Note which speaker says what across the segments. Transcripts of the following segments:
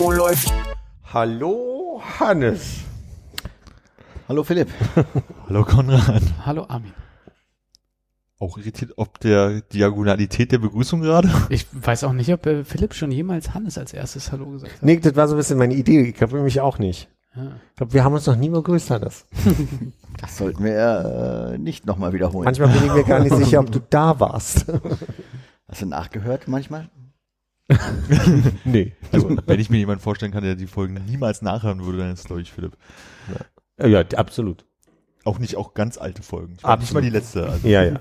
Speaker 1: Oh, läuft.
Speaker 2: Hallo, Hannes.
Speaker 3: Hallo Philipp.
Speaker 4: Hallo Konrad.
Speaker 5: Hallo Armin.
Speaker 4: Auch irritiert ob der Diagonalität der Begrüßung gerade?
Speaker 5: Ich weiß auch nicht, ob äh, Philipp schon jemals Hannes als erstes Hallo gesagt hat.
Speaker 2: Nee, das war so ein bisschen meine Idee. Ich glaube nämlich auch nicht.
Speaker 5: Ja.
Speaker 2: Ich glaube, wir haben uns noch nie begrüßt, Hannes.
Speaker 3: Das sollten wir äh, nicht nochmal wiederholen.
Speaker 2: Manchmal bin ich mir gar nicht sicher, ob du da warst.
Speaker 3: Hast du nachgehört manchmal?
Speaker 2: Nee.
Speaker 4: Also, wenn ich mir jemanden vorstellen kann, der die Folgen niemals nachhören würde, dann ist es, glaube ich, Philipp.
Speaker 2: Ja, absolut.
Speaker 4: Auch nicht auch ganz alte Folgen. Ich nicht mal die letzte. Also.
Speaker 2: Ja, ja.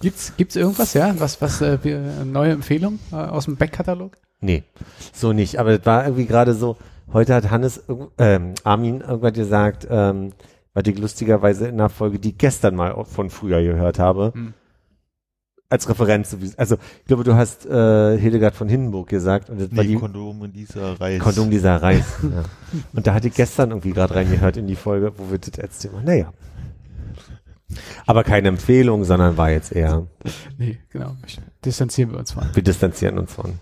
Speaker 5: Gibt's, gibt's irgendwas, ja? Was, was, äh, äh, neue Empfehlung äh, aus dem Backkatalog?
Speaker 2: Nee, so nicht. Aber das war irgendwie gerade so, heute hat Hannes, ähm, Armin irgendwann gesagt, ähm, was ich lustigerweise in einer Folge, die ich gestern mal von früher gehört habe,
Speaker 5: Hm.
Speaker 2: Als Referenz. sowieso. Also, ich glaube, du hast äh, Hildegard von Hindenburg gesagt und das war
Speaker 4: Nee,
Speaker 2: die
Speaker 4: Kondom dieser Reis.
Speaker 2: Kondom dieser Reis. ja. Und da hatte ich gestern irgendwie gerade reingehört in die Folge, wo wir das erzählen. Naja. Aber keine Empfehlung, sondern war jetzt eher,
Speaker 5: Nee, genau. Ich- Distanzieren wir uns von.
Speaker 2: wir distanzieren uns von.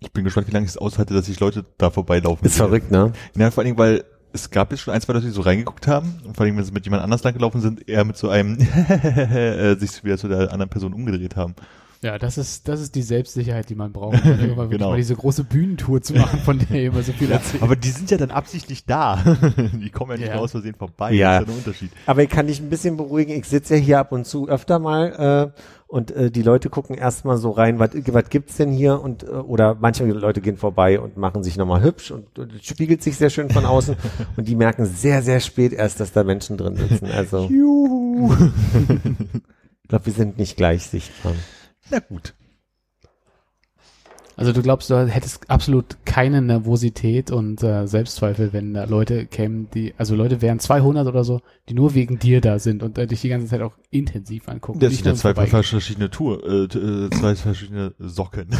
Speaker 4: Ich bin gespannt, wie lange ich es aushalte, dass sich Leute da vorbeilaufen.
Speaker 2: Ist verrückt, ne?
Speaker 4: Ja, vor allen Dingen, weil es gab jetzt schon ein, zwei Leute, die so reingeguckt haben. Und vor Dingen, wenn sie mit jemand anders lang gelaufen sind, eher mit so einem äh, sich wieder zu der anderen Person umgedreht haben.
Speaker 5: Ja, das ist, das ist die Selbstsicherheit, die man braucht, um irgendwann wirklich
Speaker 4: Genau.
Speaker 5: mal diese große Bühnentour zu machen, von der ihr immer so viel erzählt.
Speaker 4: Aber die sind ja dann absichtlich da. die kommen ja nicht
Speaker 5: Ja.
Speaker 4: aus Versehen vorbei.
Speaker 2: Ja.
Speaker 4: Das ist ja ein Unterschied.
Speaker 2: Aber ich kann dich ein bisschen beruhigen. Ich sitze ja hier ab und zu öfter mal äh, und äh, die Leute gucken erstmal so rein, was was gibt's denn hier und äh, oder manche Leute gehen vorbei und machen sich nochmal hübsch und, und spiegelt sich sehr schön von außen und die merken sehr sehr spät erst, dass da Menschen drin sitzen. Also
Speaker 4: Juhu.
Speaker 2: ich glaube, wir sind nicht gleich sichtbar.
Speaker 4: Na gut.
Speaker 5: Also du glaubst, du hättest absolut keine Nervosität und äh, Selbstzweifel, wenn da Leute kämen, die, also Leute wären 200 oder so, die nur wegen dir da sind und äh, dich die ganze Zeit auch intensiv angucken.
Speaker 4: Das sind ja zwei verschiedene Tour, äh, äh, zwei verschiedene Socken.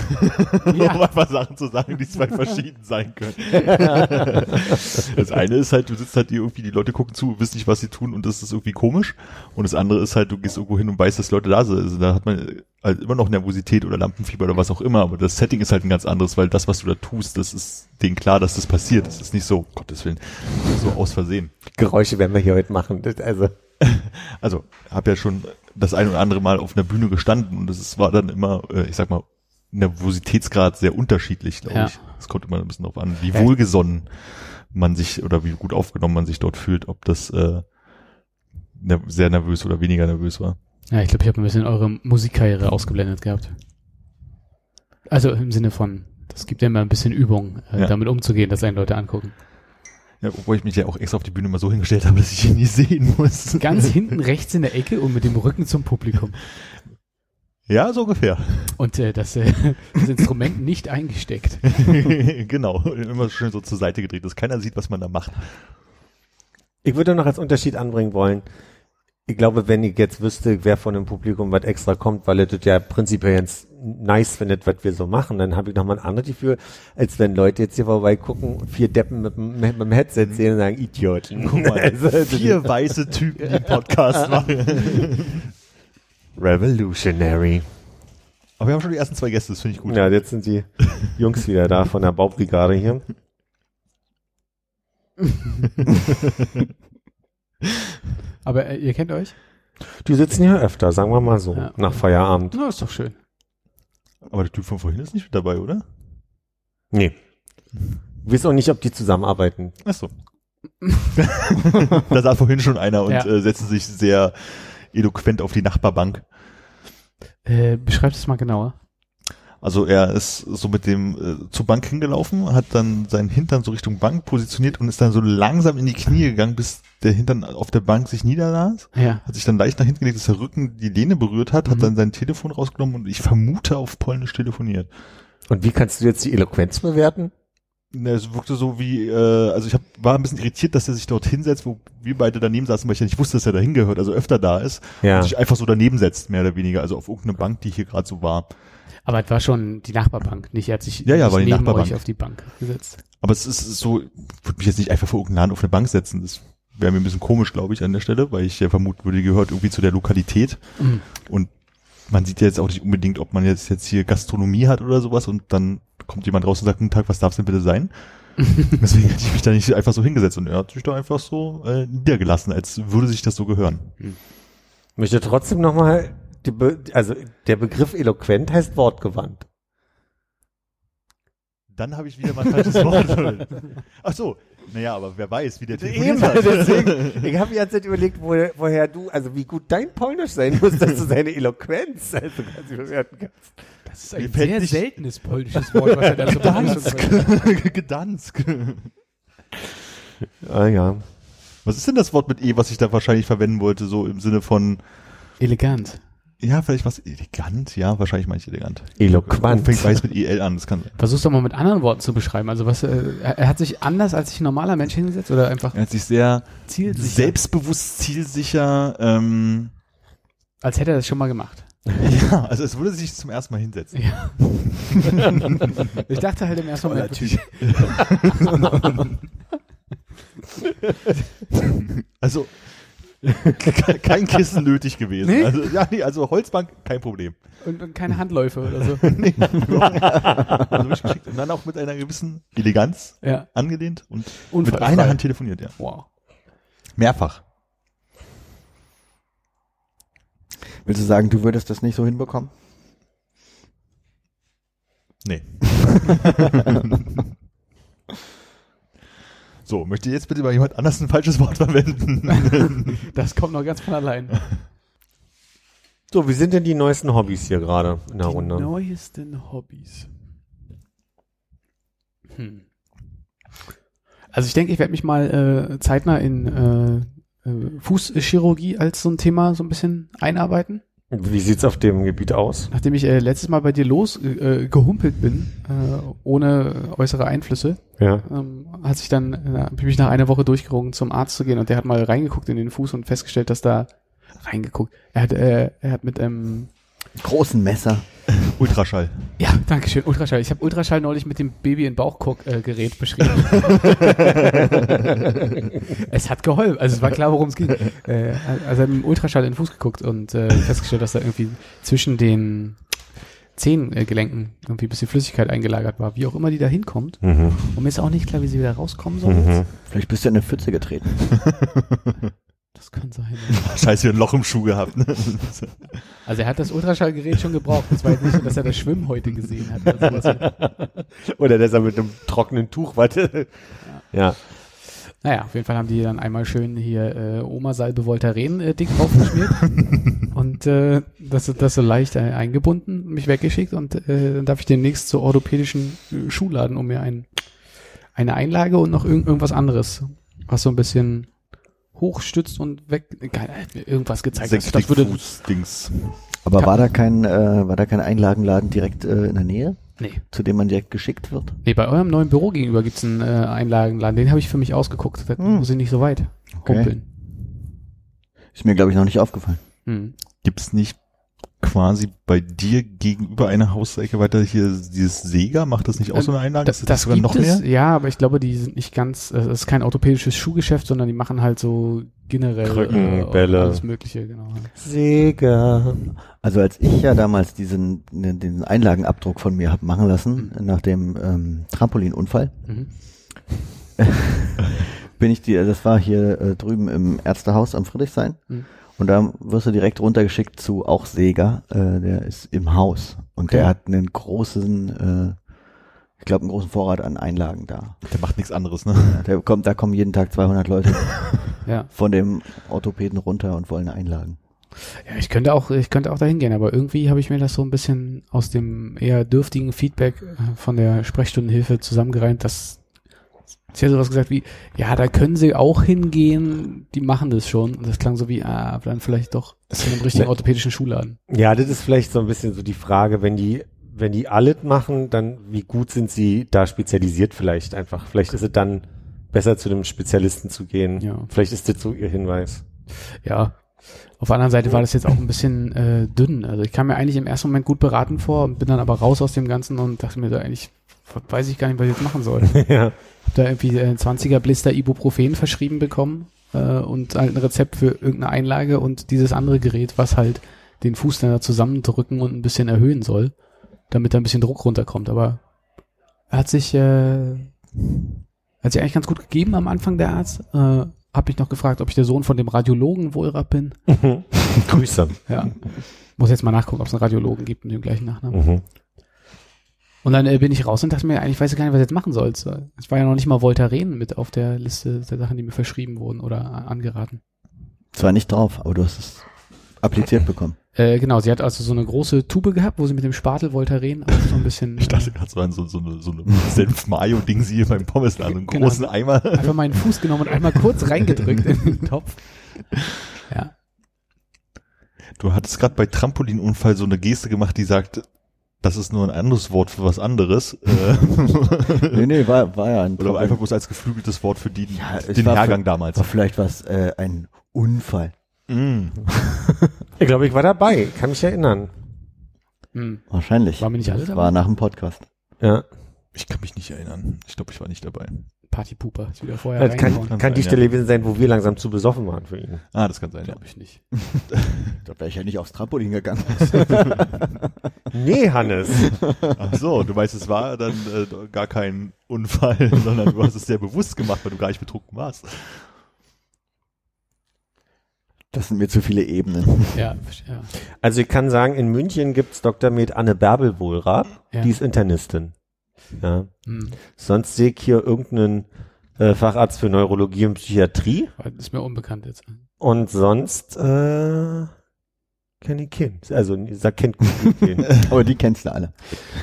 Speaker 5: Ja.
Speaker 4: um einfach Sachen zu sagen, die zwei verschieden sein können. das eine ist halt, du sitzt halt hier irgendwie, die Leute gucken zu, wissen nicht, was sie tun und das ist irgendwie komisch. Und das andere ist halt, du gehst irgendwo hin und weißt, dass Leute da sind. Also da hat man halt immer noch Nervosität oder Lampenfieber oder was auch immer, aber das Setting ist halt ein ganz anderes, weil das, was du da tust, das ist denen klar, dass das passiert. Das ist nicht so, Gottes Willen, so aus Versehen.
Speaker 2: Geräusche werden wir hier heute machen. Das, also
Speaker 4: Also, habe ja schon das ein oder andere Mal auf einer Bühne gestanden und das ist, war dann immer, äh, ich sag mal, Nervositätsgrad sehr unterschiedlich, glaube
Speaker 5: Ja.
Speaker 4: ich. Es kommt immer ein bisschen darauf an, wie
Speaker 2: Ja.
Speaker 4: wohlgesonnen man sich oder wie gut aufgenommen man sich dort fühlt, ob das äh, sehr nervös oder weniger nervös war.
Speaker 5: Ja, ich glaube, ich habe ein bisschen eure Musikkarriere ausgeblendet gehabt. Also im Sinne von, das gibt ja immer ein bisschen Übung, äh,
Speaker 4: Ja.
Speaker 5: damit umzugehen, dass einen Leute angucken.
Speaker 4: Ja, obwohl ich mich ja auch extra auf die Bühne mal so hingestellt habe, dass ich ihn nie sehen muss.
Speaker 5: Ganz hinten rechts in der Ecke und mit dem Rücken zum Publikum.
Speaker 4: Ja, so ungefähr.
Speaker 5: Und äh, das, äh, das Instrument nicht eingesteckt.
Speaker 4: genau. Immer schön so zur Seite gedreht, dass keiner sieht, was man da macht.
Speaker 2: Ich würde noch als Unterschied anbringen wollen. Ich glaube, wenn ich jetzt wüsste, wer von dem Publikum was extra kommt, weil er das ja prinzipiell jetzt nice findet, was wir so machen, dann habe ich noch mal ein anderes Gefühl, als wenn Leute jetzt hier vorbei gucken, vier Deppen mit, dem- mit, dem Headset sehen und sagen, Idioten.
Speaker 4: Guck mal,
Speaker 2: Also,
Speaker 4: vier weiße Typen, die Podcast machen.
Speaker 2: Revolutionary.
Speaker 4: Aber wir haben schon die ersten zwei Gäste, das finde ich gut.
Speaker 2: Ja, jetzt sind die Jungs wieder da von der Baubrigade hier.
Speaker 5: Aber äh, ihr kennt euch?
Speaker 2: Die sitzen hier öfter, sagen wir mal so,
Speaker 5: Ja.
Speaker 2: nach Feierabend.
Speaker 5: Na, ist doch schön.
Speaker 4: Aber der Typ von vorhin ist nicht mit dabei, oder?
Speaker 2: Nee. Ich weiß auch nicht, ob die zusammenarbeiten.
Speaker 4: Ach so. da saß vorhin schon einer und
Speaker 5: Ja.
Speaker 4: äh, setzte sich sehr eloquent auf die Nachbarbank.
Speaker 5: Äh, beschreibt es mal genauer.
Speaker 4: Also er ist so mit dem äh, zur Bank hingelaufen, hat dann seinen Hintern so Richtung Bank positioniert und ist dann so langsam in die Knie gegangen, bis der Hintern auf der Bank sich niederlas.
Speaker 5: Ja.
Speaker 4: Hat sich dann leicht nach hinten gelegt, dass der Rücken die Lehne berührt hat, hat
Speaker 5: Mhm.
Speaker 4: dann sein Telefon rausgenommen und ich vermute auf Polnisch telefoniert.
Speaker 2: Und wie kannst du jetzt die Eloquenz bewerten?
Speaker 4: Ne, es wirkte so wie, äh, also ich hab, war ein bisschen irritiert, dass er sich dort hinsetzt, wo wir beide daneben saßen, weil ich ja nicht wusste, dass er da hingehört, also öfter da ist.
Speaker 2: Ja.
Speaker 4: Und sich einfach so daneben setzt, mehr oder weniger, also auf irgendeine Bank, die hier gerade so war.
Speaker 5: Aber es war schon die Nachbarbank, nicht er hat sich
Speaker 4: Ja, ja, war die Nachbarbank.
Speaker 5: euch auf die Bank gesetzt.
Speaker 4: Aber es ist so, ich würde mich jetzt nicht einfach vor irgendeinen Laden auf eine Bank setzen. Das wäre mir ein bisschen komisch, glaube ich, an der Stelle, weil ich ja vermuten würde, die gehört irgendwie zu der Lokalität.
Speaker 5: Mhm.
Speaker 4: Und man sieht ja jetzt auch nicht unbedingt, ob man jetzt, jetzt hier Gastronomie hat oder sowas und dann kommt jemand raus und sagt, guten Tag, was darf es denn bitte sein? Deswegen hätte ich mich da nicht einfach so hingesetzt und er hat sich da einfach so äh, niedergelassen, als würde sich das so gehören.
Speaker 2: Ich möchte trotzdem nochmal, Be also der Begriff eloquent heißt wortgewandt.
Speaker 4: Dann habe ich wieder mal ein falsches Wort verwendet. Ach so, naja, aber wer weiß, wie der
Speaker 2: Eben,
Speaker 4: telefoniert hat.
Speaker 2: deswegen, ich habe die ganze Zeit überlegt, wo, woher du, also wie gut dein Polnisch sein muss, dass du seine Eloquenz also quasi bewerten kannst.
Speaker 5: Das ist ein sehr
Speaker 4: nicht-
Speaker 5: seltenes polnisches Wort, was er da so benutzt.
Speaker 4: Gedansk.
Speaker 2: Ah ja.
Speaker 4: Was ist denn das Wort mit E, was ich da wahrscheinlich verwenden wollte, so im Sinne von,
Speaker 5: Elegant.
Speaker 4: Ja, vielleicht was elegant, ja, wahrscheinlich meine ich elegant.
Speaker 2: Eloquent.
Speaker 4: Fängt weiß mit EL an, das kann sein.
Speaker 5: Versuch's doch mal mit anderen Worten zu beschreiben. Also was, äh, er hat sich anders als sich ein normaler Mensch hingesetzt oder einfach
Speaker 4: Er hat sich sehr
Speaker 5: zielsicher,
Speaker 4: selbstbewusst, zielsicher, ähm,
Speaker 5: als hätte er das schon mal gemacht.
Speaker 4: ja, also es würde sich zum ersten Mal hinsetzen.
Speaker 5: Ja. ich dachte halt im ersten Moment,
Speaker 4: Typ. also kein Kissen nötig gewesen.
Speaker 5: Nee?
Speaker 4: Also, ja, nee, also Holzbank, kein Problem.
Speaker 5: und, und keine Handläufe oder so.
Speaker 4: nee, also wirklich geschickt. Und dann auch mit einer gewissen Eleganz
Speaker 5: Ja.
Speaker 4: angelehnt und mit
Speaker 5: Unfallfrei.
Speaker 4: einer Hand telefoniert, ja.
Speaker 5: Wow.
Speaker 4: Mehrfach.
Speaker 3: Willst du sagen, du würdest das nicht so hinbekommen?
Speaker 4: Nee. so, möchte jetzt bitte mal jemand anders ein falsches Wort verwenden?
Speaker 5: Das kommt noch ganz von allein.
Speaker 2: So, wie sind denn die neuesten Hobbys hier gerade in der
Speaker 5: Die
Speaker 2: Runde?
Speaker 5: neuesten Hobbys. Hm. Also ich denke, ich werde mich mal äh, zeitnah in äh, äh, Fußchirurgie als so ein Thema so ein bisschen einarbeiten.
Speaker 2: Wie sieht's auf dem Gebiet aus?
Speaker 5: Nachdem ich äh, letztes Mal bei dir los äh, gehumpelt bin, äh, ohne äußere Einflüsse,
Speaker 2: Ja.
Speaker 5: ähm, hat sich dann, äh, hab ich mich nach einer Woche durchgerungen, zum Arzt zu gehen und der hat mal reingeguckt in den Fuß und festgestellt, dass da reingeguckt. Er hat, äh, er hat mit ähm,
Speaker 3: Großen Messer.
Speaker 4: Ultraschall.
Speaker 5: ja, danke schön, Ultraschall. Ich habe Ultraschall neulich mit dem Baby in Bauchguck-Gerät äh, Gerät beschrieben. es hat geholfen. Also es war klar, worum es ging. Äh, also hat mit dem Ultraschall in den Fuß geguckt und äh, festgestellt, dass da irgendwie zwischen den Zehengelenken irgendwie ein bisschen Flüssigkeit eingelagert war, wie auch immer die da hinkommt.
Speaker 2: Mhm.
Speaker 5: Und mir ist auch nicht klar, wie sie wieder rauskommen soll.
Speaker 2: Mhm.
Speaker 3: Vielleicht bist du in eine Pfütze getreten.
Speaker 5: Das kann sein.
Speaker 4: Scheiße, wir ein Loch im Schuh gehabt. Ne?
Speaker 5: Also er hat das Ultraschallgerät schon gebraucht. Das war jetzt nicht so, dass er das Schwimmen heute gesehen hat. Oder sowas.
Speaker 2: Oder dass er mit einem trockenen Tuch warte. Ja.
Speaker 5: Naja, auf jeden Fall haben die dann einmal schön hier äh, Oma-Salbe Voltaren äh, dick draufgeschmiert und äh, das, das so leicht äh, eingebunden, mich weggeschickt und äh, dann darf ich demnächst zur orthopädischen äh, Schuhladen, um mir ein, eine Einlage und noch irgend, irgendwas anderes, was so ein bisschen hochstützt und weg, irgendwas gezeigt. Das, das würde,
Speaker 4: Fuß-Dings.
Speaker 3: Aber war da kein, äh, war da kein Einlagenladen direkt äh, in der Nähe,
Speaker 5: nee.
Speaker 3: zu dem man direkt geschickt wird?
Speaker 5: Nee, bei eurem neuen Büro gegenüber gibt's einen äh, Einlagenladen, den habe ich für mich ausgeguckt. Da
Speaker 3: Hm.
Speaker 5: muss ich nicht so weit
Speaker 3: Okay.
Speaker 5: humpeln.
Speaker 3: Ist mir, glaube ich, noch nicht aufgefallen.
Speaker 5: Hm.
Speaker 4: Gibt's nicht quasi bei dir gegenüber einer Hausecke weiter hier dieses Sega? Macht das nicht auch so eine Einlage?
Speaker 5: Das,
Speaker 4: Ist
Speaker 5: das
Speaker 4: sogar
Speaker 5: gibt
Speaker 4: noch
Speaker 5: es,
Speaker 4: mehr?
Speaker 5: ja, aber ich glaube, die sind nicht ganz, äh, es ist kein orthopädisches Schuhgeschäft, sondern die machen halt so generell
Speaker 2: Krücken,
Speaker 5: äh,
Speaker 2: Bälle.
Speaker 5: alles mögliche, genau.
Speaker 2: Sega.
Speaker 3: Also als ich ja damals diesen, ne, diesen Einlagenabdruck von mir hab machen lassen, nach dem ähm, Trampolinunfall,
Speaker 5: Mhm.
Speaker 3: bin ich die, das war hier äh, drüben im Ärztehaus am Friedrichshain.
Speaker 5: Mhm.
Speaker 3: Und da wirst du direkt runtergeschickt zu auch Sega, äh, der ist im Haus. Und
Speaker 5: Okay.
Speaker 3: der hat einen großen, äh, ich glaube, einen großen Vorrat an Einlagen da.
Speaker 4: Der macht nichts anderes, ne?
Speaker 3: Der kommt, da kommen jeden Tag 200 Leute
Speaker 5: Ja.
Speaker 3: von dem Orthopäden runter und wollen Einlagen.
Speaker 5: ja, ich könnte auch, ich könnte auch dahin gehen, aber irgendwie habe ich mir das so ein bisschen aus dem eher dürftigen Feedback äh, von der Sprechstundenhilfe zusammengereimt, dass sie hat sowas gesagt wie, ja, da können sie auch hingehen, die machen das schon. Und das klang so wie, ah, dann vielleicht doch zu einem richtigen orthopädischen Schuhladen.
Speaker 2: Ja, das ist vielleicht so ein bisschen so die Frage, wenn die, wenn die alles machen, dann wie gut sind sie da spezialisiert vielleicht einfach. Vielleicht ist es dann besser zu dem Spezialisten zu gehen.
Speaker 5: Ja.
Speaker 2: Vielleicht ist das so ihr Hinweis.
Speaker 5: Ja. Auf der anderen Seite war das jetzt auch ein bisschen äh, dünn. Also ich kam mir eigentlich im ersten Moment gut beraten vor und bin dann aber raus aus dem Ganzen und dachte mir da eigentlich, weiß ich gar nicht, was ich jetzt machen soll.
Speaker 2: ja.
Speaker 5: Hab da irgendwie äh, 20er Blister Ibuprofen verschrieben bekommen äh, und halt ein Rezept für irgendeine Einlage und dieses andere Gerät, was halt den Fuß dann da zusammendrücken und ein bisschen erhöhen soll, damit da ein bisschen Druck runterkommt. Aber er hat sich, äh, hat sich eigentlich ganz gut gegeben am Anfang der Arzt. Äh, hab mich noch gefragt, ob ich der Sohn von dem Radiologen Wohlrab bin.
Speaker 2: Grüße.
Speaker 5: Ja. Muss jetzt mal nachgucken, ob es einen Radiologen gibt mit dem gleichen Nachnamen.
Speaker 2: Mhm.
Speaker 5: Und dann äh, bin ich raus und dachte mir, eigentlich weiß ich gar nicht, was ich jetzt machen soll. Es war ja noch nicht mal Voltaren mit auf der Liste der Sachen, die mir verschrieben wurden oder a- angeraten.
Speaker 3: Zwar nicht drauf, aber du hast es appliziert bekommen.
Speaker 5: Äh, genau, sie hat also so eine große Tube gehabt, wo sie mit dem Spatel Voltaren auch so ein bisschen
Speaker 4: Ich dachte
Speaker 5: äh,
Speaker 4: gerade so an so, so eine, so eine Senf-Mayo-Ding sie hier beim Pommesladen, einen
Speaker 5: Genau.
Speaker 4: großen Eimer.
Speaker 5: einfach meinen Fuß genommen und einmal kurz reingedrückt in den Topf. Ja.
Speaker 4: Du hattest gerade bei Trampolinunfall so eine Geste gemacht, die sagt, das ist nur ein anderes Wort für was anderes. Äh,
Speaker 3: Nee, nee, war, war ja ein
Speaker 4: Oder
Speaker 3: Problem.
Speaker 4: einfach bloß als geflügeltes Wort für die,
Speaker 3: Ja,
Speaker 4: den
Speaker 3: war
Speaker 4: Hergang
Speaker 3: für-
Speaker 4: damals.
Speaker 3: war vielleicht was, äh, ein Unfall.
Speaker 4: Mm.
Speaker 2: Ich glaube, ich war dabei. Kann mich erinnern.
Speaker 5: Hm.
Speaker 3: Wahrscheinlich.
Speaker 5: Waren wir nicht alle dabei?
Speaker 3: War nach dem Podcast.
Speaker 2: Ja.
Speaker 4: Ich kann mich nicht erinnern. Ich glaube, ich war nicht dabei.
Speaker 5: Partypuper. Ist wieder vorher
Speaker 2: Das kann,
Speaker 5: reingehauen.
Speaker 2: kann die
Speaker 4: sein,
Speaker 2: Stelle
Speaker 4: ja.
Speaker 2: gewesen sein, wo wir langsam zu besoffen waren für ihn.
Speaker 4: Ah, das kann sein, ja.
Speaker 5: Glaube ich nicht.
Speaker 3: Da wäre ich ja nicht aufs Trampolin gegangen.
Speaker 2: Nee, Hannes.
Speaker 4: Ach so, du weißt, es war dann äh, gar kein Unfall, sondern du hast es sehr bewusst gemacht, weil du gar nicht betrunken warst.
Speaker 3: Das sind mir zu viele Ebenen.
Speaker 5: Ja, ja.
Speaker 2: Also ich kann sagen, in München gibt's Dr. Med Anne Bärbel Wohlrab.
Speaker 5: Ja.
Speaker 2: Die ist Internistin. Ja.
Speaker 5: Hm.
Speaker 2: Sonst sehe ich hier irgendeinen äh, Facharzt für Neurologie und Psychiatrie.
Speaker 5: Ist mir unbekannt jetzt.
Speaker 2: Und sonst äh, kenne ich Kind. Also sag kennt gut.
Speaker 3: Aber die kennst du alle.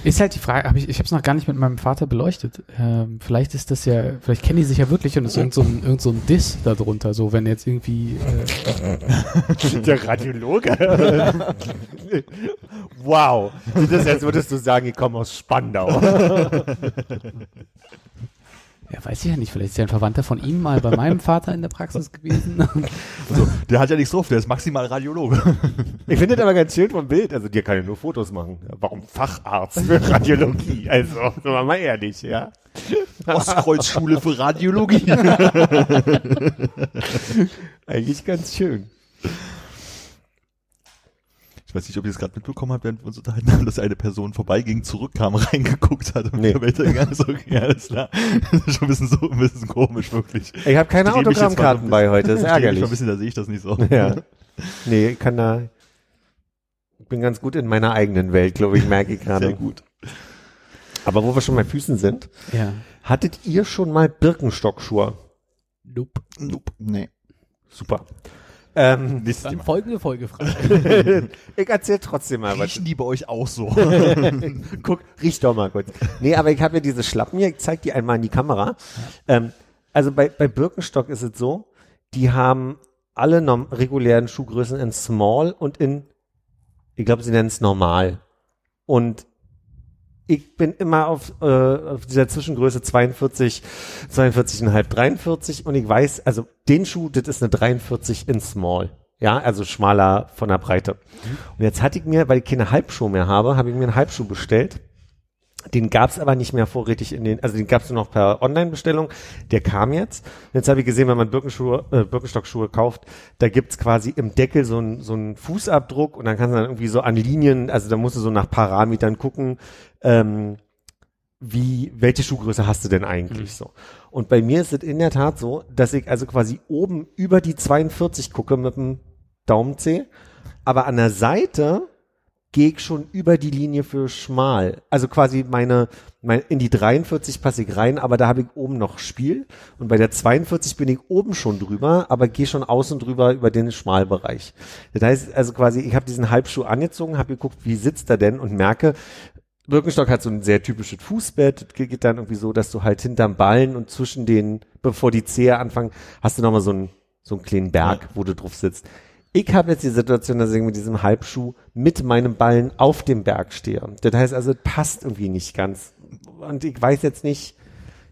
Speaker 5: Ist halt die Frage, hab ich, ich habe es noch gar nicht mit meinem Vater beleuchtet. Ähm, vielleicht ist das ja, vielleicht kennen die sich ja wirklich und es ist irgend so ein, irgend so ein Diss darunter, so wenn jetzt irgendwie, äh,
Speaker 2: Der Radiologe. wow. Das ist, als würdest du sagen, ich komme aus Spandau.
Speaker 5: Ja weiß ich ja nicht, vielleicht ist ja ein Verwandter von ihm mal bei meinem Vater in der Praxis gewesen.
Speaker 4: So, der hat ja nichts drauf, der ist maximal Radiologe.
Speaker 2: Ich finde das aber ganz schön vom Bild. Also dir kann ja nur Fotos machen. Warum Facharzt für Radiologie? Also, sind wir mal ehrlich, ja.
Speaker 4: Ostkreuzschule für Radiologie.
Speaker 2: Eigentlich ganz schön.
Speaker 4: Ich weiß nicht, ob ihr es gerade mitbekommen habt, während wir uns unterhalten haben, dass eine Person vorbeiging, zurückkam, reingeguckt hat und
Speaker 2: Nee.
Speaker 4: der Welt gegangen so, okay, alles klar. Das ist schon ein bisschen so, ein bisschen komisch, wirklich.
Speaker 2: Ich habe keine Autogrammkarten bei heute. Das ist ärgerlich.
Speaker 4: mal ein bisschen, da sehe ich das nicht so.
Speaker 2: Ja. Nee, ich kann da. Ich bin ganz gut in meiner eigenen Welt, glaube ich, merke ich gerade.
Speaker 4: Sehr gut.
Speaker 2: Aber wo wir schon bei Füßen sind,
Speaker 5: ja.
Speaker 2: hattet ihr schon mal Birkenstockschuhe?
Speaker 5: Nope.
Speaker 4: Nope.
Speaker 3: Nee.
Speaker 2: Super. Ähm,
Speaker 4: Nächstes
Speaker 5: Dann
Speaker 4: Thema.
Speaker 5: folgende Folgefrage.
Speaker 2: ich erzähl trotzdem mal was.
Speaker 4: Riechen die bei euch auch so?
Speaker 2: Guck, riech doch mal kurz. Nee, aber ich habe ja diese Schlappen hier, ich zeig die einmal in die Kamera. Ähm, also bei, bei Birkenstock ist es so, die haben alle regulären Schuhgrößen in Small und in, ich glaube, sie nennen es normal. Und ich bin immer auf, äh, auf dieser Zwischengröße 42, 42,5, 43 und ich weiß, also den Schuh, das ist eine 43 in Small. Ja, also schmaler von der Breite. Und jetzt hatte ich mir, weil ich keine Halbschuh mehr habe, habe ich mir einen Halbschuh bestellt. Den gab's aber nicht mehr vorrätig in den, also den gab's nur noch per Online-Bestellung. Der kam jetzt. Jetzt habe ich gesehen, wenn man Birkenschuhe, äh, Birkenstock-Schuhe kauft, da gibt's quasi im Deckel so einen so einen Fußabdruck und dann kannst du dann irgendwie so an Linien, also da musst du so nach Parametern gucken, ähm, wie, welche Schuhgröße hast du denn eigentlich so? Und bei mir ist es in der Tat so, dass ich also quasi oben über die 42 gucke mit dem Daumenzeh, aber an der Seite gehe ich schon über die Linie für schmal. Also quasi meine, mein, in die 43 passe ich rein, aber da habe ich oben noch Spiel. Und bei der 42 bin ich oben schon drüber, aber gehe schon außen drüber über den Schmalbereich. Das heißt also quasi, ich habe diesen Halbschuh angezogen, habe geguckt, wie sitzt er denn und merke, Birkenstock hat so ein sehr typisches Fußbett. Das geht dann irgendwie so, dass du halt hinterm Ballen und zwischen den, bevor die Zehe anfangen, hast du nochmal so einen, so einen kleinen Berg, wo du drauf sitzt. Ich habe jetzt die Situation, dass ich mit diesem Halbschuh mit meinem Ballen auf dem Berg stehe. Das heißt also, es passt irgendwie nicht ganz. Und ich weiß jetzt nicht,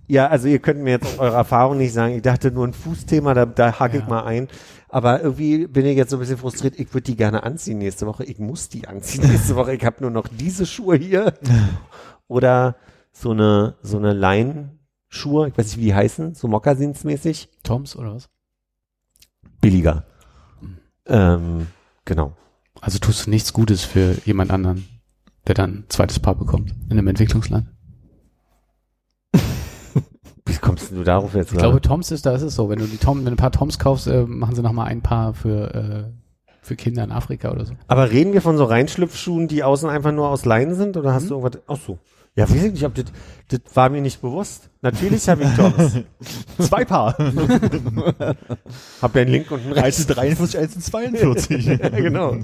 Speaker 2: ja, also ihr könnt mir jetzt aus eurer Erfahrung nicht sagen, ich dachte nur ein Fußthema, da, da hake ich
Speaker 5: Ja.
Speaker 2: mal ein. Aber irgendwie bin ich jetzt so ein bisschen frustriert, ich würde die gerne anziehen nächste Woche. Ich muss die anziehen nächste Woche. Ich habe nur noch diese Schuhe hier. Oder so eine, so eine Leinenschuhe, ich weiß nicht, wie die heißen, so Moccasinsmäßig.
Speaker 5: Toms oder was?
Speaker 2: Billiger. Ähm, genau.
Speaker 5: Also tust du nichts Gutes für jemand anderen, der dann ein zweites Paar bekommt in einem Entwicklungsland.
Speaker 2: Wie kommst du darauf jetzt?
Speaker 5: Ich glaube, Toms ist, da ist es so. Wenn du die Tom, wenn du ein paar Toms kaufst, äh, machen sie nochmal ein Paar für, äh, für Kinder in Afrika oder so.
Speaker 2: Aber reden wir von so Reinschlüpfschuhen, die außen einfach nur aus Leinen sind? Oder hast du irgendwas? Ach so. Ja, weiß ich nicht, ob das, das war mir nicht bewusst. Natürlich habe ich Toms.
Speaker 4: Zwei Paar.
Speaker 2: hab ja einen Link und einen rechts.
Speaker 4: ist 43, eins ist 42.
Speaker 2: ja, genau.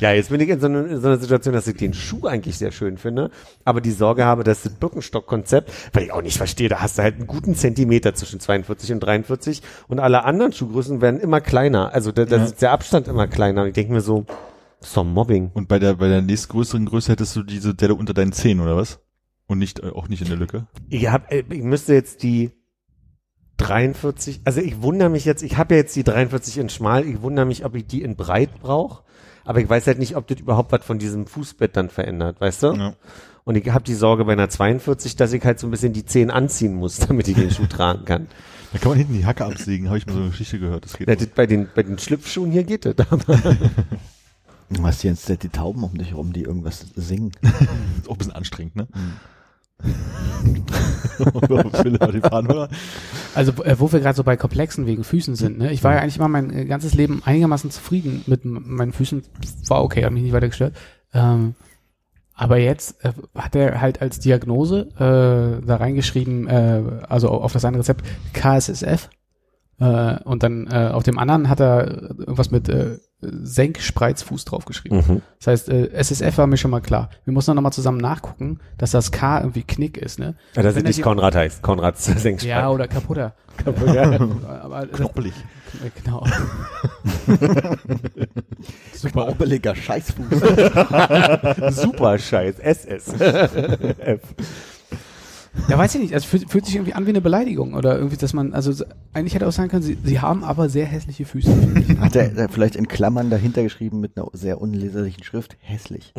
Speaker 2: Ja, jetzt bin ich in so, einer- in so einer Situation, dass ich den Schuh eigentlich sehr schön finde, aber die Sorge habe, dass das Birkenstock-Konzept, weil ich auch nicht verstehe, da hast du halt einen guten Zentimeter zwischen 42 und 43 und alle anderen Schuhgrößen werden immer kleiner. Also da, da
Speaker 4: Ja.
Speaker 2: ist der Abstand immer kleiner. Und ich denke mir so, doch Mobbing.
Speaker 4: Und bei der, bei der nächstgrößeren Größe hättest du diese Delle unter deinen Zehen, oder was? Und nicht, äh, auch nicht in der Lücke?
Speaker 2: Ich, hab, äh, ich müsste jetzt die 43, also ich wundere mich jetzt, ich habe ja jetzt die 43 in schmal, ich wundere mich, ob ich die in breit brauche, aber ich weiß halt nicht, ob das überhaupt was von diesem Fußbett dann verändert, weißt du?
Speaker 4: Ja.
Speaker 2: Und ich habe die Sorge bei einer 42, dass ich halt so ein bisschen die Zehen anziehen muss, damit ich den Schuh tragen kann.
Speaker 4: Da kann man hinten die Hacke absägen, habe ich mal so eine Geschichte gehört. Das geht.
Speaker 2: Ja, das bei den bei den Schlüpfschuhen hier geht das. Aber
Speaker 3: Du hast jetzt die Tauben um dich herum, die irgendwas singen.
Speaker 4: ist auch ein bisschen anstrengend, ne? Fahnenhörer.
Speaker 5: Also äh, wo wir gerade so bei Komplexen wegen Füßen sind, ne? Ich war ja eigentlich immer mein äh, ganzes Leben einigermaßen zufrieden mit meinen Füßen. War okay, hat mich nicht weiter gestört. Ähm, aber jetzt äh, hat er halt als Diagnose äh, da reingeschrieben, äh, also auf das eine Rezept KSSF. Äh, und dann äh, auf dem anderen hat er irgendwas mit äh, Senkspreizfuß draufgeschrieben.
Speaker 2: Mhm.
Speaker 5: Das heißt, äh, SSF war mir schon mal klar. Wir mussten dann nochmal zusammen nachgucken, dass das K irgendwie Knick ist, ne?
Speaker 2: ja, dass es nicht
Speaker 5: die-
Speaker 2: Konrad heißt. Konrads Senkspreis.
Speaker 5: Ja, oder kaputter.
Speaker 2: ja.
Speaker 5: Aber das,
Speaker 4: Knoppelig.
Speaker 5: äh, genau.
Speaker 3: Super oberliger Scheißfuß.
Speaker 2: Super Scheiß. SS.
Speaker 5: Ja, weiß ich nicht. Also fühlt, fühlt sich irgendwie an wie eine Beleidigung oder irgendwie, dass man, also so- eigentlich hätte auch sagen können, sie, sie haben aber sehr hässliche Füße.
Speaker 3: Hat er äh, vielleicht in Klammern dahinter geschrieben mit einer sehr unleserlichen Schrift? Hässlich.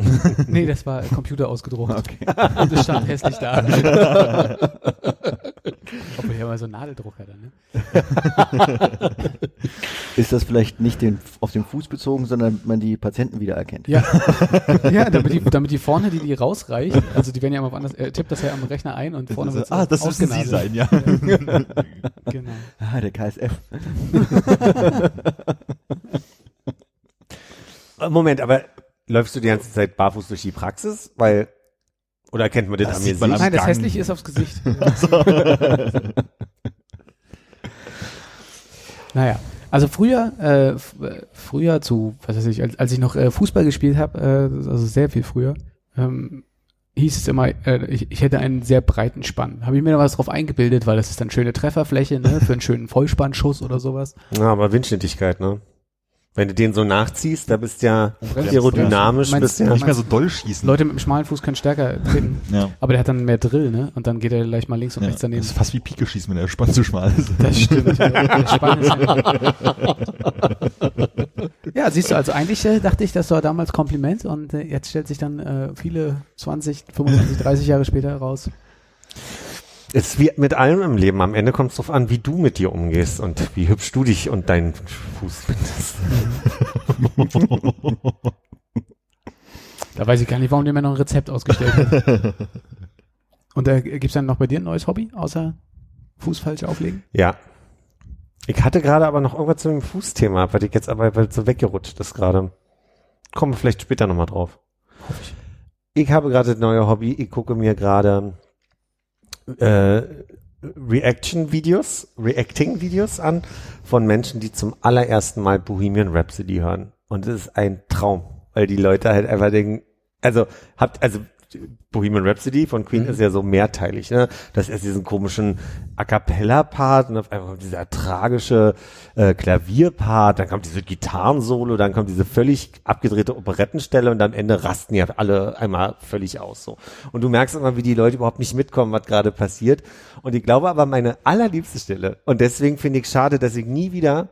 Speaker 5: nee, das war Computer ausgedruckt.
Speaker 3: Okay.
Speaker 5: Und es stand hässlich da. Obwohl ja mal so einen Nadeldrucker dann, ne?
Speaker 3: Ist das vielleicht nicht den, auf den Fuß bezogen, sondern man die Patienten wiedererkennt?
Speaker 5: Ja. ja, damit die, damit die vorne, die die rausreicht, also die werden ja immer woanders, er tippt das ja am Rechner ein und vorne wird
Speaker 4: ah, das müssen Sie sein, ja.
Speaker 5: Genau.
Speaker 3: Ah, der KSF.
Speaker 2: Moment, aber läufst du die ganze Zeit barfuß durch die Praxis? Weil, oder kennt man das,
Speaker 4: Das am
Speaker 5: Nein, das
Speaker 4: Gang.
Speaker 5: hässliche ist aufs Gesicht. naja, also früher, äh, äh, früher zu, was weiß ich, als, als ich noch äh, Fußball gespielt habe, äh, also sehr viel früher, ähm, hieß es immer, äh, ich, ich hätte einen sehr breiten Spann. Habe ich mir da was drauf eingebildet, weil das ist dann schöne Trefferfläche, ne, für einen schönen Vollspannschuss oder sowas.
Speaker 2: Ja, aber Windschnittigkeit, ne? Wenn du den so nachziehst, da bist ja aerodynamisch,
Speaker 5: Meinst-
Speaker 2: bist ja.
Speaker 4: Nicht mehr so doll schießen.
Speaker 5: Leute mit dem schmalen Fuß können stärker treten,
Speaker 4: Ja.
Speaker 5: aber der hat dann mehr Drill, ne, und dann geht er gleich mal links und
Speaker 4: ja.
Speaker 5: rechts
Speaker 4: Das
Speaker 5: daneben.
Speaker 4: ist fast wie Pike schießen, wenn der Spann zu schmal ist.
Speaker 5: Das stimmt. Ja, Der Spann ist ja. siehst du, also eigentlich äh, dachte ich, das war damals Kompliment und äh, jetzt stellt sich dann äh, viele 20, 25, 30 Jahre später raus.
Speaker 2: Es wie mit allem im Leben. Am Ende kommt es darauf an, wie du mit dir umgehst und wie hübsch du dich und deinen Fuß findest.
Speaker 5: Da weiß ich gar nicht, warum der mir noch ein Rezept ausgestellt hat. Und äh, gibt's dann noch bei dir ein neues Hobby, außer Fuß falsch auflegen?
Speaker 2: Ja. Ich hatte gerade aber noch irgendwas zu dem Fußthema, weil ich jetzt aber weil es so weggerutscht ist gerade. Kommen wir vielleicht später nochmal drauf.
Speaker 5: Ich
Speaker 2: habe gerade das neue Hobby. Ich gucke mir gerade äh, Reaction-Videos, Reacting-Videos an von Menschen, die zum allerersten Mal Bohemian Rhapsody hören. Und es ist ein Traum, weil die Leute halt einfach denken, also habt, also Bohemian Rhapsody von Queen ist ja so mehrteilig, ne? Das ist diesen komischen A cappella-Part und auf einmal kommt dieser tragische äh, Klavierpart, dann kommt diese Gitarrensolo, dann kommt diese völlig abgedrehte Operettenstelle und am Ende rasten ja alle einmal völlig aus so. Und du merkst immer, wie die Leute überhaupt nicht mitkommen, was gerade passiert. Und ich glaube aber meine allerliebste Stelle und deswegen finde ich schade, dass ich nie wieder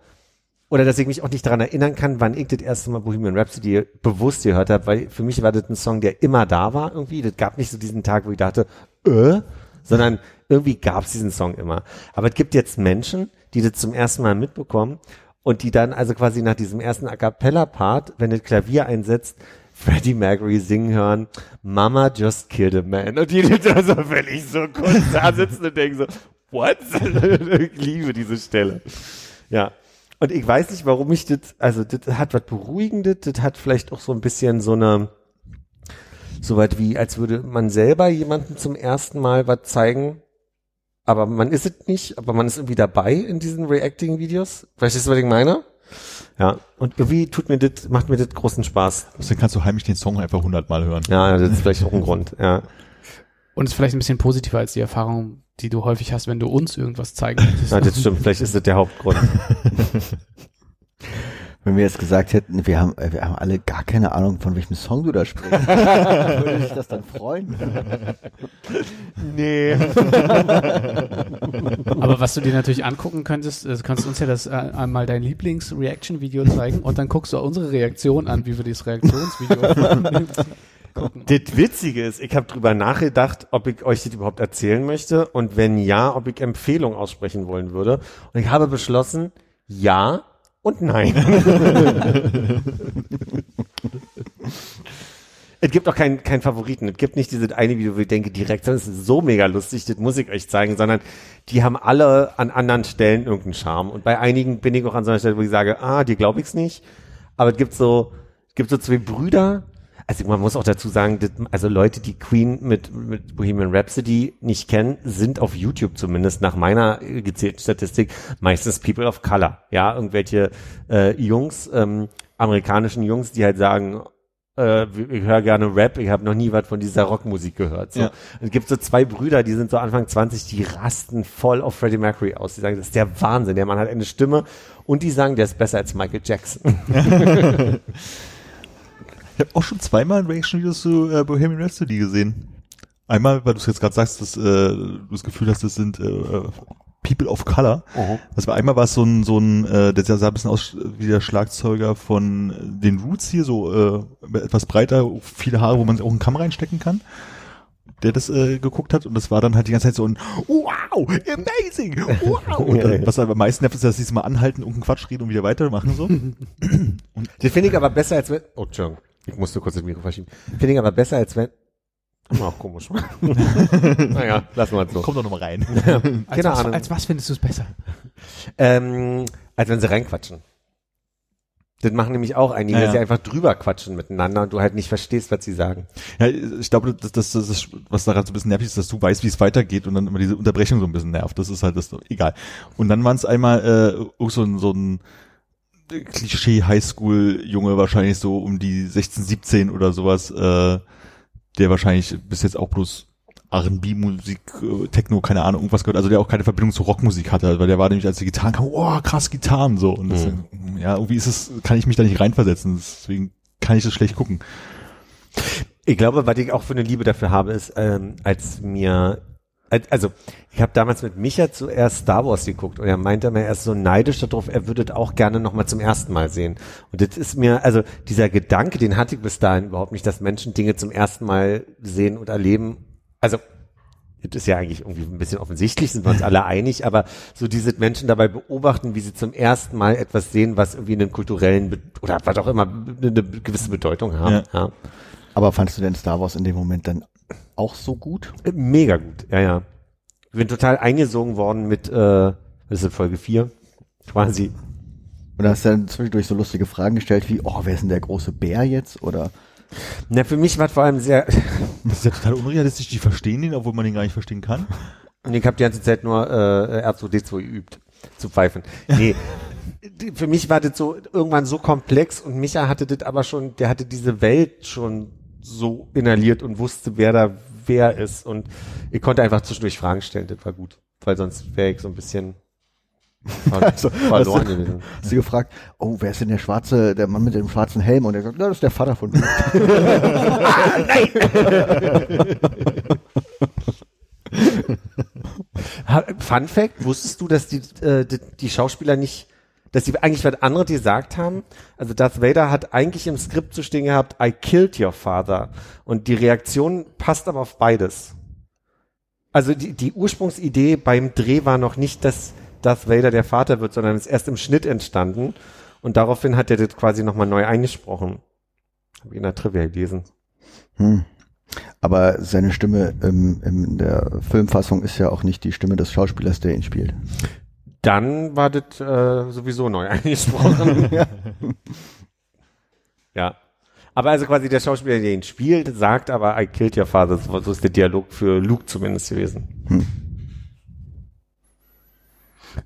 Speaker 2: oder dass ich mich auch nicht daran erinnern kann, wann ich das erste Mal Bohemian Rhapsody bewusst gehört habe, weil für mich war das ein Song, der immer da war irgendwie. Das gab nicht so diesen Tag, wo ich dachte, äh, sondern irgendwie gab es diesen Song immer. Aber es gibt jetzt Menschen, die das zum ersten Mal mitbekommen und die dann also quasi nach diesem ersten A Cappella-Part, wenn das Klavier einsetzt, Freddie Mercury singen hören, Mama just killed a man. Und die da so völlig so kurz da sitzen und denken so, what? ich liebe diese Stelle. Ja. Und ich weiß nicht, warum ich das, also das hat was Beruhigendes, das hat vielleicht auch so ein bisschen so eine, so weit wie, als würde man selber jemandem zum ersten Mal was zeigen, aber man ist es nicht, aber man ist irgendwie dabei in diesen Reacting-Videos. Verstehst du, was ich meine? Ja, und irgendwie tut mir das, macht mir das großen Spaß.
Speaker 4: Deswegen kannst du heimlich den Song einfach hundertmal hören.
Speaker 2: Ja, das ist vielleicht auch ein Grund, ja.
Speaker 5: Und ist vielleicht ein bisschen positiver als die Erfahrung, die du häufig hast, wenn du uns irgendwas zeigen möchtest.
Speaker 2: ja das stimmt, vielleicht ist das der Hauptgrund.
Speaker 3: Wenn wir jetzt gesagt hätten, wir haben, wir haben alle gar keine Ahnung, von welchem Song du da sprichst, würde sich das dann freuen?
Speaker 2: nee.
Speaker 5: Aber was du dir natürlich angucken könntest, äh, kannst du uns ja das äh, einmal dein Lieblings-Reaction-Video zeigen und dann guckst du unsere Reaktion an, wie wir dieses Reaktionsvideo gucken.
Speaker 2: Das Witzige ist, ich habe drüber nachgedacht, ob ich euch das überhaupt erzählen möchte und wenn ja, ob ich Empfehlungen aussprechen wollen würde. Und ich habe beschlossen, ja und nein. es gibt auch keinen keinen Favoriten. Es gibt nicht dieses eine Video, wo ich denke direkt, das ist so mega lustig, das muss ich euch zeigen, sondern die haben alle an anderen Stellen irgendeinen Charme. Und bei einigen bin ich auch an so einer Stelle, wo ich sage, ah, die glaube ich's nicht. Aber es gibt so, es gibt so zwei Brüder, also man muss auch dazu sagen, also Leute, die Queen mit, mit Bohemian Rhapsody nicht kennen, sind auf YouTube zumindest nach meiner äh, gezählten Statistik meistens People of Color. Ja, irgendwelche äh, Jungs, ähm, amerikanischen Jungs, die halt sagen, äh, ich höre gerne Rap, ich habe noch nie was von dieser Rockmusik gehört. So.
Speaker 4: Ja.
Speaker 2: Es gibt so zwei Brüder, die sind so Anfang 20, die rasten voll auf Freddie Mercury aus. Die sagen, das ist der Wahnsinn, der Mann hat eine Stimme und die sagen, der ist besser als Michael Jackson.
Speaker 4: Ich habe auch schon zweimal ein Reaction-Video zu äh, Bohemian Rhapsody gesehen. Einmal, weil du es jetzt gerade sagst, dass äh, du das Gefühl hast, das sind äh, People of Color. Das war einmal war es so ein, so ein, äh, der sah ein bisschen aus wie der Schlagzeuger von den Roots hier, so äh, etwas breiter, viele Haare, wo man auch einen Kamm reinstecken kann der das äh, geguckt hat und das war dann halt die ganze Zeit so ein Wow, amazing, wow. Und dann, was aber am meisten nervt, ist, dass sie es mal anhalten, irgendeinen Quatsch reden und wieder weitermachen so.
Speaker 2: Das finde ich aber besser als wenn. Oh, Entschuldigung. Ich musste kurz das Mikro verschieben. Finde ich aber besser als wenn. Auch komisch. naja, lassen wir es so.
Speaker 4: Komm doch nochmal rein.
Speaker 5: Als,
Speaker 2: Keine
Speaker 5: was,
Speaker 2: Ahnung.
Speaker 5: als was findest du es besser?
Speaker 2: Ähm, als wenn sie reinquatschen. Das machen nämlich auch einige,
Speaker 4: Ja,
Speaker 2: dass sie
Speaker 4: ja.
Speaker 2: einfach drüber quatschen miteinander und du halt nicht verstehst, was sie sagen.
Speaker 4: Ja, ich glaube, das, das, das ist, was daran so ein bisschen nervig ist, dass du weißt, wie es weitergeht und dann immer diese Unterbrechung so ein bisschen nervt. Das ist halt das, egal. Und dann waren es einmal äh, so ein, so ein Klischee Highschool-Junge, wahrscheinlich so um die 16, 17 oder sowas, äh, der wahrscheinlich bis jetzt auch bloß R&B-Musik, äh, Techno, keine Ahnung, irgendwas gehört, also der auch keine Verbindung zur Rockmusik hatte, weil der war nämlich, als die Gitarren kamen, oh, krass Gitarren, so. Und das, ja, irgendwie ist es, kann ich mich da nicht reinversetzen, deswegen kann ich das schlecht gucken.
Speaker 2: Ich glaube, was ich auch für eine Liebe dafür habe, ist, ähm, als mir, also ich habe damals mit Micha zuerst Star Wars geguckt und er meinte mir erst so neidisch darauf, er würde es auch gerne nochmal zum ersten Mal sehen. Und das ist mir, also dieser Gedanke, den hatte ich bis dahin überhaupt nicht, dass Menschen Dinge zum ersten Mal sehen und erleben. Also das ist ja eigentlich irgendwie ein bisschen offensichtlich, sind wir uns alle einig, aber so diese Menschen dabei beobachten, wie sie zum ersten Mal etwas sehen, was irgendwie einen kulturellen oder was auch immer eine gewisse Bedeutung haben.
Speaker 4: Ja.
Speaker 2: Ja.
Speaker 3: Aber fandst du denn Star Wars in dem Moment dann auch so gut?
Speaker 2: Äh, Mega gut, ja, ja. Ich bin total eingesogen worden mit, äh, was ist das, Folge 4? Quasi.
Speaker 3: Oder hast du dann zwischendurch so lustige Fragen gestellt wie, oh, wer ist denn der große Bär jetzt? Oder
Speaker 2: Na, für mich war vor allem sehr,
Speaker 4: Das ist ja total unrealistisch, die verstehen den, obwohl man den gar nicht verstehen kann.
Speaker 2: und ich habe die ganze Zeit nur äh, R2D2 geübt, zu pfeifen. Nee. Für mich war das so irgendwann so komplex und Micha hatte das aber schon, der hatte diese Welt schon so inhaliert und wusste, wer da wer ist. Und ich konnte einfach zwischendurch Fragen stellen, das war gut. Weil sonst wäre ich so ein bisschen
Speaker 3: Also,
Speaker 2: verloren
Speaker 3: hast du-
Speaker 2: gewesen.
Speaker 3: Hast du gefragt, oh, wer ist denn der schwarze, der Mann mit dem schwarzen Helm? Und er sagt, ja, das ist der Vater von mir.
Speaker 2: Ha- Fun Fact, wusstest du, dass die, äh, die, die Schauspieler nicht, dass sie eigentlich was anderes gesagt haben? Also Darth Vader hat eigentlich im Skript zu stehen gehabt, I killed your father. Und die Reaktion passt aber auf beides. Also die, die Ursprungsidee beim Dreh war noch nicht, dass Darth Vader der Vater wird, sondern ist erst im Schnitt entstanden. Und daraufhin hat er das quasi nochmal neu eingesprochen. Habe ich in der Trivia gelesen.
Speaker 3: Hm. Aber seine Stimme im, in der Filmfassung ist ja auch nicht die Stimme des Schauspielers, der ihn spielt.
Speaker 2: Dann war das äh, sowieso neu eingesprochen. ja. Aber also quasi der Schauspieler, der ihn spielt, sagt aber I killed your father. So so ist der Dialog für Luke zumindest gewesen.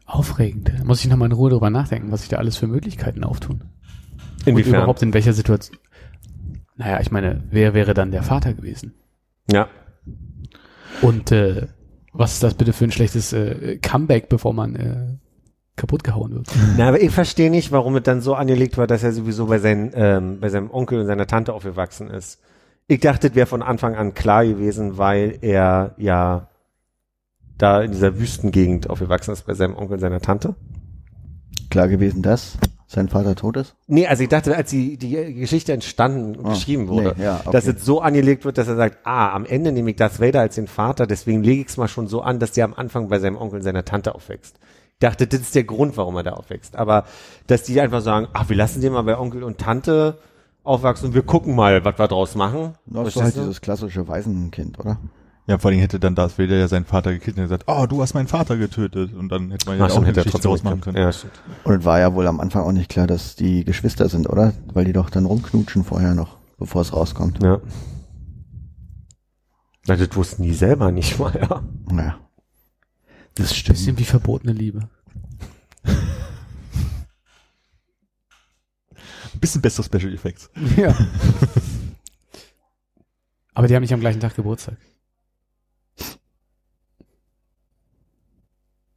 Speaker 5: Aufregend. Da muss ich nochmal in Ruhe drüber nachdenken, was sich da alles für Möglichkeiten auftun. Und
Speaker 2: Inwiefern?
Speaker 5: überhaupt in welcher Situation. Naja, ich meine, wer wäre dann der Vater gewesen?
Speaker 2: Ja.
Speaker 5: Und äh, was ist das bitte für ein schlechtes äh, Comeback, bevor man äh, kaputt gehauen wird?
Speaker 2: Na, aber ich verstehe nicht, warum es dann so angelegt war, dass er sowieso bei, seinen, ähm, bei seinem Onkel und seiner Tante aufgewachsen ist. Ich dachte, das wäre von Anfang an klar gewesen, weil er ja da in dieser Wüstengegend aufgewachsen ist bei seinem Onkel und seiner Tante.
Speaker 3: Klar gewesen, dass sein Vater tot ist?
Speaker 2: Nee, also ich dachte, als die, die Geschichte entstanden und
Speaker 3: Ah,
Speaker 2: geschrieben wurde,
Speaker 3: nee, ja, okay.
Speaker 2: dass es so angelegt wird, dass er sagt, ah, am Ende nehme ich Darth Vader als den Vater, deswegen lege ich es mal schon so an, dass der am Anfang bei seinem Onkel und seiner Tante aufwächst. Ich dachte, das ist der Grund, warum er da aufwächst. Aber dass die einfach sagen, ach, wir lassen den mal bei Onkel und Tante aufwachsen und wir gucken mal, was wir draus machen.
Speaker 3: Das ist halt dieses klassische Waisenkind, oder?
Speaker 4: Ja, vor allem hätte dann Darth Vader ja seinen Vater gekillt und gesagt, oh, du hast meinen Vater getötet. Und dann hätte man ja
Speaker 2: Ach,
Speaker 4: auch
Speaker 2: schon
Speaker 4: eine
Speaker 2: hätte er
Speaker 4: Geschichte
Speaker 2: trotzdem
Speaker 4: draus machen können.
Speaker 2: Ja, stimmt.
Speaker 3: Und es war ja wohl am Anfang auch nicht klar, dass die Geschwister sind, oder? Weil die doch dann rumknutschen vorher noch, bevor es rauskommt.
Speaker 2: Ja. Na, das wussten die selber nicht mal, ja.
Speaker 3: Naja. Das
Speaker 5: Bisschen wie verbotene Liebe.
Speaker 4: Ein bisschen bessere Special Effects.
Speaker 5: Ja. Aber die haben nicht am gleichen Tag Geburtstag.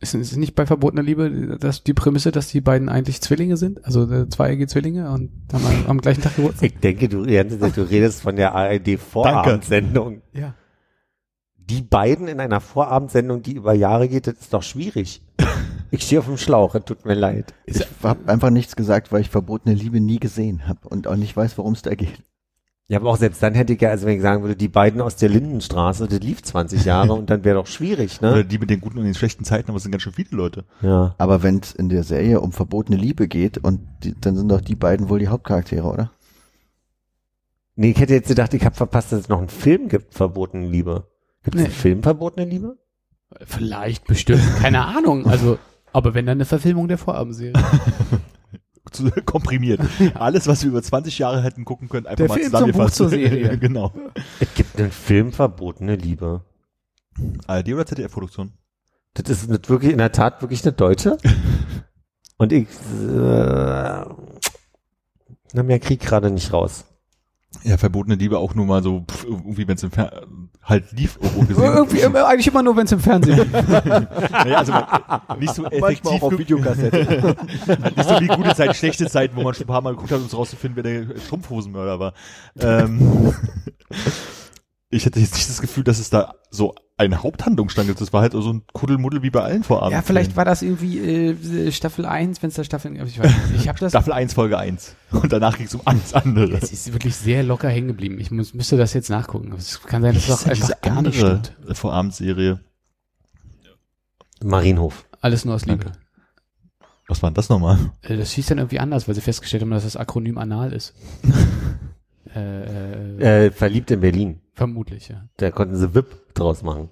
Speaker 5: Ist ist es nicht bei verbotener Liebe dass die Prämisse, dass die beiden eigentlich Zwillinge sind? Also äh, zweieige Zwillinge und haben am, am gleichen Tag Geburtstag?
Speaker 2: Ich denke, du, du redest von der ARD-Vorabendsendung.
Speaker 5: Ja.
Speaker 2: die beiden in einer Vorabendsendung, die über Jahre geht, das ist doch schwierig. Ich stehe auf dem Schlauch, es tut mir leid.
Speaker 3: Ich habe einfach nichts gesagt, weil ich verbotene Liebe nie gesehen habe und auch nicht weiß, worum es da geht.
Speaker 2: Ja, aber auch selbst dann hätte ich ja, also wenn ich sagen würde, die beiden aus der Lindenstraße, das lief 20 Jahre und dann wäre doch schwierig,
Speaker 4: Oder
Speaker 2: ne?
Speaker 4: die mit den guten und den schlechten Zeiten, aber es sind ganz schön viele Leute.
Speaker 2: Ja.
Speaker 3: Aber wenn es in der Serie um verbotene Liebe geht, und die, dann sind doch die beiden wohl die Hauptcharaktere, oder?
Speaker 2: Nee, ich hätte jetzt gedacht, ich habe verpasst, dass es noch einen Film gibt, Verbotene Liebe. Gibt es
Speaker 5: Nee.
Speaker 2: einen Film, Verbotene Liebe?
Speaker 5: Vielleicht, bestimmt. Keine Ahnung. Also, aber wenn dann eine Verfilmung der Vorabendserie.
Speaker 4: Komprimiert. Alles, was wir über 20 Jahre hätten gucken können, einfach
Speaker 5: Der
Speaker 4: mal
Speaker 5: Film zum. Buch zur Serie.
Speaker 4: genau.
Speaker 2: Es gibt einen Film, Verbotene Liebe.
Speaker 4: ARD oder ZDF-Produktion?
Speaker 2: Das ist nicht wirklich, in der Tat wirklich eine deutsche. Und ich, äh, na, mehr krieg gerade nicht raus.
Speaker 4: Ja, verbotene Liebe auch nur mal so, pff, irgendwie, wenn es im Fer halt lief, irgendwo gesehen.
Speaker 5: Irgendwie, immer, eigentlich immer nur, wenn es im Fernsehen lief.
Speaker 4: naja, also man, nicht so effektiv, ge-
Speaker 3: Videokassette.
Speaker 4: nicht so wie gute Zeit, schlechte Zeiten, wo man schon ein paar Mal geguckt hat, um es rauszufinden, wer der Strumpfhosenmörder war. Ähm, ich hatte jetzt nicht das Gefühl, dass es da so eine Haupthandlungsstange gibt. Das war halt so ein Kuddelmuddel wie bei allen Vorabend.
Speaker 5: Ja, vielleicht war das irgendwie äh, Staffel 1, wenn es da Staffeln ich weiß nicht. Ich habe das
Speaker 4: Staffel 1, Folge 1. Und danach ging es um alles andere.
Speaker 5: Es ist wirklich sehr locker hängen geblieben. Ich muss, müsste das jetzt nachgucken. Aber Es kann sein, dass das auch
Speaker 4: Diese
Speaker 5: einfach gar nicht
Speaker 4: andere
Speaker 5: stimmt.
Speaker 4: Vorabendserie.
Speaker 2: Marienhof.
Speaker 5: Alles nur aus Liebe.
Speaker 4: Danke. Was war denn das nochmal?
Speaker 5: Äh, Das hieß dann irgendwie anders, weil sie festgestellt haben, dass das Akronym anal ist. äh, äh,
Speaker 2: Äh, verliebt in Berlin.
Speaker 5: vermutlich, ja.
Speaker 2: Da konnten sie VIP draus machen.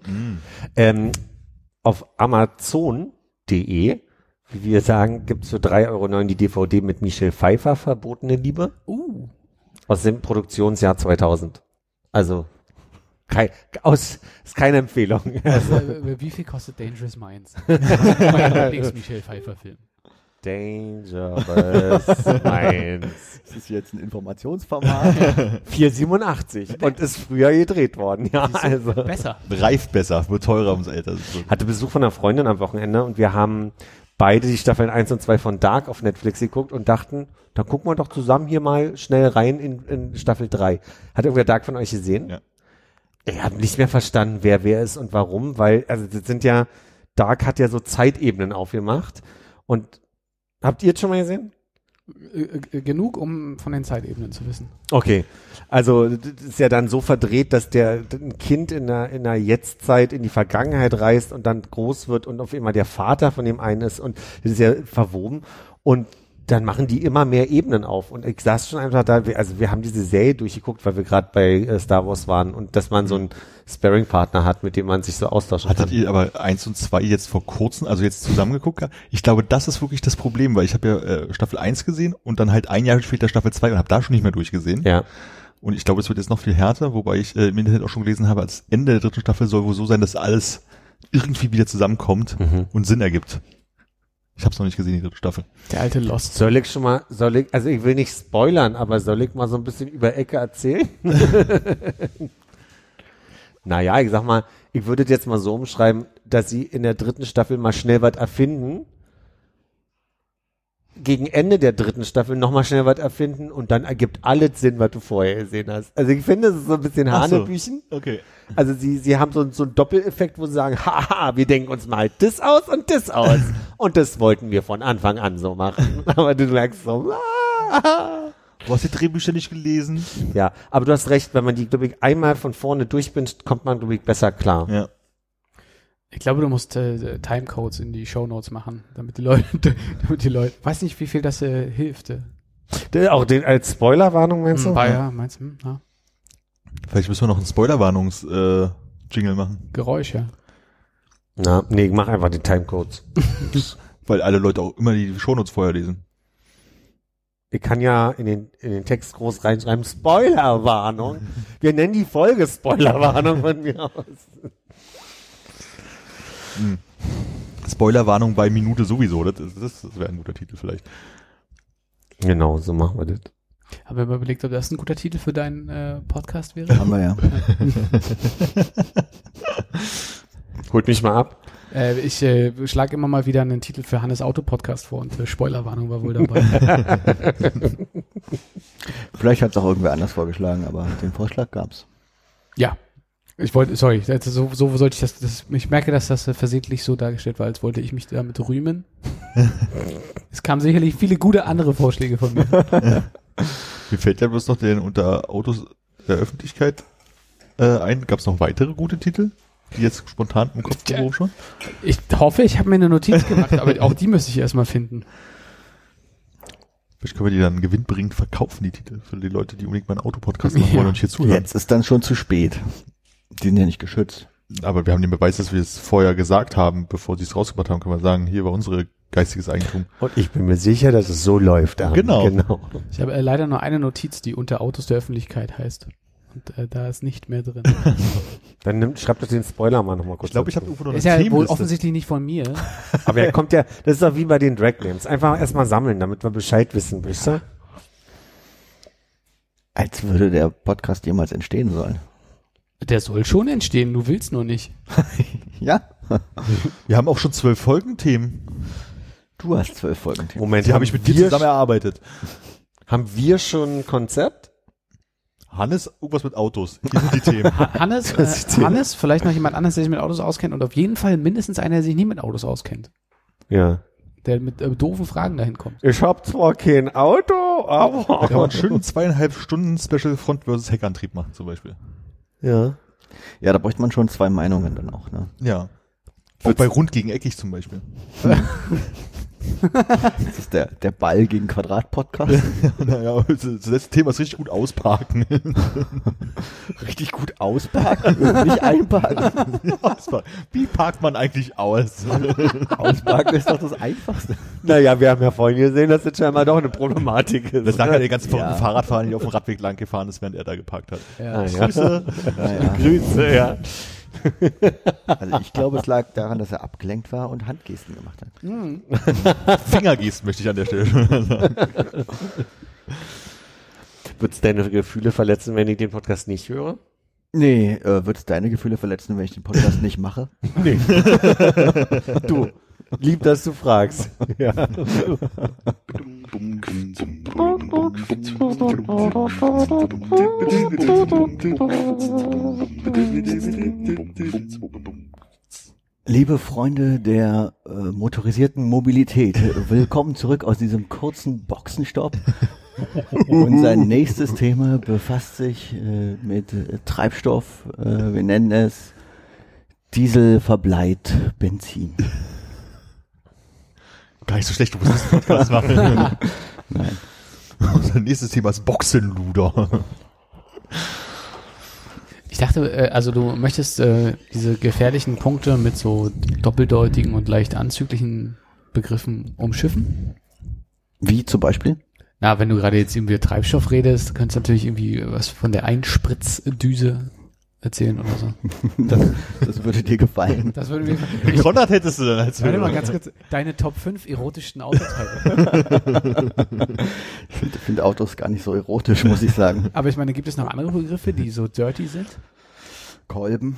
Speaker 2: Ähm, auf Amazon.de, wie wir sagen, gibt's für 3,09 Euro die DVD mit Michelle Pfeiffer, Verbotene Liebe,
Speaker 5: Uh.
Speaker 2: aus dem Produktionsjahr 2000. Also, kein, aus, ist keine Empfehlung.
Speaker 5: Also, äh, wie viel kostet Dangerous Minds? mein Lieblings-Michelle Pfeiffer-Film.
Speaker 2: Dangerous Minds.
Speaker 3: Das ist jetzt ein Informationsformat.
Speaker 2: 487 und ist früher gedreht worden. Ja, also.
Speaker 5: Besser.
Speaker 4: Reift besser, wird teurer ums älter. So.
Speaker 2: Hatte Besuch von einer Freundin am Wochenende und wir haben beide die Staffeln 1 und 2 von Dark auf Netflix geguckt und dachten, dann gucken wir doch zusammen hier mal schnell rein in, in Staffel 3. Hat irgendwer Dark von euch gesehen?
Speaker 4: Ja.
Speaker 2: Ich habe nicht mehr verstanden, wer wer ist und warum, weil, also das sind ja, Dark hat ja so Zeitebenen aufgemacht und habt ihr jetzt schon mal gesehen?
Speaker 5: Äh, äh, genug, um von den Zeitebenen zu wissen.
Speaker 2: Okay, also das ist ja dann so verdreht, dass der ein Kind in der, in der Jetztzeit in die Vergangenheit reist und dann groß wird und auf einmal der Vater von dem einen ist und das ist ja verwoben und dann machen die immer mehr Ebenen auf und ich saß schon einfach da, wir- also wir haben diese Serie durchgeguckt, weil wir gerade bei äh, Star Wars waren und dass man so einen Sparring-Partner hat, mit dem man sich so austauschen
Speaker 4: Hattet
Speaker 2: kann.
Speaker 4: ihr aber eins und zwei jetzt vor kurzem, also jetzt zusammengeguckt? Ich glaube, das ist wirklich das Problem, weil ich habe ja äh, Staffel 1 gesehen und dann halt ein Jahr später Staffel 2 und habe da schon nicht mehr durchgesehen.
Speaker 2: Ja,
Speaker 4: Und ich glaube, es wird jetzt noch viel härter, wobei ich äh, im Internet auch schon gelesen habe, als Ende der dritten Staffel soll wohl so sein, dass alles irgendwie wieder zusammenkommt
Speaker 2: Mhm.
Speaker 4: und Sinn ergibt. Ich habe es noch nicht gesehen, die dritte Staffel.
Speaker 5: Der alte Lost.
Speaker 2: soll ich schon mal, soll ich, also ich will nicht spoilern, aber soll ich mal so ein bisschen über Ecke erzählen? naja, ich sag mal, ich würde jetzt mal so umschreiben, dass sie in der dritten Staffel mal schnell was erfinden, gegen Ende der dritten Staffel nochmal schnell was erfinden und dann ergibt alles Sinn, was du vorher gesehen hast. Also ich finde, es ist so ein bisschen
Speaker 4: Ach so.
Speaker 2: Hanebüchen.
Speaker 4: Okay.
Speaker 2: Also sie, sie haben so, so einen Doppeleffekt, wo sie sagen, haha, wir denken uns mal das aus und das aus. und das wollten wir von Anfang an so machen. Aber du merkst so, ah.
Speaker 4: Du hast die Drehbücher nicht gelesen?
Speaker 2: ja, aber du hast recht, wenn man die, glaube ich, einmal von vorne durchbindet, kommt man, glaube ich, besser klar.
Speaker 4: Ja.
Speaker 5: Ich glaube, du musst äh, Timecodes in die Shownotes machen, damit die Leute, damit die Leute, weiß nicht, wie viel das äh, hilft. Äh.
Speaker 2: Der- Auch den, als Spoilerwarnung meinst du?
Speaker 5: Hm, Bayer, meinst du? Hm, ja.
Speaker 4: Vielleicht müssen wir noch einen Spoilerwarnungs-Jingle äh, Jingle machen.
Speaker 5: Geräusche.
Speaker 2: Na, nee, ich mach einfach die Timecodes.
Speaker 4: Weil alle Leute auch immer die Shownotes vorher lesen.
Speaker 2: Ich kann ja in den, in den Text groß reinschreiben, Spoilerwarnung. Wir nennen die Folge Spoilerwarnung von mir aus.
Speaker 4: Spoilerwarnung bei Minute sowieso. Das, das, das wäre ein guter Titel vielleicht.
Speaker 2: Genau, so machen wir das.
Speaker 5: Haben wir mal überlegt, ob das ein guter Titel für deinen äh, Podcast wäre?
Speaker 3: Haben wir ja.
Speaker 2: Holt mich mal ab.
Speaker 5: äh, ich äh, schlage immer mal wieder einen Titel für Hannes Auto Podcast vor und äh, Spoilerwarnung war wohl dabei.
Speaker 3: Vielleicht hat es auch irgendwer anders vorgeschlagen, aber den Vorschlag gab's.
Speaker 5: ja. Ich wollte, sorry, so, so sollte ich das, das, ich merke, dass das äh, versehentlich so dargestellt war, als wollte ich mich damit rühmen. es kamen sicherlich viele gute andere Vorschläge von mir.
Speaker 4: Mir fällt ja bloß noch den unter Autos der Öffentlichkeit äh, ein. Gab es noch weitere gute Titel, die jetzt spontan im Kopf gehoben schon?
Speaker 5: Ich hoffe, ich habe mir eine Notiz gemacht, aber auch die müsste ich erstmal finden.
Speaker 4: Vielleicht können wir die dann gewinnbringend verkaufen, die Titel, für die Leute, die unbedingt meinen Autopodcast machen wollen und hier zuhören.
Speaker 3: Jetzt ist dann schon zu spät. Die sind ja nicht geschützt.
Speaker 4: Aber wir haben den Beweis, dass wir es vorher gesagt haben, bevor sie es rausgebracht haben, können wir sagen, hier war unsere geistiges Eigentum.
Speaker 2: Und ich bin mir sicher, dass es so läuft. Arne.
Speaker 4: Genau.
Speaker 2: genau.
Speaker 5: Ich habe äh, leider nur eine Notiz, die unter Autos der Öffentlichkeit heißt. Und äh, da ist nicht mehr drin.
Speaker 2: Dann nimmt, schreibt doch den Spoiler mal nochmal kurz.
Speaker 4: Ich glaube, ich habe irgendwo noch eine
Speaker 5: Ist ja wohl offensichtlich nicht von mir.
Speaker 2: Aber er kommt ja, das ist doch wie bei den Drag Names. Einfach erstmal sammeln, damit wir Bescheid wissen, wisst ihr?
Speaker 3: Als würde der Podcast jemals entstehen sollen.
Speaker 5: Der soll schon entstehen, du willst nur nicht.
Speaker 3: Ja,
Speaker 4: Wir haben auch schon zwölf Folgenthemen.
Speaker 3: du hast zwölf Folgen. Tim.
Speaker 2: Moment,
Speaker 4: Die habe ich mit dir
Speaker 2: wir,
Speaker 4: zusammen erarbeitet.
Speaker 2: haben wir schon ein Konzept?
Speaker 4: Hannes, irgendwas mit Autos. Hier sind die Themen.
Speaker 5: Ha- Hannes, äh, Hannes, vielleicht noch jemand anderes, der sich mit Autos auskennt und auf jeden Fall mindestens einer, der sich nie mit Autos auskennt.
Speaker 2: Ja.
Speaker 5: Der mit äh, doofen Fragen dahin kommt.
Speaker 2: Ich hab zwar kein Auto,
Speaker 4: Da kann man
Speaker 2: aber.
Speaker 4: schön zweieinhalb Stunden Special Front versus Heckantrieb machen, zum Beispiel.
Speaker 2: Ja.
Speaker 3: Ja, da bräuchte man schon zwei Meinungen dann auch. Ne?
Speaker 4: Ja. Auch bei rund gegen eckig zum Beispiel.
Speaker 3: Das ist der, der Ball gegen Quadrat-Podcast.
Speaker 4: naja, das letzte Thema ist richtig gut ausparken.
Speaker 3: Richtig gut ausparken, nicht einparken.
Speaker 4: Ausparken. Wie parkt man eigentlich aus?
Speaker 3: Ausparken ist doch das Einfachste.
Speaker 2: Naja, wir haben ja vorhin gesehen, dass das scheinbar doch eine Problematik ist.
Speaker 4: Das sagt ja der ganze
Speaker 3: Ja.
Speaker 4: Fahrradfahrer, die auf dem Radweg lang gefahren ist, während er da geparkt hat.
Speaker 5: Ja.
Speaker 2: Ah, ja. Grüße, ja.
Speaker 3: Also ich glaube, es lag daran, dass er abgelenkt war und Handgesten gemacht hat.
Speaker 4: Fingergesten möchte ich an der Stelle schon sagen.
Speaker 2: Wird es deine Gefühle verletzen, wenn ich den Podcast nicht höre?
Speaker 3: Nee, äh, wird es deine Gefühle verletzen, wenn ich den Podcast nicht mache?
Speaker 2: Nee. du, lieb, dass du fragst. Ja.
Speaker 3: Liebe Freunde der äh, motorisierten Mobilität, willkommen zurück aus diesem kurzen Boxenstopp. Unser nächstes Thema befasst sich äh, mit äh, Treibstoff. Äh, wir nennen es Diesel verbleit Benzin.
Speaker 4: Gar nicht so schlecht, du musst das Podcast machen.
Speaker 3: Nein.
Speaker 4: Unser nächstes Thema ist Boxenluder.
Speaker 5: Ich dachte, äh, also du möchtest äh, diese gefährlichen Punkte mit so doppeldeutigen und leicht anzüglichen Begriffen umschiffen?
Speaker 3: Wie zum Beispiel?
Speaker 5: Na, wenn du gerade jetzt irgendwie über Treibstoff redest, könntest du natürlich irgendwie was von der Einspritzdüse erzählen oder so.
Speaker 3: Das, das würde dir gefallen.
Speaker 5: Das würde mir ich,
Speaker 4: Konrad hättest du dann als
Speaker 5: Warte mal ganz kurz. Deine Top 5 erotischsten Autoteile.
Speaker 3: Ich finde find Autos gar nicht so erotisch, muss ich sagen.
Speaker 5: Aber ich meine, gibt es noch andere Begriffe, die so dirty sind?
Speaker 3: Kolben.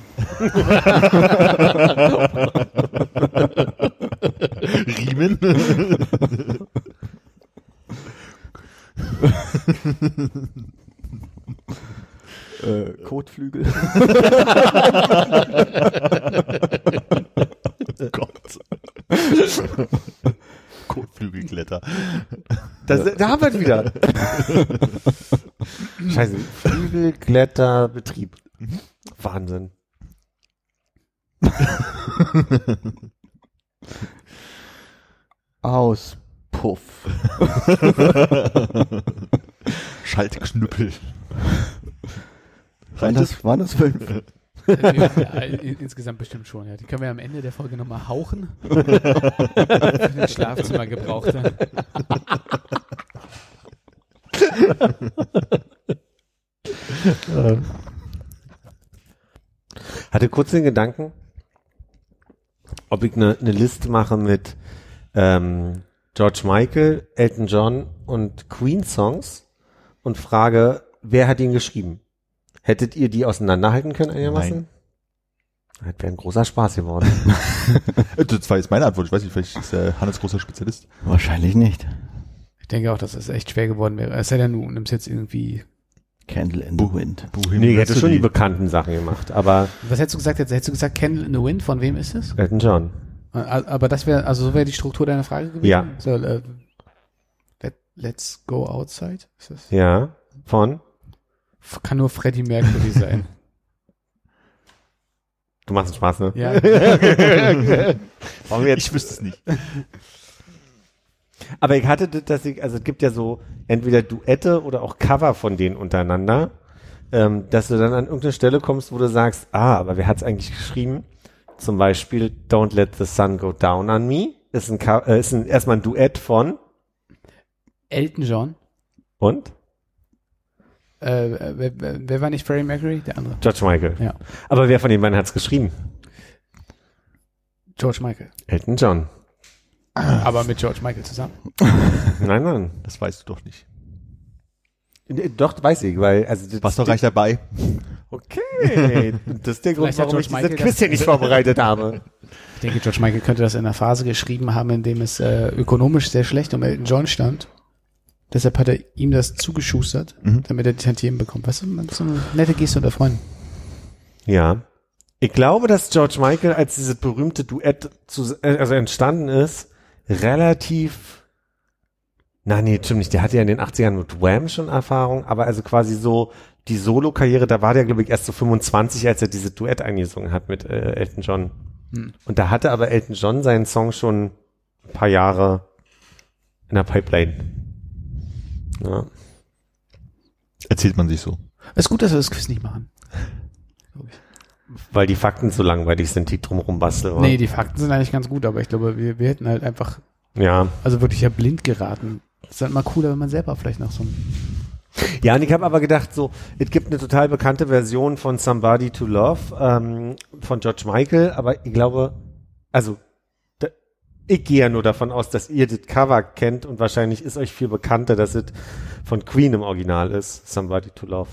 Speaker 4: Riemen.
Speaker 3: Äh, Kotflügel.
Speaker 4: Gott. Kotflügelkletter.
Speaker 2: Das, da haben wir es wieder. Scheiße. Flügelkletter, Betrieb. Wahnsinn.
Speaker 3: Auspuff.
Speaker 4: Schaltknüppel.
Speaker 3: Waren das, waren das fünf?
Speaker 5: ja, insgesamt bestimmt schon, ja. Die können wir am Ende der Folge nochmal hauchen. Für den Schlafzimmer gebraucht. dann.
Speaker 2: Hatte kurz den Gedanken, ob ich eine ne Liste mache mit ähm, George Michael, Elton John und Queen Songs und frage, wer hat ihn geschrieben? Hättet ihr die auseinanderhalten können einigermaßen? Das wäre ein großer Spaß geworden.
Speaker 4: Äh, Das war jetzt meine Antwort. Ich weiß nicht, vielleicht ist der Hannes großer Spezialist.
Speaker 3: Wahrscheinlich nicht.
Speaker 5: Ich denke auch, dass es echt schwer geworden wäre. Es sei denn, du nimmst jetzt irgendwie.
Speaker 3: Candle in the Wind.
Speaker 2: nee, ich hätte schon die bekannten Sachen gemacht, aber
Speaker 5: Was hättest du gesagt? Jetzt hättest du gesagt, Candle in the Wind, von wem ist es?
Speaker 2: Elton John.
Speaker 5: Äh, Aber das wäre, also so wäre die Struktur deiner Frage gewesen?
Speaker 2: Ja.
Speaker 5: So, äh, let, let's go outside? Ist das?
Speaker 2: Ja, von?
Speaker 5: Kann nur Freddie Mercury sein.
Speaker 2: Du machst einen Spaß, ne?
Speaker 5: ja.
Speaker 2: Warum jetzt?
Speaker 4: Ich wüsste es nicht.
Speaker 2: Aber ich hatte das, dass ich, also es gibt ja so entweder Duette oder auch Cover von denen untereinander, ähm, dass du dann an irgendeine Stelle kommst, wo du sagst, ah, aber wer hat's eigentlich geschrieben? Zum Beispiel Don't Let the Sun Go Down on Me ist ein, äh, ist ein erstmal ein Duett von
Speaker 5: Elton John.
Speaker 2: und
Speaker 5: Äh, wer, wer, war nicht Freddie Mercury? Der andere.
Speaker 2: George Michael.
Speaker 5: Ja.
Speaker 2: Aber wer von den beiden hat's geschrieben?
Speaker 5: George Michael.
Speaker 2: Elton John.
Speaker 5: Aber mit George Michael zusammen.
Speaker 2: Nein, nein.
Speaker 4: Das weißt du doch nicht.
Speaker 2: Nee, Doch, weiß ich, weil, also, das,
Speaker 4: Warst doch gleich dabei.
Speaker 2: Okay. Das ist der Grund, warum ich
Speaker 5: George
Speaker 2: dieses
Speaker 5: Michael
Speaker 2: Quiz hier
Speaker 5: das-
Speaker 2: nicht vorbereitet habe.
Speaker 5: Ich denke, George Michael könnte das in einer Phase geschrieben haben, in dem es äh, ökonomisch sehr schlecht um Elton John stand. Deshalb hat er ihm das zugeschustert,
Speaker 4: Mhm.
Speaker 5: damit er die Tantiemen bekommt. Weißt du, so eine nette Geste unter Freunden.
Speaker 2: Ja. Ich glaube, dass George Michael, als dieses berühmte Duett zu, äh, also entstanden ist, relativ, na nee, stimmt nicht, der hatte ja in den 80ern mit Wham schon Erfahrung, aber also quasi so die Solo-Karriere, da war der, glaube ich, erst so 25, als er dieses Duett eingesungen hat mit äh, Elton John.
Speaker 5: Hm.
Speaker 2: Und da hatte aber Elton John seinen Song schon ein paar Jahre in der Pipeline. Ja.
Speaker 4: Erzählt man sich so.
Speaker 5: Es ist gut, dass wir das Quiz nicht machen.
Speaker 2: Weil die Fakten so langweilig sind, die drumherum basteln.
Speaker 5: Nee, die Fakten sind eigentlich ganz gut, aber ich glaube, wir, wir hätten halt einfach,
Speaker 2: Ja.
Speaker 5: also wirklich ja blind geraten. Es ist halt mal cooler, wenn man selber vielleicht noch so ein
Speaker 2: Ja, und ich habe aber gedacht, so, es gibt eine total bekannte Version von Somebody to Love ähm, von George Michael, aber ich glaube, also ich gehe ja nur davon aus, dass ihr das Cover kennt und wahrscheinlich ist euch viel bekannter, dass es von Queen im Original ist, Somebody to Love.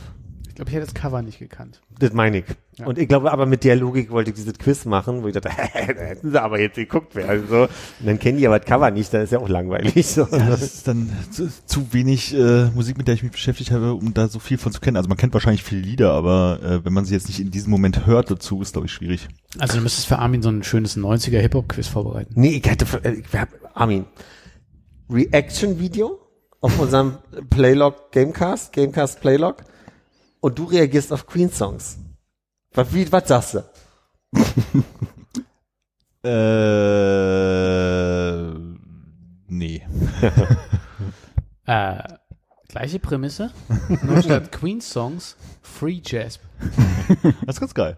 Speaker 5: Ich glaube, ich hätte das Cover nicht gekannt.
Speaker 2: Das meine ich.
Speaker 5: Ja.
Speaker 2: Und ich glaube, aber mit der Logik wollte ich dieses Quiz machen, wo ich dachte, da hätten sie aber jetzt geguckt werden. So. Und dann kennen die aber das Cover nicht, dann ist ja auch langweilig. So.
Speaker 4: Ja, das ist dann zu, zu wenig äh, Musik, mit der ich mich beschäftigt habe, um da so viel von zu kennen. Also man kennt wahrscheinlich viele Lieder, aber äh, wenn man sie jetzt nicht in diesem Moment hört dazu, ist glaube ich schwierig.
Speaker 5: Also du müsstest für Armin so ein schönes 90er Hip-Hop-Quiz vorbereiten.
Speaker 2: Nee, ich hätte, äh, ich hab, Armin, Reaction-Video auf unserem Playlog Gamecast, Gamecast Playlog und du reagierst auf Queen-Songs. Was, wie, was sagst du?
Speaker 4: Äh, nee.
Speaker 5: Äh, gleiche Prämisse, nur statt Queen-Songs Free Jazz.
Speaker 4: Das ist ganz geil.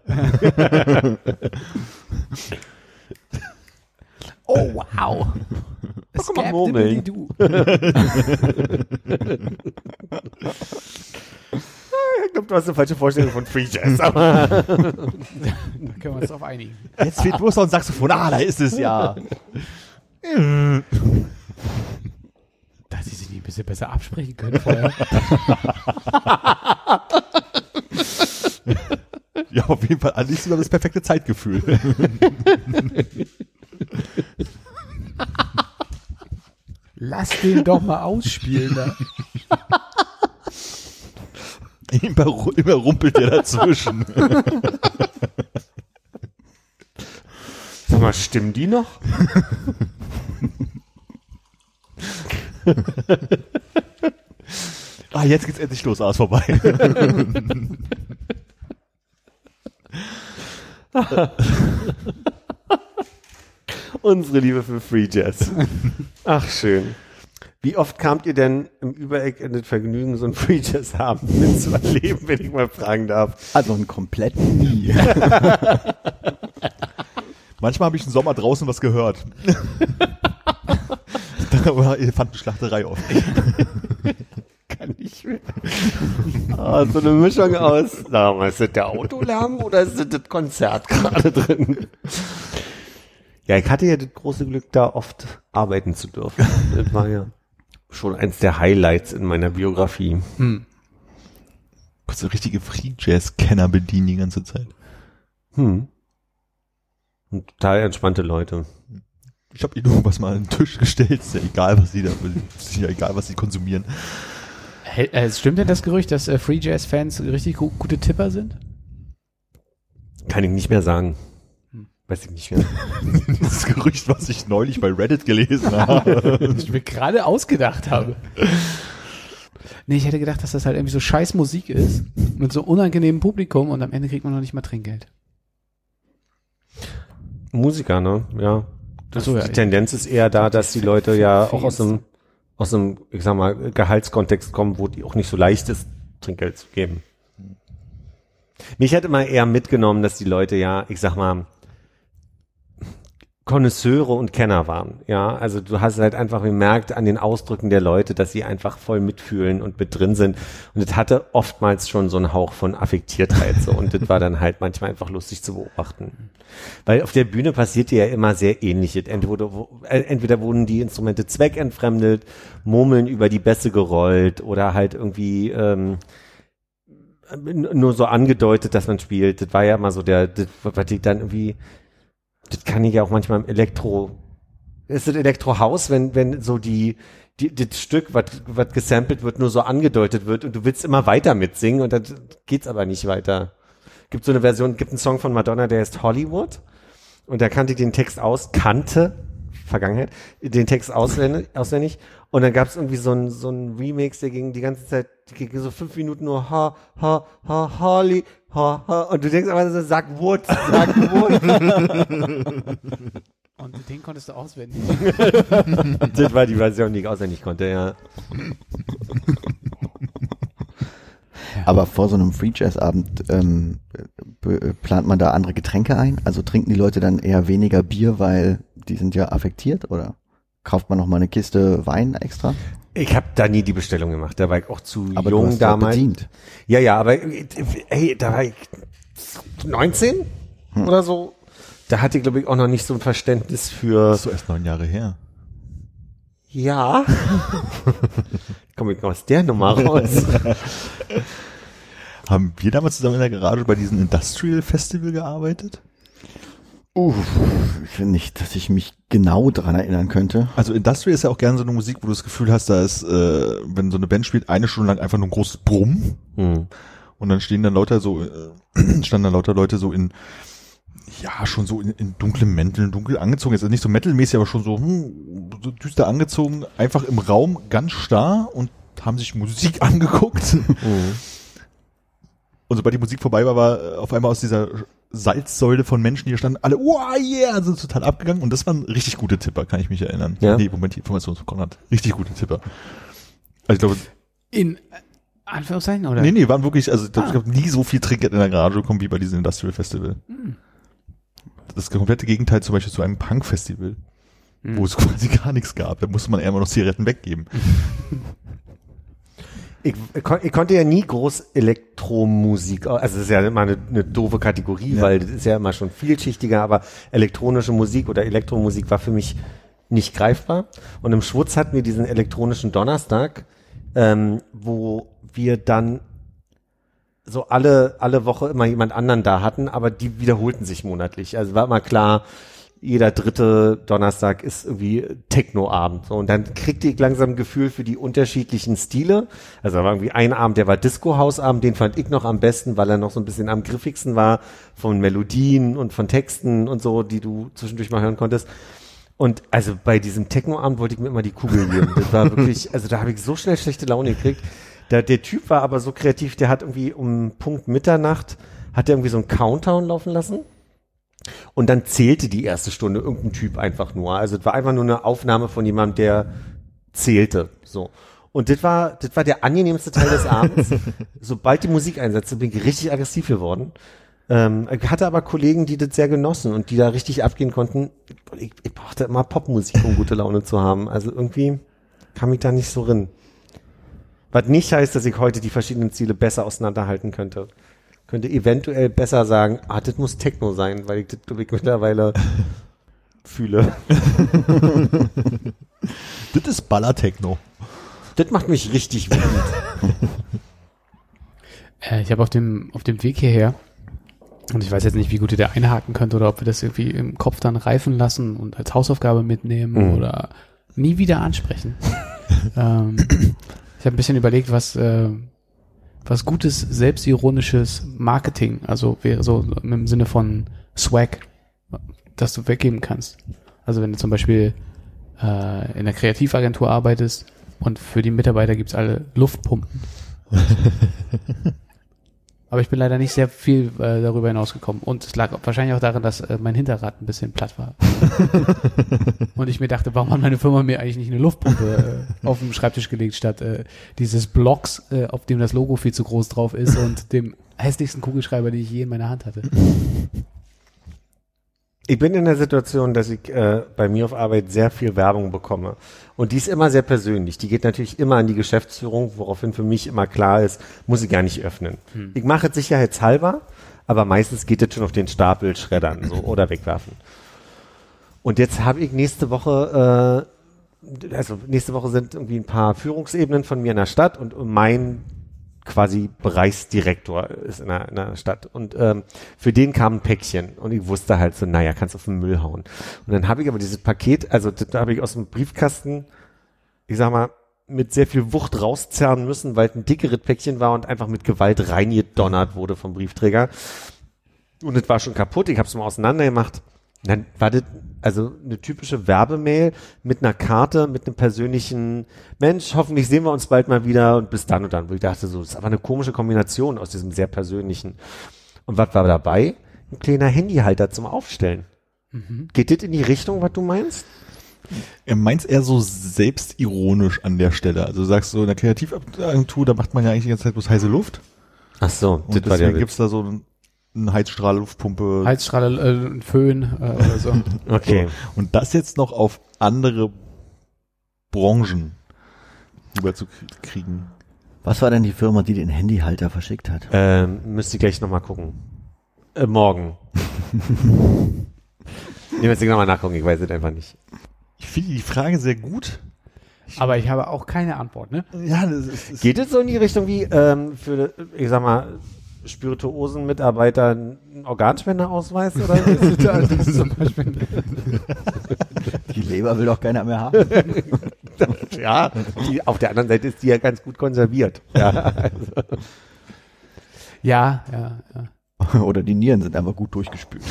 Speaker 5: Oh, wow.
Speaker 2: Guck mal, murmeln.
Speaker 5: Du.
Speaker 2: Ich glaube, du hast eine falsche Vorstellung von Free Jazz, aber
Speaker 5: Da können wir uns drauf einigen.
Speaker 4: Jetzt fehlt bloß noch ein Saxophon. Ah, da ist es ja.
Speaker 5: Dass sie sich nicht ein bisschen besser absprechen können vorher.
Speaker 4: Ja, auf jeden Fall. An sich sogar das perfekte Zeitgefühl.
Speaker 5: Lass den doch mal ausspielen. Da.
Speaker 4: Immer, rumpelt der dazwischen.
Speaker 2: sag mal, stimmen die noch?
Speaker 4: ah, jetzt geht's endlich los. Ist vorbei.
Speaker 2: Unsere Liebe für Free Jazz. Ach, schön. Wie oft kamt ihr denn im Übereck in das Vergnügen, so ein Free Jazz Abend mitzuerleben, wenn ich mal fragen darf?
Speaker 3: Also einen kompletten nie.
Speaker 4: Manchmal habe ich im Sommer draußen was gehört. da war Elefantenschlachterei oft.
Speaker 2: Kann nicht mehr. Ah, so eine Mischung aus. Sag mal, ist das der Autolärm oder ist das das Konzert gerade drin? Ja, ich hatte ja das große Glück, da oft arbeiten zu dürfen. Das war ja schon eins der Highlights in meiner Biografie.
Speaker 4: So richtige Free Jazz-Kenner bedienen die ganze Zeit.
Speaker 2: Hm. Und total entspannte Leute.
Speaker 4: Ich habe ihnen irgendwas mal an den Tisch gestellt. Ist ja egal, was sie da, ist ja egal, was sie konsumieren.
Speaker 5: Hä- äh, Stimmt denn das Gerücht, dass äh, Free Jazz-Fans richtig gu gute Tipper sind?
Speaker 2: Kann ich nicht mehr sagen. Weiß ich nicht mehr.
Speaker 4: Das Gerücht, was ich neulich bei Reddit gelesen habe.
Speaker 5: Das ich mir gerade ausgedacht habe. Nee, ich hätte gedacht, dass das halt irgendwie so scheiß Musik ist, mit so unangenehmem Publikum und am Ende kriegt man noch nicht mal Trinkgeld.
Speaker 2: Musiker, ne? Ja. Das,
Speaker 5: Ach so, ja,
Speaker 2: die Tendenz ist eher da, dass die Leute ja auch aus einem, aus einem, ich sag mal, Gehaltskontext kommen, wo die auch nicht so leicht ist, Trinkgeld zu geben. Mich hat immer eher mitgenommen, dass die Leute ja, ich sag mal, Konnoisseure und Kenner waren. Ja, also du hast halt einfach gemerkt an den Ausdrücken der Leute, dass sie einfach voll mitfühlen und mit drin sind. Und es hatte oftmals schon so einen Hauch von Affektiertheit so. Und das war dann halt manchmal einfach lustig zu beobachten. Weil auf der Bühne passierte ja immer sehr ähnliches. Entweder, äh, entweder wurden die Instrumente zweckentfremdet, Murmeln über die Bässe gerollt oder halt irgendwie ähm, nur so angedeutet, dass man spielt. Das war ja immer so der, das, was die dann irgendwie, das kann ich ja auch manchmal im Elektro, ist das Elektrohaus, wenn, wenn so die, die, das Stück, was, was gesampelt wird, nur so angedeutet wird und du willst immer weiter mitsingen und dann geht's aber nicht weiter. Gibt so eine Version, gibt einen Song von Madonna, der heißt Hollywood und da kannte ich den Text aus, kannte, Vergangenheit, den Text auswendig, auswendig und dann gab es irgendwie so ein, so ein Remix, der ging die ganze Zeit, die ging so fünf Minuten nur ha, ha, ha, Holly, ha, ha und du denkst aber, so, sag Wood, sag Wood.
Speaker 5: Und den konntest du auswendig.
Speaker 2: das war die Version, die ich auswendig konnte, ja.
Speaker 3: Aber vor so einem Free Jazz Abend ähm, plant man da andere Getränke ein? Also trinken die Leute dann eher weniger Bier, weil die sind ja affektiert oder kauft man noch mal eine Kiste Wein extra?
Speaker 2: Ich habe da nie die Bestellung gemacht, da war ich auch zu
Speaker 3: Aber du
Speaker 2: jung
Speaker 3: hast ja
Speaker 2: damals.
Speaker 3: bedient.
Speaker 2: Ja, ja, aber äh, ey, da war ich 19
Speaker 3: Hm.
Speaker 2: oder so. Da hatte ich, glaube ich, auch noch nicht so ein Verständnis für.
Speaker 4: Das ist so erst neun Jahre her.
Speaker 2: Ja. Komme ich aus der Nummer raus.
Speaker 4: Haben wir damals zusammen in der Garage bei diesem Industrial Festival gearbeitet?
Speaker 3: Uff, ich finde nicht, dass ich mich genau dran erinnern könnte.
Speaker 4: Also Industrial ist ja auch gerne so eine Musik, wo du das Gefühl hast, da ist, äh, wenn so eine Band spielt, eine Stunde lang einfach nur ein großes Brumm
Speaker 2: Hm.
Speaker 4: und dann stehen dann lauter so, äh, standen dann lauter Leute so in, ja, schon so in, in dunklen Mänteln, dunkel angezogen, jetzt nicht so metalmäßig, aber schon so, hm, so düster angezogen, einfach im Raum ganz starr und haben sich Musik angeguckt.
Speaker 2: Hm.
Speaker 4: Und sobald die Musik vorbei war, war äh, auf einmal aus dieser Salzsäule von Menschen, die da standen, alle, wow, yeah, sind total abgegangen. Und das waren richtig gute Tipper, kann ich mich erinnern.
Speaker 2: Ja.
Speaker 4: Nee, Moment, die Information von Konrad. Richtig gute Tipper. Also ich glaube,
Speaker 5: In äh, Anführungszeichen, oder?
Speaker 4: nee, nee, waren wirklich, also ich glaube, ich habe nie so viel Trinkgeld in der Garage bekommen wie bei diesem Industrial Festival. Das komplette Gegenteil zum Beispiel zu einem Punk-Festival, wo es quasi gar nichts gab. Da musste man eher mal noch Zigaretten weggeben.
Speaker 2: Ich, ich konnte ja nie groß Elektromusik, also das ist ja immer eine, eine doofe Kategorie,
Speaker 4: Ja.
Speaker 2: weil das ist ja immer schon vielschichtiger, aber elektronische Musik oder Elektromusik war für mich nicht greifbar. Und im Schwutz hatten wir diesen elektronischen Donnerstag, ähm, wo wir dann so alle, alle Woche immer jemand anderen da hatten, aber die wiederholten sich monatlich. Also war immer klar, jeder dritte Donnerstag ist irgendwie Techno-Abend. So, und dann kriegte ich langsam ein Gefühl für die unterschiedlichen Stile. Also da war irgendwie ein Abend, der war Disco-Hausabend, den fand ich noch am besten, weil er noch so ein bisschen am griffigsten war von Melodien und von Texten und so, die du zwischendurch mal hören konntest. Und also bei diesem Techno-Abend wollte ich mir immer die Kugel geben. Das war wirklich, also da habe ich so schnell schlechte Laune gekriegt. Der, der Typ war aber so kreativ, der hat irgendwie um Punkt Mitternacht, hat er irgendwie so einen Countdown laufen lassen. Und dann zählte die erste Stunde irgendein Typ einfach nur. Also es war einfach nur eine Aufnahme von jemandem, der zählte. So. Und das war, das war der angenehmste Teil des Abends. Sobald die Musik einsetzte, bin ich richtig aggressiv geworden. Ähm, ich hatte aber Kollegen, die das sehr genossen und die da richtig abgehen konnten. Ich, ich brauchte immer Popmusik, um gute Laune zu haben. Also irgendwie kam ich da nicht so rin. Was nicht heißt, dass ich heute die verschiedenen Ziele besser auseinanderhalten könnte. Könnte eventuell besser sagen, ah, das muss Techno sein, weil ich das glaub ich, mittlerweile fühle.
Speaker 4: Das ist Ballertechno.
Speaker 2: Das macht mich richtig wütend.
Speaker 5: Äh, ich habe auf dem, auf dem Weg hierher, und ich weiß jetzt nicht, wie gut ihr da einhaken könnt oder ob wir das irgendwie im Kopf dann reifen lassen und als Hausaufgabe mitnehmen
Speaker 2: Mhm.
Speaker 5: oder nie wieder ansprechen. ähm, ich habe ein bisschen überlegt, was, äh, was gutes, selbstironisches Marketing, also wäre so im Sinne von Swag, das du weggeben kannst. Also wenn du zum Beispiel äh, in der Kreativagentur arbeitest und für die Mitarbeiter gibt's alle Luftpumpen. Aber ich bin leider nicht sehr viel äh, darüber hinausgekommen. Und es lag wahrscheinlich auch daran, dass äh, mein Hinterrad ein bisschen platt war. und ich mir dachte, warum hat meine Firma mir eigentlich nicht eine Luftpumpe äh, auf den Schreibtisch gelegt, statt äh, dieses Blocks, äh, auf dem das Logo viel zu groß drauf ist und dem hässlichsten Kugelschreiber, den ich je in meiner Hand hatte.
Speaker 2: Ich bin in der Situation, dass ich äh, bei mir auf Arbeit sehr viel Werbung bekomme. Und die ist immer sehr persönlich. Die geht natürlich immer an die Geschäftsführung, woraufhin für mich immer klar ist, muss ich gar nicht öffnen. Ich mache es sicherheitshalber, aber meistens geht es schon auf den Stapel schreddern so, oder wegwerfen. Und jetzt habe ich nächste Woche, äh, also nächste Woche sind irgendwie ein paar Führungsebenen von mir in der Stadt und mein quasi Bereichsdirektor ist in der, in der Stadt. Und ähm, für den kam ein Päckchen und ich wusste halt so, naja, kannst auf den Müll hauen. Und dann habe ich aber dieses Paket, also da habe ich aus dem Briefkasten, ich sag mal, mit sehr viel Wucht rauszerren müssen, weil es ein dickeres Päckchen war und einfach mit Gewalt reingedonnert wurde vom Briefträger. Und es war schon kaputt, ich habe es mal auseinander gemacht. Dann war das also eine typische Werbemail mit einer Karte, mit einem persönlichen Mensch, hoffentlich sehen wir uns bald mal wieder und bis dann und dann. Wo ich dachte so, das ist aber eine komische Kombination aus diesem sehr persönlichen. Und was war dabei? Ein kleiner Handyhalter zum Aufstellen. Geht das in die Richtung, was du meinst?
Speaker 4: Er meint eher so selbstironisch an der Stelle. Also du sagst so, in der Kreativagentur, da macht man ja eigentlich die ganze Zeit bloß heiße Luft.
Speaker 2: Ach so,
Speaker 4: Und deswegen gibt's da so einen Heizstrahl, Luftpumpe.
Speaker 5: Heizstrahler, äh, ein Föhn äh, oder so.
Speaker 2: Okay.
Speaker 4: Und das jetzt noch auf andere Branchen. rüberzukriegen.
Speaker 3: Was war denn die Firma, die den Handyhalter verschickt hat?
Speaker 2: Ähm, müsste ich gleich nochmal gucken. Äh, morgen. müsste ich nochmal nachgucken, ich weiß es einfach nicht.
Speaker 4: Ich finde die Frage sehr gut.
Speaker 5: Aber ich habe auch keine Antwort, ne?
Speaker 4: Ja, das ist, ist
Speaker 2: Geht es so in die Richtung wie ähm, für, ich sag mal, spirituosen Mitarbeiter einen Organspenderausweis oder so?
Speaker 5: das ist zum Beispiel
Speaker 3: Die Leber will doch keiner mehr haben.
Speaker 2: ja, die, auf der anderen Seite ist die ja ganz gut konserviert. Ja, also.
Speaker 5: ja, ja, ja.
Speaker 3: Oder die Nieren sind einfach gut durchgespült.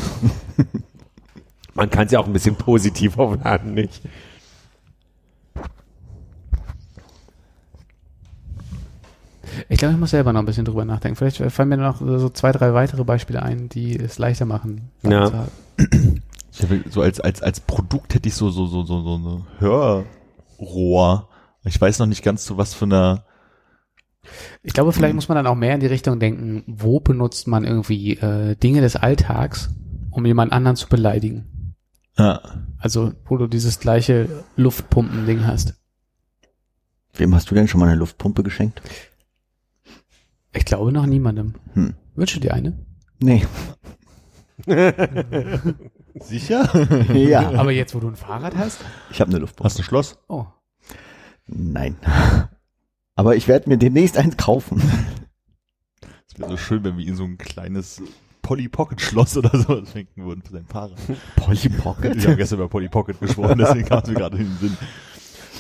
Speaker 2: Man kann es ja auch ein bisschen positiv aufladen, nicht?
Speaker 5: Ich glaube, ich muss selber noch ein bisschen drüber nachdenken. Vielleicht fallen mir noch so zwei, drei weitere Beispiele ein, die es leichter machen.
Speaker 2: Ja.
Speaker 4: Ich hätte so als, als, als Produkt hätte ich so, so, so, so, so eine Hörrohr. Ich weiß noch nicht ganz zu was für einer,
Speaker 5: Ich glaube, vielleicht muss man dann auch mehr in die Richtung denken, wo benutzt man irgendwie äh, Dinge des Alltags, um jemand anderen zu beleidigen.
Speaker 4: ja,
Speaker 5: Also, wo du dieses gleiche Luftpumpen-Ding hast.
Speaker 3: Wem hast du denn schon mal eine Luftpumpe geschenkt?
Speaker 5: Ich glaube noch niemandem.
Speaker 3: Hm.
Speaker 5: Wünsche dir eine?
Speaker 3: Nee.
Speaker 4: sicher?
Speaker 3: ja.
Speaker 5: Aber jetzt, wo du ein Fahrrad hast?
Speaker 3: Ich habe eine Luftpumpe.
Speaker 4: Hast du ein Schloss?
Speaker 5: Oh.
Speaker 3: Nein. Aber ich werde mir demnächst eins kaufen.
Speaker 4: Es wäre so schön, wenn wir ihn so ein kleines Polly Pocket Schloss oder so schenken würden für sein Fahrrad.
Speaker 3: Polly Pocket.
Speaker 4: Wir haben gestern über Polly Pocket gesprochen, deswegen kam es mir gerade in den Sinn.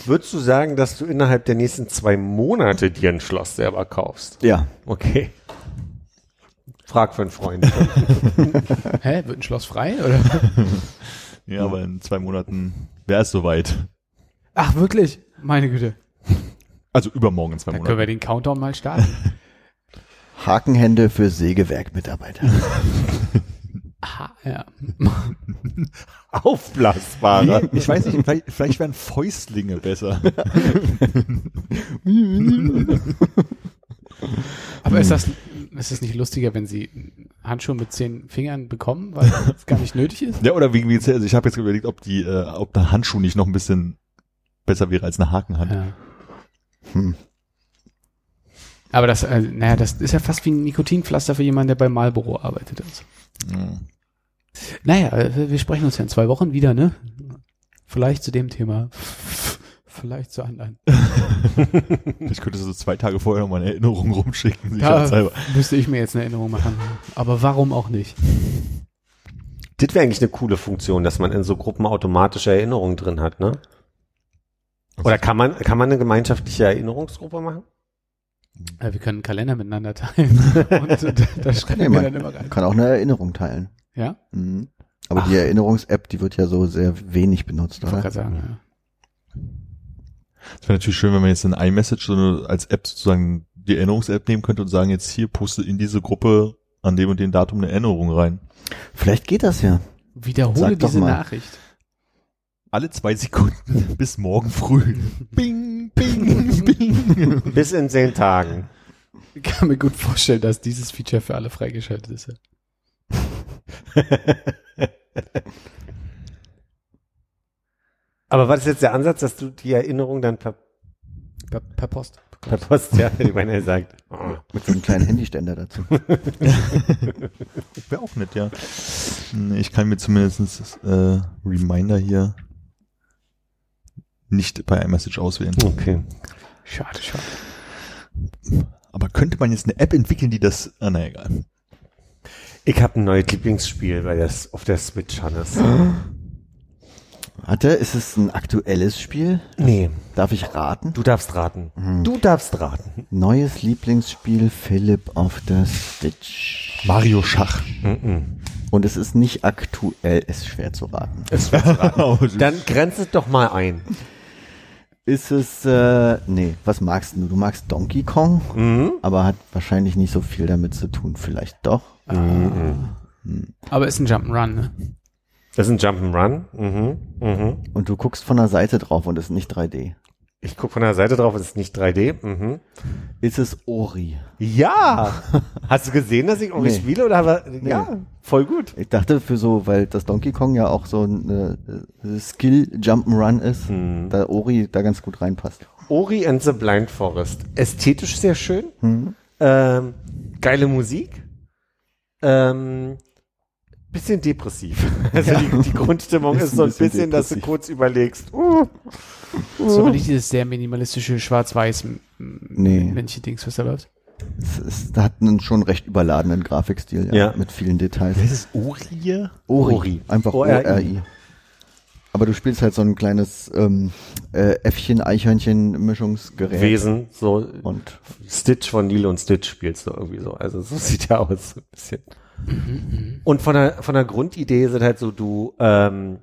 Speaker 2: Würdest du sagen, dass du innerhalb der nächsten zwei Monate dir ein Schloss selber kaufst?
Speaker 3: Ja.
Speaker 2: Okay. Frag für einen Freund.
Speaker 5: Hä? Wird ein Schloss frei? Oder?
Speaker 4: Ja, aber in zwei Monaten wäre es soweit.
Speaker 5: Ach, wirklich? Meine Güte.
Speaker 4: Also übermorgen in zwei
Speaker 5: Dann können wir
Speaker 4: Monaten.
Speaker 5: den Countdown mal starten.
Speaker 3: Hakenhände für Sägewerkmitarbeiter.
Speaker 5: Aha, ja.
Speaker 2: Aufblasbarer.
Speaker 4: Nee, ich weiß nicht, vielleicht, vielleicht wären Fäustlinge besser.
Speaker 5: Aber ist das, ist es nicht lustiger, wenn sie Handschuhe mit zehn Fingern bekommen, weil es gar nicht nötig ist?
Speaker 4: Ja, oder wegen wie also ich habe jetzt überlegt, ob die, äh, ob der Handschuh nicht noch ein bisschen besser wäre als eine Hakenhand.
Speaker 5: Ja.
Speaker 3: Hm.
Speaker 5: Aber das, äh, naja, das ist ja fast wie ein Nikotinpflaster für jemanden, der bei Marlboro arbeitet. Also.
Speaker 4: Ja.
Speaker 5: Naja, äh, wir sprechen uns ja in zwei Wochen wieder, ne? Vielleicht zu dem Thema. Vielleicht zu anderen.
Speaker 4: Ich könnte so zwei Tage vorher noch mal eine Erinnerung rumschicken.
Speaker 5: Da
Speaker 4: sicherheitshalber.
Speaker 5: müsste ich mir jetzt eine Erinnerung machen. Aber warum auch nicht?
Speaker 2: Das wäre eigentlich eine coole Funktion, dass man in so Gruppen automatische Erinnerungen drin hat, ne? Oder kann man, kann man eine gemeinschaftliche Erinnerungsgruppe machen?
Speaker 5: Äh, wir können einen Kalender miteinander teilen. Und da, da schreiben wir
Speaker 3: man
Speaker 5: dann immer rein.
Speaker 3: kann auch eine Erinnerung teilen.
Speaker 5: Ja?
Speaker 3: Mhm. Aber die Erinnerungs-App, die wird ja so sehr wenig benutzt,
Speaker 5: Ich
Speaker 3: oder?
Speaker 5: gerade sagen, ja.
Speaker 4: Es wäre natürlich schön, wenn man jetzt in iMessage so eine, als App sozusagen die Erinnerungs-App nehmen könnte und sagen, jetzt hier poste in diese Gruppe an dem und dem Datum eine Erinnerung rein.
Speaker 3: Vielleicht geht das ja.
Speaker 5: Wiederhole
Speaker 3: Sag
Speaker 5: diese. Nachricht.
Speaker 4: Alle zwei Sekunden bis morgen früh. Bing, bing, bing.
Speaker 2: Bis in zehn Tagen.
Speaker 5: Ich kann mir gut vorstellen, dass dieses Feature für alle freigeschaltet ist.
Speaker 2: Aber war das jetzt der Ansatz, dass du die Erinnerung dann per,
Speaker 5: Per, per Post.
Speaker 2: per Post, ja, wie man ja sagt. Oh.
Speaker 3: Mit so einem kleinen Handyständer dazu.
Speaker 4: Wäre auch nett, ja. Ich kann mir zumindest äh, Reminder hier nicht bei iMessage auswählen.
Speaker 2: Okay.
Speaker 5: Schade, schade.
Speaker 4: Aber könnte man jetzt eine App entwickeln, die das, ah, na egal.
Speaker 2: Ich habe ein neues Lieblingsspiel, weil das auf der Switch Hannes.
Speaker 3: Warte, ist es ein aktuelles Spiel?
Speaker 2: Nee,
Speaker 3: Darf ich raten?
Speaker 2: du darfst raten. Du darfst raten.
Speaker 3: Neues Lieblingsspiel Philipp auf der Switch.
Speaker 4: Mario Schach.
Speaker 2: Mhm.
Speaker 3: Und es ist nicht aktuell, ist schwer zu raten.
Speaker 2: Dann grenzt es doch mal ein.
Speaker 3: Ist es, äh, nee, was magst du? Du magst Donkey Kong,
Speaker 2: Mhm.
Speaker 3: aber hat wahrscheinlich nicht so viel damit zu tun. Vielleicht doch.
Speaker 5: Aber ist ein Jump'n'Run, ne?
Speaker 2: Das ist ein Jump'n'Run. Mhm. Mhm.
Speaker 3: Und du guckst von der Seite drauf und es ist nicht 3D.
Speaker 2: Ich gucke von der Seite drauf, es ist nicht 3D. Mhm.
Speaker 3: Ist es Ori?
Speaker 2: Ja! Hast du gesehen, dass ich Ori
Speaker 3: Nee.
Speaker 2: spiele? Oder aber, ja, voll gut.
Speaker 3: Ich dachte für so, weil das Donkey Kong ja auch so ein äh, Skill Jump'n'Run ist,
Speaker 2: Mhm.
Speaker 3: da Ori da ganz gut reinpasst.
Speaker 2: Ori and the Blind Forest. Ästhetisch sehr schön.
Speaker 3: Hm.
Speaker 2: Ähm, geile Musik. Ähm, bisschen depressiv. Also
Speaker 3: Ja.
Speaker 2: die, die Grundstimmung
Speaker 3: Ist
Speaker 2: ist so ein
Speaker 3: bisschen
Speaker 2: bisschen, dass du kurz überlegst. Uh,
Speaker 5: Das ist aber nicht dieses sehr minimalistische schwarz-weiß
Speaker 3: Nee.
Speaker 5: Männchen-Dings, was da läuft.
Speaker 3: Es, es hat einen schon recht überladenen Grafikstil, ja,
Speaker 2: Ja.
Speaker 3: mit vielen Details.
Speaker 4: Wer ist?
Speaker 3: Ori.
Speaker 2: Ori.
Speaker 3: Einfach
Speaker 2: O-R-I.
Speaker 3: Aber du spielst halt so ein kleines ähm, äh, Äffchen-Eichhörnchen-Mischungsgerät.
Speaker 2: Wesen, so
Speaker 3: Und
Speaker 2: Stitch von Lilo und Stitch spielst du irgendwie so. Also so sieht er aus, so ein bisschen. Und von der, von der Grundidee ist es halt so, du, ähm,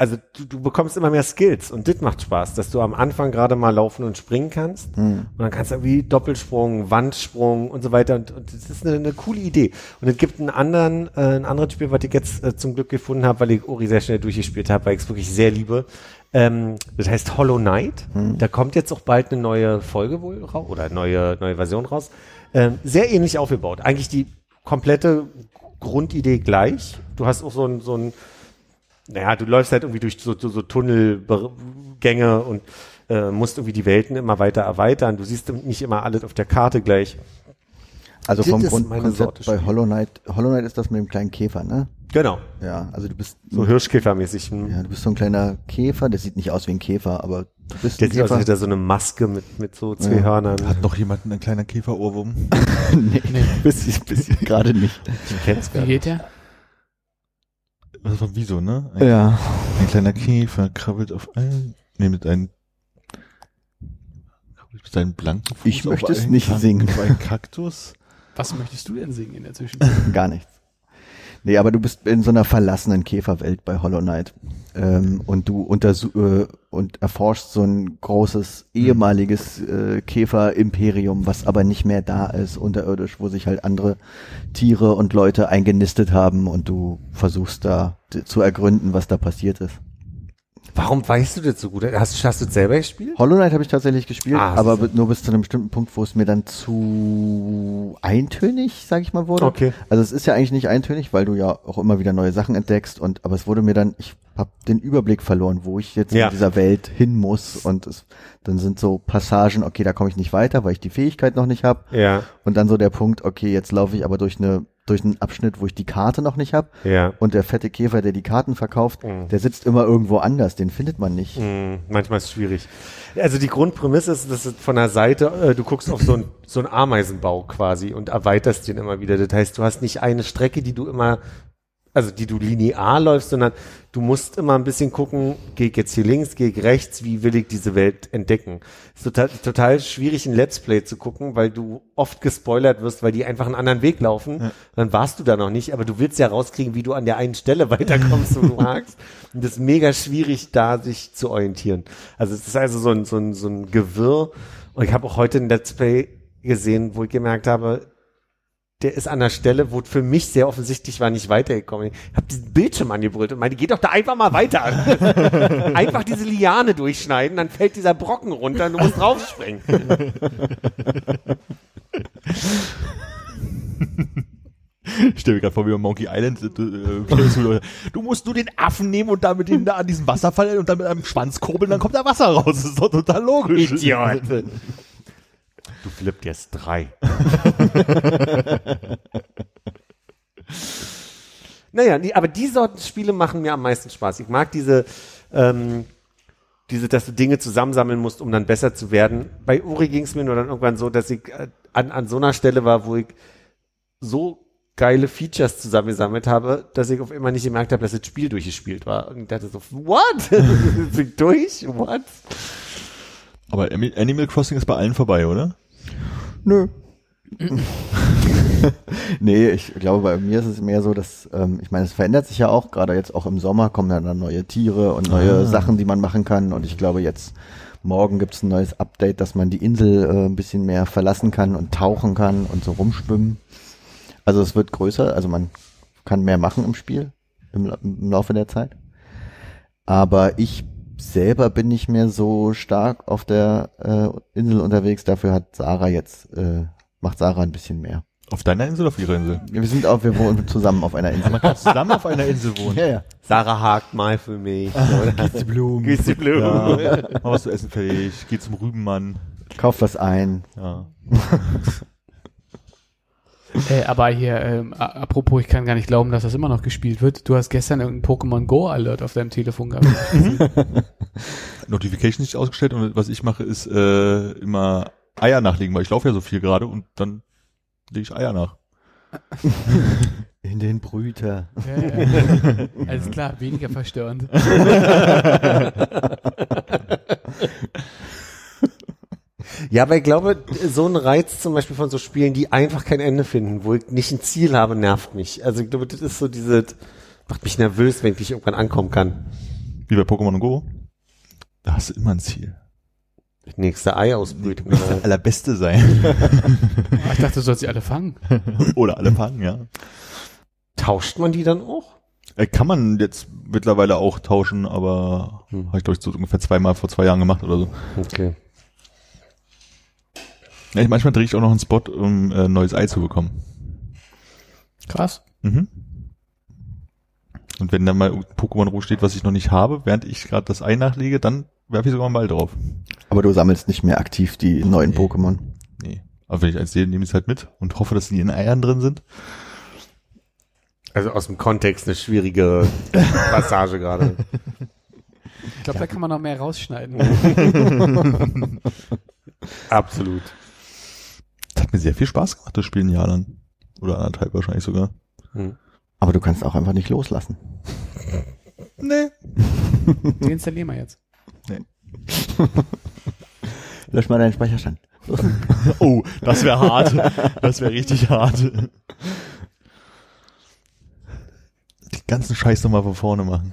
Speaker 2: also du, du bekommst immer mehr Skills und das macht Spaß, dass du am Anfang gerade mal laufen und springen kannst.
Speaker 3: hm,
Speaker 2: Und dann kannst du irgendwie Doppelsprung, Wandsprung und so weiter. Und, und das ist eine, eine coole Idee. Und es gibt einen anderen, äh, ein anderes Spiel, was ich jetzt äh, zum Glück gefunden habe, weil ich Ori sehr schnell durchgespielt habe, weil ich es wirklich sehr liebe. Ähm, das heißt Hollow Knight. Da kommt jetzt auch bald eine neue Folge wohl raus oder neue, neue Version raus. Ähm, sehr ähnlich aufgebaut. Eigentlich die komplette Grundidee gleich. Du hast auch so ein, so ein naja, du läufst halt irgendwie durch so, so, so Tunnelgänge und äh, musst irgendwie die Welten immer weiter erweitern. Du siehst nicht immer alles auf der Karte gleich.
Speaker 3: also vom Grundkonzept
Speaker 2: Sorte
Speaker 3: bei. Hollow Knight. Hollow Knight ist das mit dem kleinen Käfer, ne?
Speaker 2: Genau.
Speaker 3: Ja, also du bist
Speaker 2: So Hirschkäfermäßig. Hm.
Speaker 3: ja, du bist so ein kleiner Käfer, der sieht nicht aus wie ein Käfer, aber du bist
Speaker 2: Der
Speaker 3: ein
Speaker 2: sieht aus, als
Speaker 3: Käfer.
Speaker 2: hätte er so eine Maske mit, mit so zwei
Speaker 3: Ja.
Speaker 2: Hörnern.
Speaker 4: Hat noch jemand einen kleinen Käferohrwurm?
Speaker 3: nee,
Speaker 5: Nee.
Speaker 3: bisschen, bisschen gerade nicht.
Speaker 2: Ich kenn's gar
Speaker 5: Wie
Speaker 2: nicht.
Speaker 5: geht der?
Speaker 4: Das war Wieso, ne? Ein,
Speaker 3: Ja.
Speaker 4: ein kleiner Käfer krabbelt auf einen, nee, mit einem, krabbelt mit seinem blanken Fuß
Speaker 3: Ich
Speaker 4: auf
Speaker 3: möchte es
Speaker 4: einen
Speaker 3: nicht singen.
Speaker 4: Einen Kaktus.
Speaker 5: Was möchtest du denn singen in der Zwischenzeit?
Speaker 3: Gar nichts. Nee, aber du bist in so einer verlassenen Käferwelt bei Hollow Knight. Ähm, und du untersu äh, und erforschst so ein großes ehemaliges äh, Käferimperium, was aber nicht mehr da ist, unterirdisch, wo sich halt andere Tiere und Leute eingenistet haben und du versuchst da zu ergründen, was da passiert ist.
Speaker 2: Warum weißt du das so gut? Hast, hast du das selber gespielt?
Speaker 3: Hollow Knight habe ich tatsächlich gespielt,
Speaker 2: Ah,
Speaker 3: aber nur bis zu einem bestimmten Punkt, wo es mir dann zu eintönig, sag ich mal, wurde.
Speaker 2: Okay.
Speaker 3: Also es ist ja eigentlich nicht eintönig, weil du ja auch immer wieder neue Sachen entdeckst und aber es wurde mir dann, ich habe den Überblick verloren, wo ich jetzt
Speaker 2: Ja.
Speaker 3: in dieser Welt hin muss und es, dann sind so Passagen, okay, da komme ich nicht weiter, weil ich die Fähigkeit noch nicht habe
Speaker 2: Ja,
Speaker 3: und dann so der Punkt, okay, jetzt laufe ich aber durch eine durch einen Abschnitt, wo ich die Karte noch nicht habe
Speaker 2: ja.
Speaker 3: und der fette Käfer, der die Karten verkauft,
Speaker 2: Mhm.
Speaker 3: der sitzt immer irgendwo anders, den findet man nicht.
Speaker 2: Hm, manchmal ist es schwierig. Also die Grundprämisse ist, dass von der Seite, äh, du guckst auf so ein so einen Ameisenbau quasi und erweiterst den immer wieder. Das heißt, du hast nicht eine Strecke, die du immer, also die du linear läufst, sondern du musst immer ein bisschen gucken, gehe ich jetzt hier links, gehe ich rechts, wie will ich diese Welt entdecken. ist total, total schwierig, ein Let's Play zu gucken, weil du oft gespoilert wirst, weil die einfach einen anderen Weg laufen. Dann warst du da noch nicht, aber du willst ja rauskriegen, wie du an der einen Stelle weiterkommst, wo du magst. Und das ist mega schwierig, da sich zu orientieren. Also es ist also so ein, so ein, so ein Gewirr. Und ich habe auch heute ein Let's Play gesehen, wo ich gemerkt habe, der ist an der Stelle, wo für mich sehr offensichtlich war, nicht weitergekommen. Ich habe diesen Bildschirm angebrüllt und meinte, geh doch da einfach mal weiter. einfach diese Liane durchschneiden, dann fällt dieser Brocken runter und du musst draufspringen.
Speaker 4: Ich stelle mir gerade vor, wie bei Monkey Island. äh, Du musst nur den Affen nehmen und damit ihn da an diesen Wasserfall und dann mit einem Schwanz kurbeln, dann kommt da Wasser raus. Das ist doch total logisch.
Speaker 2: Idiot. Du flippt jetzt drei. naja, die, aber die Sorten Spiele machen mir am meisten Spaß. Ich mag diese, ähm, diese, dass du Dinge zusammensammeln musst, um dann besser zu werden. Bei Uri ging es mir nur dann irgendwann so, dass ich äh, an, an so einer Stelle war, wo ich so geile Features zusammengesammelt habe, dass ich auf immer nicht gemerkt habe, dass das Spiel durchgespielt war. Und ich dachte so, what? Durch? What?
Speaker 4: Aber Animal Crossing ist bei allen vorbei, oder?
Speaker 3: Nö. nee, ich glaube, bei mir ist es mehr so, dass, ähm, ich meine, es verändert sich ja auch, gerade jetzt auch im Sommer kommen dann, neue Tiere und neue
Speaker 4: Ah.
Speaker 3: Sachen, die man machen kann. Und ich glaube, jetzt morgen gibt es ein neues Update, dass man die Insel äh, ein bisschen mehr verlassen kann und tauchen kann und so rumschwimmen. Also es wird größer, also man kann mehr machen im Spiel im, im Laufe der Zeit. Aber ich selber bin nicht mehr so stark auf der äh, Insel unterwegs. Dafür hat Sarah jetzt, äh, macht Sarah ein bisschen mehr.
Speaker 4: Auf deiner Insel oder auf ihrer Insel?
Speaker 3: Wir sind auch, wir wohnen zusammen auf einer Insel.
Speaker 4: Man kann zusammen auf einer Insel wohnen.
Speaker 3: Ja, ja.
Speaker 2: Sarah hakt mal für mich.
Speaker 3: Gieß die Blumen.
Speaker 2: Gieß die Blumen.
Speaker 4: Ja, mach was zu essen fertig, geh zum Rübenmann.
Speaker 3: Kauf was ein.
Speaker 4: Ja.
Speaker 5: Äh, aber hier, ähm, apropos, ich kann gar nicht glauben, dass das immer noch gespielt wird. Du hast gestern irgendeinen Pokémon Go Alert auf deinem Telefon gehabt.
Speaker 4: Notification nicht ausgestellt und was ich mache, ist äh, immer Eier nachlegen, weil ich laufe ja so viel gerade und dann lege ich Eier nach.
Speaker 3: In den Brüter.
Speaker 5: ja, ja. Alles klar, weniger verstörend.
Speaker 2: Ja, aber ich glaube, so ein Reiz zum Beispiel von so Spielen, die einfach kein Ende finden, wo ich nicht ein Ziel habe, nervt mich. Also ich glaube, das ist so diese, macht mich nervös, wenn ich nicht irgendwann ankommen kann.
Speaker 4: Wie bei Pokémon Go. Da hast du immer ein Ziel.
Speaker 2: Nächste Eiausbrütung.
Speaker 4: Das der allerbeste sein.
Speaker 5: Ich dachte, du sollst sie alle fangen.
Speaker 4: Oder alle fangen, ja.
Speaker 2: Tauscht man die dann auch?
Speaker 4: Äh, Kann man jetzt mittlerweile auch tauschen, aber
Speaker 2: Hm.
Speaker 4: habe ich glaube ich so ungefähr zweimal vor zwei Jahren gemacht oder so.
Speaker 2: Okay.
Speaker 4: Ja, ich, manchmal drehe ich auch noch einen Spot, um äh, ein neues Ei zu bekommen.
Speaker 5: Krass.
Speaker 4: Mhm. Und wenn dann mal Pokémon roh steht, was ich noch nicht habe, während ich gerade das Ei nachlege, dann werfe ich sogar einen Ball drauf.
Speaker 3: Aber du sammelst nicht mehr aktiv die neuen
Speaker 4: Nee.
Speaker 3: Pokémon.
Speaker 4: Nee. Aber wenn ich eins sehe, nehme ich es halt mit und hoffe, dass die in Eiern drin sind.
Speaker 2: Also aus dem Kontext eine schwierige Passage gerade.
Speaker 5: Ich glaube, da kann man noch mehr rausschneiden.
Speaker 2: Absolut.
Speaker 4: Das hat mir sehr viel Spaß gemacht, das Spiel ein Jahr lang. Oder anderthalb wahrscheinlich sogar.
Speaker 2: Hm.
Speaker 3: Aber du kannst auch einfach nicht loslassen.
Speaker 4: Nee.
Speaker 5: Den installieren wir jetzt.
Speaker 3: Lösch mal deinen Speicherstand.
Speaker 4: Oh, das wäre hart. Das wäre richtig hart. Die ganzen Scheiß nochmal von vorne machen.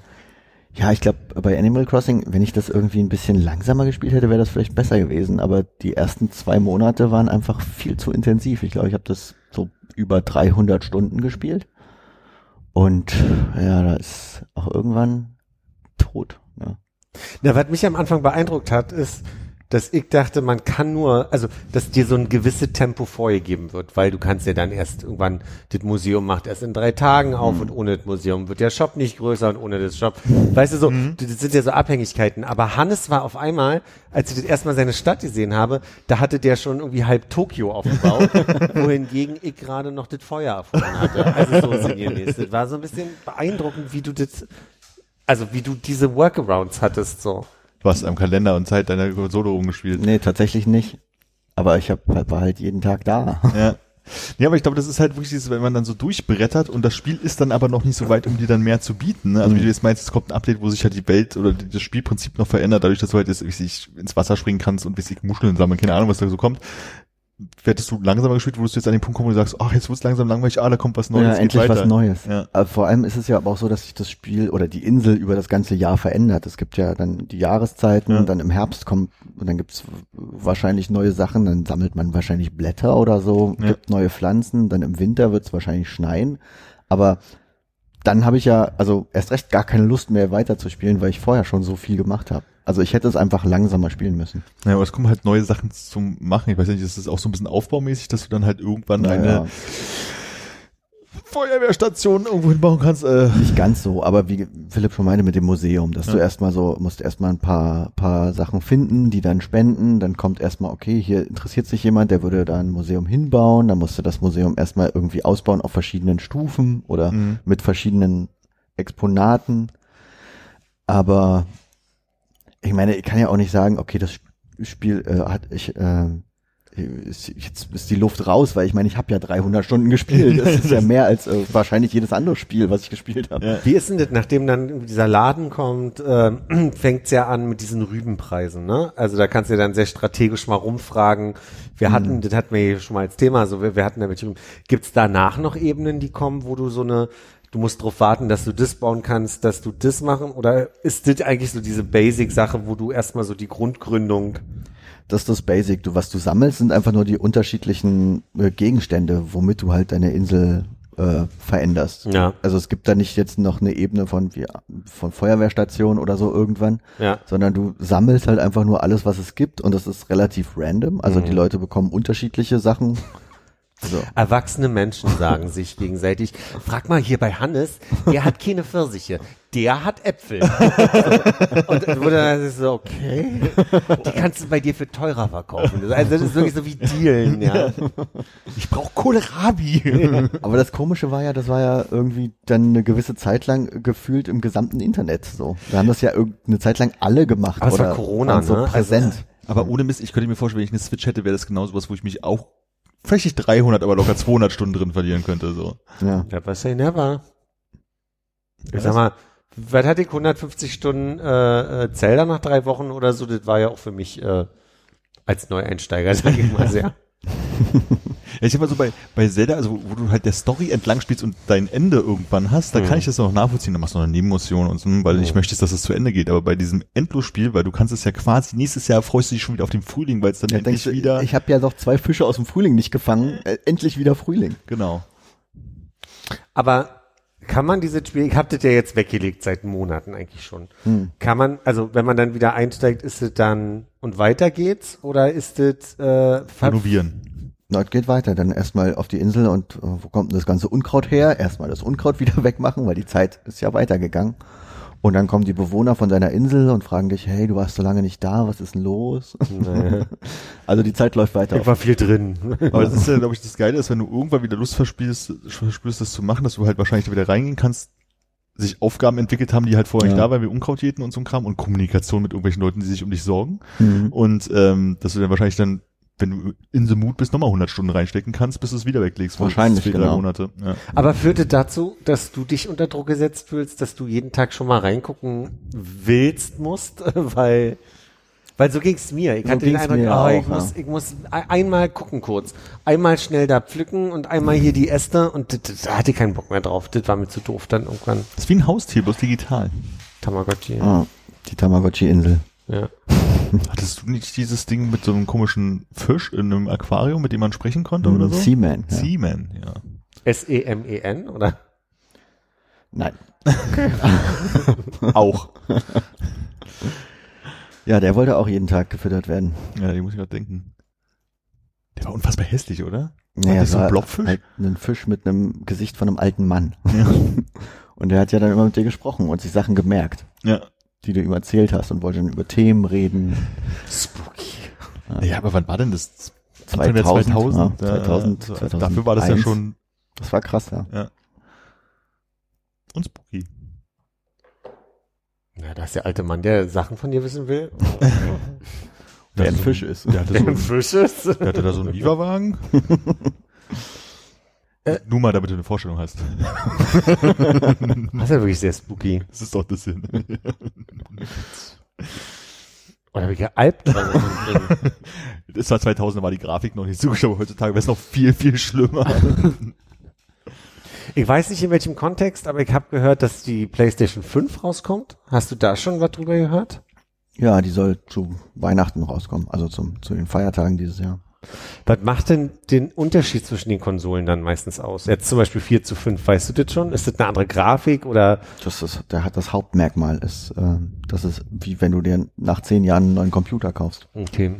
Speaker 3: Ja, ich glaube, bei Animal Crossing, wenn ich das irgendwie ein bisschen langsamer gespielt hätte, wäre das vielleicht besser gewesen. Aber die ersten zwei Monate waren einfach viel zu intensiv. Ich glaube, ich habe das so über 300 Stunden gespielt. Und ja, da ist auch irgendwann tot. Ja.
Speaker 2: Na, was mich am Anfang beeindruckt hat, ist, dass ich dachte, man kann nur, also, dass dir so ein gewisse Tempo vorgegeben wird, weil du kannst ja dann erst irgendwann, das Museum macht erst in drei Tagen auf und ohne das Museum wird der Shop nicht größer und ohne das Shop. Weißt du so, das sind ja so Abhängigkeiten. Aber Hannes war auf einmal, als ich das erstmal seine Stadt gesehen habe, da hatte der schon irgendwie halb Tokio aufgebaut, wohingegen ich gerade noch das Feuer erfunden hatte. Also so sinngemäß. Das war so ein bisschen beeindruckend, wie du das, also wie du diese Workarounds hattest, so.
Speaker 4: Du hast am Kalender und Zeit deiner Konsole rumgespielt.
Speaker 3: Nee, tatsächlich nicht. Aber ich hab, war halt jeden Tag da.
Speaker 4: Ja. Ja, aber ich glaube, das ist halt wirklich dieses, wenn man dann so durchbrettert und das Spiel ist dann aber noch nicht so weit, um dir dann mehr zu bieten. Ne? Also wie du jetzt meinst, es kommt ein Update, wo sich halt die Welt oder das Spielprinzip noch verändert, dadurch, dass du halt jetzt sich ins Wasser springen kannst und wie sich Muscheln sammeln, keine Ahnung, was da so kommt. Hättest du langsamer gespielt, würdest du jetzt an den Punkt kommen, wo du sagst, ach, jetzt wird's langsam langweilig, ah, da kommt was Neues,
Speaker 3: ja, endlich
Speaker 4: weiter.
Speaker 3: was Neues.
Speaker 4: Ja.
Speaker 3: Aber vor allem ist es ja aber auch so, dass sich das Spiel oder die Insel über das ganze Jahr verändert. Es gibt ja dann die Jahreszeiten,
Speaker 4: Ja.
Speaker 3: dann im Herbst kommt und dann gibt's wahrscheinlich neue Sachen, dann sammelt man wahrscheinlich Blätter oder so,
Speaker 4: Ja.
Speaker 3: gibt neue Pflanzen, dann im Winter wird's wahrscheinlich schneien. Aber dann habe ich ja also erst recht gar keine Lust mehr weiterzuspielen, weil ich vorher schon so viel gemacht habe. Also ich hätte es einfach langsamer spielen müssen.
Speaker 4: Ja, aber es kommen halt neue Sachen zum Machen. Ich weiß nicht, ist das auch so ein bisschen aufbaumäßig, dass du dann halt irgendwann eine
Speaker 3: Naja,
Speaker 4: Feuerwehrstation irgendwo hinbauen kannst. Äh,
Speaker 3: nicht ganz so, aber wie Philipp schon meinte mit dem Museum, dass du
Speaker 4: Ja.
Speaker 3: erstmal so, musst erstmal ein paar, paar Sachen finden, die dann spenden, dann kommt erstmal, okay, hier interessiert sich jemand, der würde da ein Museum hinbauen, dann musst du das Museum erstmal irgendwie ausbauen auf verschiedenen Stufen oder
Speaker 4: Mhm.
Speaker 3: mit verschiedenen Exponaten. Aber ich meine, ich kann ja auch nicht sagen, okay, das Spiel äh, hat ich äh, ist, jetzt ist die Luft raus, weil ich meine, ich habe ja 300 Stunden gespielt. Das ist ja mehr als äh, wahrscheinlich jedes andere Spiel, was ich gespielt habe.
Speaker 4: Ja.
Speaker 2: Wie ist denn das, nachdem dann dieser Laden kommt, ähm, fängt's ja an mit diesen Rübenpreisen, ne? Also da kannst du dann sehr strategisch mal rumfragen. Wir hatten, das hatten wir hier schon mal als Thema, so wir, wir hatten ja mit Rüben. Gibt's danach noch Ebenen, die kommen, wo du so eine, du musst darauf warten, dass du das bauen kannst, dass du das machen? Oder ist das eigentlich so diese Basic-Sache, wo du erstmal so die Grundgründung
Speaker 3: Das ist das Basic. Du, was du sammelst, sind einfach nur die unterschiedlichen äh, Gegenstände, womit du halt deine Insel äh, veränderst.
Speaker 2: Ja.
Speaker 3: Also es gibt da nicht jetzt noch eine Ebene von wie von Feuerwehrstation oder so irgendwann,
Speaker 2: Ja.
Speaker 3: sondern du sammelst halt einfach nur alles, was es gibt und das ist relativ random. Also
Speaker 2: Mhm.
Speaker 3: die Leute bekommen unterschiedliche Sachen So.
Speaker 2: Erwachsene Menschen sagen sich gegenseitig, frag mal hier bei Hannes, der hat keine Pfirsiche, der hat Äpfel. und dann wurde dann so, okay, die kannst du bei dir für teurer verkaufen. Also das ist wirklich so wie Dealen, ja.
Speaker 4: Ich brauche Kohlrabi.
Speaker 3: Aber das Komische war ja, das war ja irgendwie dann eine gewisse Zeit lang gefühlt im gesamten Internet so. Wir haben das ja irgendeine Zeit lang alle gemacht.
Speaker 2: Aber es war Corona,
Speaker 3: so
Speaker 2: ne?
Speaker 3: präsent.
Speaker 4: Aber ohne Mist, ich könnte mir vorstellen, wenn ich eine Switch hätte, wäre das genau sowas, wo ich mich auch vielleicht nicht 300, aber locker 200 Stunden drin verlieren könnte. So.
Speaker 3: ja.
Speaker 2: Never say never. Ich sag mal, was hatte ich 150 Stunden äh, äh, Zelda nach drei Wochen oder so? Das war ja auch für mich äh, als Neueinsteiger, sag ich mal sehr.
Speaker 4: Ja, ich habe mal so bei, bei Zelda, also wo du halt der Story entlang spielst und dein Ende irgendwann hast, da
Speaker 2: Mhm.
Speaker 4: kann ich das noch nachvollziehen. Da machst du noch eine Nebenmission und so, weil ich
Speaker 2: Mhm.
Speaker 4: möchte, dass es zu Ende geht. Aber bei diesem Endlosspiel, weil du kannst es ja quasi nächstes Jahr freust du dich schon wieder auf den Frühling, weil es dann
Speaker 3: Ja,
Speaker 4: endlich
Speaker 3: denkst du,
Speaker 4: wieder.
Speaker 3: ich habe ja noch zwei Fische aus dem Frühling nicht gefangen. Äh, endlich wieder Frühling.
Speaker 4: genau.
Speaker 2: Aber kann man dieses Spiel, ich hab das ja jetzt weggelegt seit Monaten eigentlich schon.
Speaker 3: Hm.
Speaker 2: Kann man, also wenn man dann wieder einsteigt, ist es dann und weiter geht's oder ist es äh,
Speaker 4: Renovieren.
Speaker 3: Na, es geht weiter. Dann erstmal auf die Insel und äh, wo kommt denn das ganze Unkraut her? Erstmal das Unkraut wieder wegmachen, weil die Zeit ist ja weitergegangen. Und dann kommen die Bewohner von deiner Insel und fragen dich, hey, du warst so lange nicht da, was ist denn los?
Speaker 2: Naja.
Speaker 3: Also die Zeit läuft weiter.
Speaker 2: Ich war viel drin.
Speaker 4: Aber das ist ja, glaube ich, das Geile ist, wenn du irgendwann wieder Lust verspürst, verspürst, das zu machen, dass du halt wahrscheinlich da wieder reingehen kannst, sich Aufgaben entwickelt haben, die halt vorher nicht
Speaker 3: Ja.
Speaker 4: da waren, wie Unkraut jäten und so ein Kram und Kommunikation mit irgendwelchen Leuten, die sich um dich sorgen.
Speaker 3: Mhm.
Speaker 4: Und ähm, dass du dann wahrscheinlich dann, wenn du in the mood bist, nochmal 100 Stunden reinstecken kannst, bis du es wieder weglegst.
Speaker 3: Wahrscheinlich,
Speaker 4: zwei, drei
Speaker 3: genau.
Speaker 4: Monate. Ja.
Speaker 2: Aber führt es dazu, dass du dich unter Druck gesetzt fühlst, dass du jeden Tag schon mal reingucken willst, musst, weil weil so ging's mir. Ich
Speaker 3: So
Speaker 2: hatte den Eindruck,
Speaker 3: mir
Speaker 2: oh,
Speaker 3: auch,
Speaker 2: ich
Speaker 3: ja.
Speaker 2: muss, ich muss ein- einmal gucken kurz, einmal schnell da pflücken und einmal hier die Äste und da hatte ich keinen Bock mehr drauf. Das war mir zu doof dann irgendwann.
Speaker 4: Das ist wie ein Haustier, bloß digital.
Speaker 2: Tamagotchi.
Speaker 3: Ah, die Tamagotchi-Insel.
Speaker 2: Ja.
Speaker 4: Hattest du nicht dieses Ding mit so einem komischen Fisch in einem Aquarium, mit dem man sprechen konnte oder so?
Speaker 3: Seaman. Ja.
Speaker 4: Seaman, ja.
Speaker 2: S-E-M-E-N, oder?
Speaker 3: Nein.
Speaker 4: Auch.
Speaker 3: Ja, der wollte auch jeden Tag gefüttert werden.
Speaker 4: Ja, die muss ich gerade denken. Der war unfassbar hässlich, oder?
Speaker 3: Naja,
Speaker 4: das
Speaker 3: es
Speaker 4: so ein Blobfisch?
Speaker 3: Halt ein Fisch mit einem Gesicht von einem alten Mann.
Speaker 4: Ja.
Speaker 3: Und der hat ja dann immer mit dir gesprochen und sich Sachen gemerkt,
Speaker 4: ja.
Speaker 3: Die du ihm erzählt hast und wollte dann über Themen reden.
Speaker 2: Spooky.
Speaker 4: Ja, aber wann war denn das? Anfang der
Speaker 3: 2000,
Speaker 4: 2000?
Speaker 3: ja, 2000,
Speaker 4: so,
Speaker 3: 2001.
Speaker 4: Dafür war das ja schon
Speaker 3: Das war krass, ja.
Speaker 4: und spooky.
Speaker 2: Ja, da ist der alte Mann, der Sachen von dir wissen will.
Speaker 3: Wer ein
Speaker 4: so
Speaker 3: Fisch ist.
Speaker 4: Der hatte, so
Speaker 2: Der ein
Speaker 4: einen,
Speaker 2: Fisch ist.
Speaker 4: der hatte da so einen Viva-Wagen.
Speaker 2: Äh.
Speaker 4: Nur mal, damit du eine Vorstellung hast.
Speaker 2: Das ist ja wirklich sehr spooky.
Speaker 4: Das ist doch das Sinn.
Speaker 2: Oder wie gealbt.
Speaker 4: Das war 2000, da war die Grafik noch nicht so gut, aber heutzutage wäre es noch viel, viel schlimmer.
Speaker 2: Ich weiß nicht in welchem Kontext, aber ich habe gehört, dass die PlayStation 5 rauskommt. Hast du da schon was drüber gehört?
Speaker 3: Ja, die soll zu Weihnachten rauskommen, also zum, zu den Feiertagen dieses Jahr.
Speaker 2: Was macht denn den Unterschied zwischen den Konsolen dann meistens aus? Jetzt zum Beispiel 4 zu 5, weißt du das schon? Ist das eine andere Grafik oder?
Speaker 3: Das ist, der hat das Hauptmerkmal ist, äh, das ist wie wenn du dir nach zehn Jahren einen neuen Computer kaufst.
Speaker 2: Okay.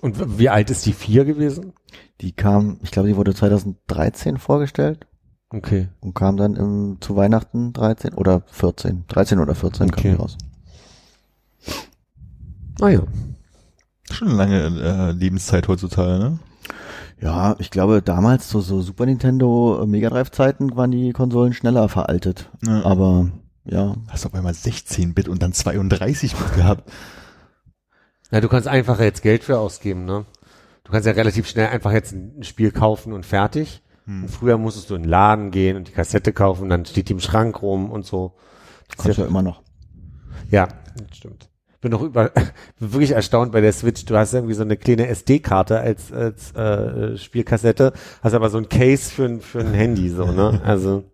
Speaker 2: Und wie alt ist die 4 gewesen?
Speaker 3: Die kam, ich glaube, die wurde 2013 vorgestellt
Speaker 2: Okay.
Speaker 3: und kam dann im, zu Weihnachten 13 oder 14, 13 oder 14 kam
Speaker 2: Okay.
Speaker 3: die raus.
Speaker 2: Ah ja.
Speaker 4: Schon eine lange äh, Lebenszeit heutzutage, ne?
Speaker 3: Ja, ich glaube, damals zu so Super Nintendo äh, Mega Drive Zeiten waren die Konsolen schneller veraltet.
Speaker 4: Ja.
Speaker 3: Aber ja,
Speaker 4: Hast du auf einmal 16-Bit und dann 32-Bit gehabt.
Speaker 2: Ja, du kannst einfach jetzt Geld für ausgeben, ne? Du kannst ja relativ schnell einfach jetzt ein Spiel kaufen und fertig.
Speaker 4: Hm.
Speaker 2: Und früher musstest du in den Laden gehen und die Kassette kaufen, dann steht die im Schrank rum und so. Das ist
Speaker 3: kannst du
Speaker 2: ja,
Speaker 3: ja immer noch.
Speaker 2: ja, das stimmt. Bin noch über, bin wirklich erstaunt bei der Switch. Du hast irgendwie so eine kleine SD-Karte als, als äh, Spielkassette, hast aber so ein Case für, ein- für ein Handy, so, ne? Also,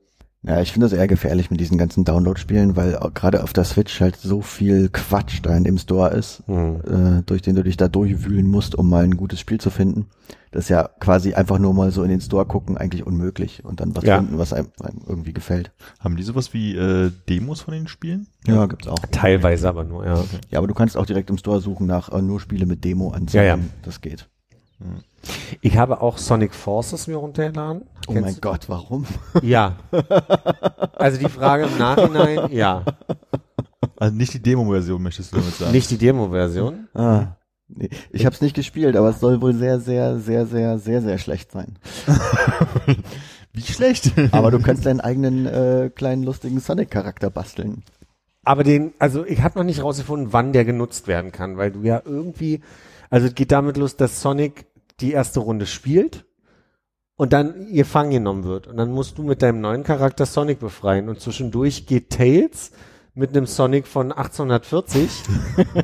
Speaker 3: Ja, ich finde das eher gefährlich mit diesen ganzen Download-Spielen, weil gerade auf der Switch halt so viel Quatsch da in dem Store ist,
Speaker 2: hm.
Speaker 3: äh, durch den du dich da durchwühlen musst, um mal ein gutes Spiel zu finden. Das ist ja quasi einfach nur mal so in den Store gucken, eigentlich unmöglich und dann was
Speaker 2: Ja.
Speaker 3: finden, was einem, einem irgendwie gefällt.
Speaker 4: Haben die sowas wie äh, Demos von den Spielen?
Speaker 3: Ja, gibt's auch.
Speaker 2: teilweise aber nur, ja.
Speaker 3: Ja, aber du kannst auch direkt im Store suchen nach äh, nur Spiele mit Demo anzeigen.
Speaker 2: Ja, ja.
Speaker 3: Das geht.
Speaker 2: Ich habe auch Sonic Forces mir runtergeladen.
Speaker 3: Oh
Speaker 2: Kennst
Speaker 3: mein
Speaker 2: du?
Speaker 3: Gott, warum?
Speaker 2: Ja. Also die Frage im Nachhinein, ja.
Speaker 4: Also nicht die Demo-Version, möchtest du damit sagen?
Speaker 2: Nicht die Demo-Version.
Speaker 3: Ah, nee. Ich habe es nicht gespielt, aber es soll wohl sehr, sehr, sehr, sehr, sehr, sehr schlecht sein.
Speaker 4: Wie schlecht?
Speaker 3: Aber du kannst deinen eigenen äh, kleinen lustigen Sonic-Charakter basteln.
Speaker 2: Aber den, also ich habe noch nicht rausgefunden, wann der genutzt werden kann, weil du ja irgendwie, also es geht damit los, dass Sonic die erste Runde spielt und dann ihr Fang genommen wird. Und dann musst du mit deinem neuen Charakter Sonic befreien. Und zwischendurch geht Tails mit einem Sonic von 1840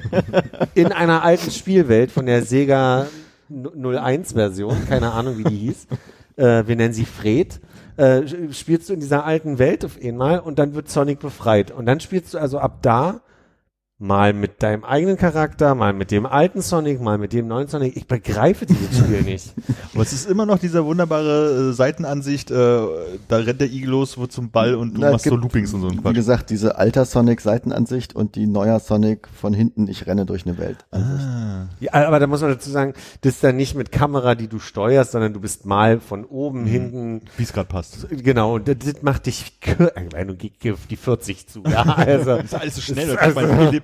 Speaker 2: in einer alten Spielwelt von der Sega 01 Version, keine Ahnung wie die hieß. Äh, wir nennen sie Fred. Äh, spielst du in dieser alten Welt auf einmal und dann wird Sonic befreit. Und dann spielst du also ab da mal mit deinem eigenen Charakter, mal mit dem alten Sonic, mal mit dem neuen Sonic. Ich begreife dieses Spiel nicht.
Speaker 4: Aber es ist immer noch diese wunderbare äh, Seitenansicht, äh, da rennt der Igel los, wird zum Ball und du
Speaker 3: Na,
Speaker 4: machst so
Speaker 3: gibt-
Speaker 4: Loopings und so ein
Speaker 3: Wie
Speaker 4: Quatsch.
Speaker 3: gesagt, diese alter Sonic-Seitenansicht und die neuer Sonic von hinten, ich renne durch eine Welt.
Speaker 4: Ah.
Speaker 2: Ja, aber da muss man dazu sagen, das ist dann nicht mit Kamera, die du steuerst, sondern du bist mal von oben, hinten,
Speaker 4: Wie es gerade passt.
Speaker 2: genau, und das, das macht dich, meine, du gehst auf die 40 zu, ja, also.
Speaker 4: Das ist alles so schnell,
Speaker 2: Das also-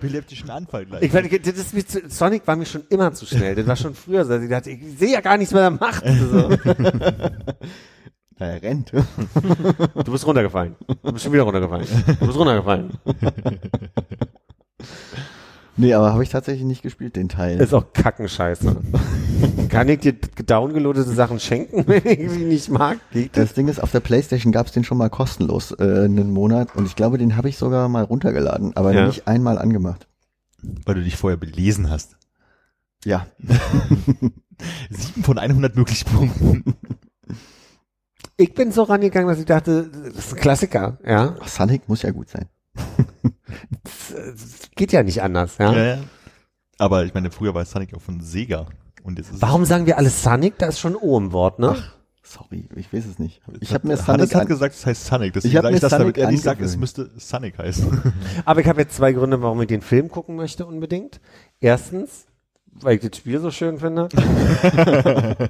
Speaker 4: epileptischen Anfall gleich.
Speaker 2: Ich meine, das ist mir zu, Sonic war mir schon immer zu schnell. Das war schon früher so. Ich dachte, ich sehe ja gar nichts, was er macht. So.
Speaker 3: Na, er rennt.
Speaker 2: Du bist runtergefallen. Du bist schon wieder runtergefallen. Du bist runtergefallen.
Speaker 3: nee, aber habe ich tatsächlich nicht gespielt, den Teil.
Speaker 2: Ist auch Kackenscheiße. Kann ich dir downgeloadete Sachen schenken, wenn ich sie nicht mag? Geht das?
Speaker 3: Das Ding ist, auf der Playstation gab's den schon mal kostenlos äh, einen Monat und ich glaube, den habe ich sogar mal runtergeladen, aber
Speaker 2: Ja.
Speaker 3: nicht einmal angemacht.
Speaker 4: Weil du dich vorher belesen hast.
Speaker 3: Ja,
Speaker 4: Sieben von 100 möglichen Punkten.
Speaker 2: Ich bin so rangegangen, dass ich dachte, das ist ein Klassiker, ja.
Speaker 3: Ach, Sonic muss ja gut sein.
Speaker 2: Das, das geht ja nicht anders, ja.
Speaker 4: ja. Aber ich meine, früher war Sonic auch von Sega. Und jetzt ist
Speaker 2: Warum sagen wir alle Sonic? Da ist schon O im Wort, ne?
Speaker 3: Sorry, ich weiß es nicht. Ich
Speaker 4: hat-
Speaker 3: habe mir
Speaker 4: Hannes
Speaker 3: Sonic
Speaker 4: hat
Speaker 3: an-
Speaker 4: gesagt, es heißt Sonic. Deswegen
Speaker 3: Ich hab
Speaker 4: sage
Speaker 3: mir
Speaker 4: ich das, damit
Speaker 3: Sonic
Speaker 4: er nicht sagt, es müsste Sonic heißen.
Speaker 2: Aber ich habe jetzt zwei Gründe, warum ich den Film gucken möchte unbedingt. Erstens, weil ich das Spiel so schön finde.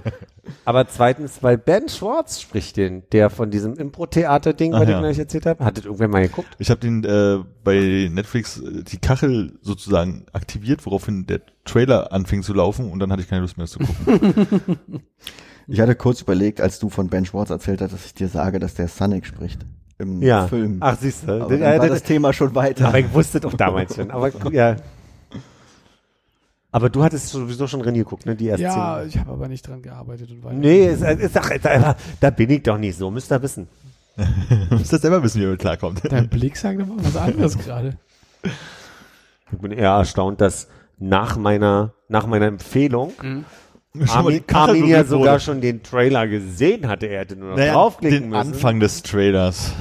Speaker 2: Aber zweitens, weil Ben Schwartz spricht den, der von diesem Impro-Theater-Ding, was ich
Speaker 4: ja.
Speaker 2: gleich erzählt habe. Hat das irgendwer mal geguckt?
Speaker 4: Ich habe den äh, bei Netflix äh, die Kachel sozusagen aktiviert, woraufhin der Trailer anfing zu laufen und dann hatte ich keine Lust mehr, zu gucken.
Speaker 3: Ich hatte kurz überlegt, als du von Ben Schwartz erzählt hast, dass ich dir sage, dass der Sonic spricht im
Speaker 2: Ja.
Speaker 3: Film.
Speaker 2: Ach, siehst du.
Speaker 3: aber
Speaker 2: Das-
Speaker 3: dann war
Speaker 2: das-
Speaker 3: Thema schon weiter.
Speaker 2: aber ich wusste doch damals schon. Aber ja. Aber du hattest sowieso schon reingeguckt, ne? Die erste
Speaker 5: Ja,
Speaker 2: Szene.
Speaker 5: ich habe aber nicht dran gearbeitet und weiter.
Speaker 2: Nee, ist, ist, ach, da, da bin ich doch nicht so. Müsst ihr wissen.
Speaker 4: Musst das selber wissen, wie er damit klarkommt.
Speaker 5: Dein Blick sagt aber was anderes gerade.
Speaker 2: Ich bin eher erstaunt, dass nach meiner, nach meiner Empfehlung
Speaker 5: Mhm.
Speaker 2: Armin, Armin ja sogar schon den Trailer gesehen hatte. Er hätte nur noch
Speaker 4: naja,
Speaker 2: draufklicken
Speaker 4: den
Speaker 2: müssen.
Speaker 4: Anfang des Trailers.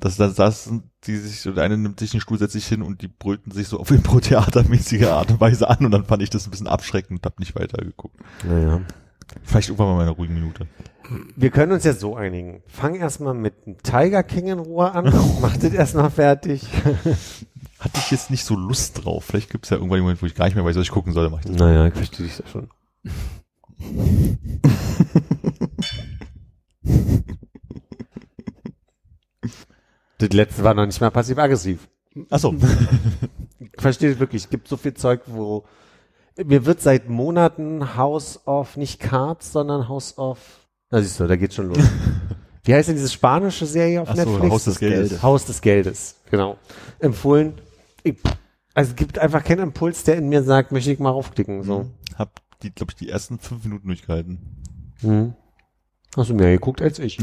Speaker 2: Ja.
Speaker 4: Das, das, das die sich, der eine nimmt sich einen Stuhl, setzt sich hin und die brüllten sich so auf Impro-Theatermäßige Art und Weise an und dann fand ich das ein bisschen abschreckend und hab nicht weitergeguckt.
Speaker 2: Naja.
Speaker 4: Vielleicht irgendwann mal in einer ruhigen Minute.
Speaker 2: Wir können uns ja so einigen. Fang erstmal mit dem Tiger King in Ruhe an. Mach das erstmal fertig.
Speaker 4: Hatte ich jetzt nicht so Lust drauf. Vielleicht gibt's ja irgendwann einen Moment, wo ich gar nicht mehr weiß, was ich gucken soll, mach ich das.
Speaker 2: Naja, ich verstehe dich ja schon. das letzte war noch nicht mal passiv-aggressiv.
Speaker 4: Achso.
Speaker 2: Ich verstehe wirklich. Es gibt so viel Zeug, wo mir wird seit Monaten House of, nicht Cards, sondern House of, na siehst du, da geht's schon los. Wie heißt denn diese spanische Serie auf
Speaker 4: Ach so,
Speaker 2: Netflix?
Speaker 4: Haus des Geldes.
Speaker 2: Haus des Geldes, genau. Empfohlen. Ich, also es gibt einfach keinen Impuls, der in mir sagt, möchte ich mal raufklicken, so.
Speaker 4: Hab die, glaube ich, die ersten fünf Minuten durchgehalten.
Speaker 2: Hm. Hast du mehr geguckt als ich?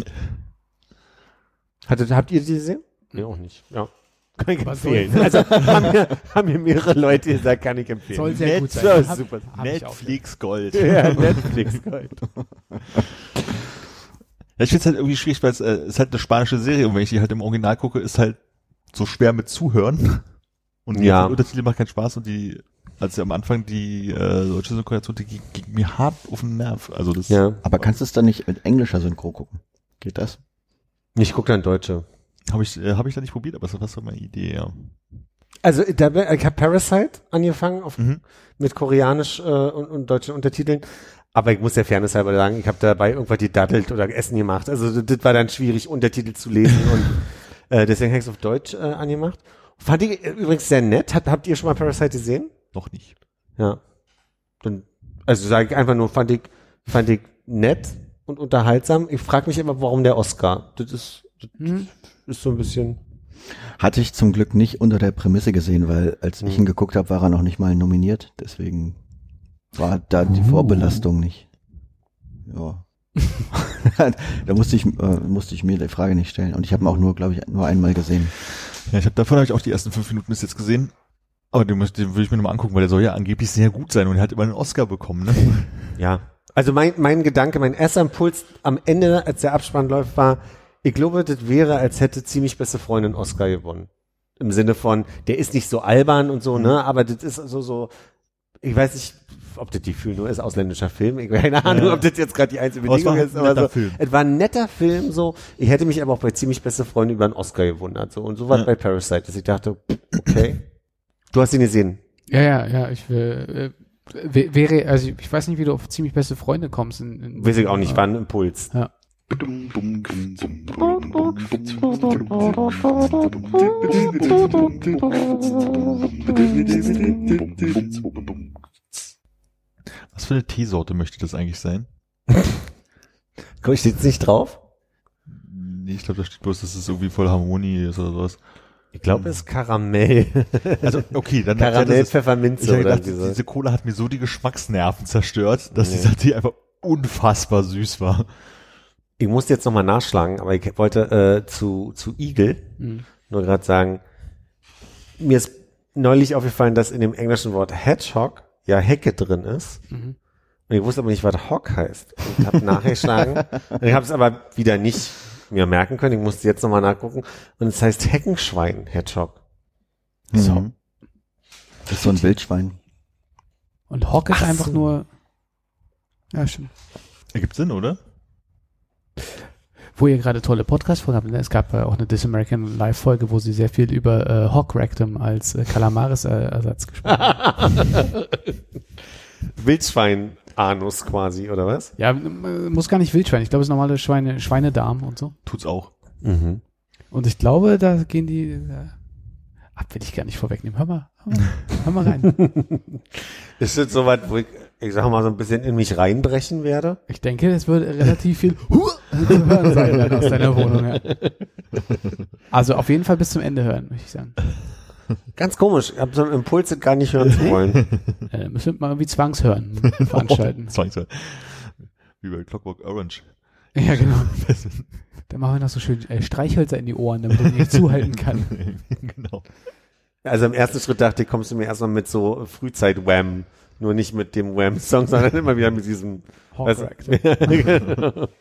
Speaker 2: Hattet, habt ihr die gesehen? Nee, auch nicht. Ja. Kann ich
Speaker 5: Was
Speaker 2: empfehlen. Also haben mir, haben mir mehrere Leute gesagt, kann ich empfehlen.
Speaker 5: Soll sehr gut
Speaker 2: Netz-
Speaker 5: sein. Hab-
Speaker 2: super.
Speaker 5: hab ich auch
Speaker 4: Netflix Gold.
Speaker 2: Ja, Netflix. Gold.
Speaker 4: Ja, ich finde es halt irgendwie schwierig, weil es äh, ist halt eine spanische Serie und wenn ich die halt im Original gucke, ist halt so schwer mit Zuhören. Und die
Speaker 2: Ja.
Speaker 4: Untertitel macht keinen Spaß und die, als am Anfang die äh, deutsche Synchronisation, die ging, ging mir hart auf den Nerv. Also das
Speaker 2: Ja.
Speaker 3: Aber kannst du es dann nicht mit englischer Synchro gucken? Geht das?
Speaker 2: Ich gucke dann Deutsche.
Speaker 4: Habe ich, äh, hab ich da nicht probiert, aber das war so meine Idee, ja.
Speaker 2: Also da, ich habe Parasite angefangen auf,
Speaker 4: Mhm.
Speaker 2: mit koreanisch äh, und, und deutschen Untertiteln. Aber ich muss der Fairness halber sagen, ich habe dabei irgendwas gedaddelt oder Essen gemacht. Also das war dann schwierig, Untertitel zu lesen und äh, deswegen habe ich es auf Deutsch äh, angemacht. Fand ich äh, übrigens sehr nett. Hat, habt ihr schon mal Parasite gesehen?
Speaker 4: Noch nicht.
Speaker 2: Ja. Dann, also sage ich einfach nur, fand ich, fand ich nett und unterhaltsam. Ich frage mich immer, warum der Oscar? Das ist, das
Speaker 5: Hm?
Speaker 2: Ist so ein bisschen.
Speaker 3: Hatte ich zum Glück nicht unter der Prämisse gesehen, weil als ich
Speaker 2: Hm.
Speaker 3: ihn geguckt habe, war er noch nicht mal nominiert. Deswegen war da die
Speaker 2: Uh.
Speaker 3: Vorbelastung nicht. Ja. da musste ich, äh, musste ich mir die Frage nicht stellen. Und ich habe ihn auch nur, glaube ich, nur einmal gesehen.
Speaker 4: Ja, ich habe davon habe ich auch die ersten fünf Minuten bis jetzt gesehen. Aber den, muss- den würde ich mir nochmal angucken, weil der soll ja angeblich sehr gut sein und er hat immer einen Oscar bekommen, ne?
Speaker 2: Ja. Also mein, mein Gedanke, mein erster Impuls am Ende, als der Abspann läuft, war, ich glaube, das wäre, als hätte ziemlich beste Freundin Oscar gewonnen. Im Sinne von, der ist nicht so albern und so, ne, aber das ist so, so, ich weiß nicht, ob das die Fühl nur ist, ausländischer Film, ich keine Ahnung,
Speaker 4: Ja.
Speaker 2: ob das jetzt gerade die einzige Bedingung ist, aber so,
Speaker 4: Film.
Speaker 2: es war ein netter Film, so, ich hätte mich aber auch bei ziemlich beste Freundin über einen Oscar gewundert, so, und so war
Speaker 4: Ja.
Speaker 2: bei Parasite, dass ich dachte, okay. Du hast ihn gesehen.
Speaker 5: Ja, ja, ja, ich will, äh, wär- wäre, also ich weiß nicht, wie du auf ziemlich beste Freunde kommst. In, in,
Speaker 2: Weiß ich auch nicht, war ein Impuls.
Speaker 5: Ja.
Speaker 4: Was für eine Teesorte möchte das eigentlich sein?
Speaker 2: Ich steht's nicht drauf?
Speaker 4: Nee, ich glaube, da steht bloß, dass es irgendwie voll Harmonie ist oder sowas.
Speaker 2: Ich glaube, es ist Karamell.
Speaker 4: Also, okay, dann
Speaker 2: Karamell,
Speaker 4: ist-
Speaker 2: Pfefferminze
Speaker 4: Ich
Speaker 2: oder
Speaker 4: gedacht,
Speaker 2: diese.
Speaker 4: diese Cola hat mir so die Geschmacksnerven zerstört, dass
Speaker 2: Nee.
Speaker 4: dieser Tee einfach unfassbar süß war.
Speaker 2: Ich musste jetzt nochmal nachschlagen, aber ich wollte äh, zu, zu Igel
Speaker 5: Mhm.
Speaker 2: nur gerade sagen, mir ist neulich aufgefallen, dass in dem englischen Wort Hedgehog ja Hecke drin ist.
Speaker 5: Mhm.
Speaker 2: Und ich wusste aber nicht, was Hock heißt. Und habe nachgeschlagen. und ich habe es aber wieder nicht mir merken können. Ich musste jetzt nochmal nachgucken. Und es heißt Heckenschwein, Hedgehog. So.
Speaker 3: Mhm. Das ist so ein Wildschwein.
Speaker 5: Und Hock ist
Speaker 2: Ach
Speaker 5: einfach
Speaker 2: so.
Speaker 5: nur, ja, stimmt.
Speaker 4: Ergibt Sinn, oder?
Speaker 5: Wo ihr gerade tolle Podcast-Folgen habt. ne? Es gab äh, auch eine This American Live-Folge, wo sie sehr viel über äh, Hawk Rectum als äh, Calamaris-Ersatz gesprochen haben.
Speaker 2: Wildschwein-Anus quasi, oder was?
Speaker 5: Ja, m- muss gar nicht Wildschwein. Ich glaube, es ist normale Schweine, Schweinedarm und so.
Speaker 4: Tut's auch.
Speaker 2: Mhm.
Speaker 5: Und ich glaube, da gehen die, äh, ab will ich gar nicht vorwegnehmen. Hör mal, hör mal, hör mal rein.
Speaker 2: Ist das soweit, wo ich, ich sag mal, so ein bisschen in mich reinbrechen werde?
Speaker 5: Ich denke, es wird relativ viel zu hören sein dann aus deiner Wohnung. Ja. Also auf jeden Fall bis zum Ende hören, möchte ich sagen.
Speaker 2: Ganz komisch. Ich habe so einen Impuls, das gar nicht hören zu wollen.
Speaker 5: Äh, müssen wir mal irgendwie Zwangshören veranstalten.
Speaker 4: Zwangsweise. Wie bei Clockwork Orange.
Speaker 5: Ja, genau. Da machen wir noch so schön äh, Streichhölzer in die Ohren, damit ich nicht zuhalten kann.
Speaker 4: genau.
Speaker 2: Also im ersten Schritt dachte ich, kommst du mir erstmal mit so Frühzeit-Wham. Nur nicht mit dem Wham-Song, sondern immer wieder mit diesem.
Speaker 5: Rectum.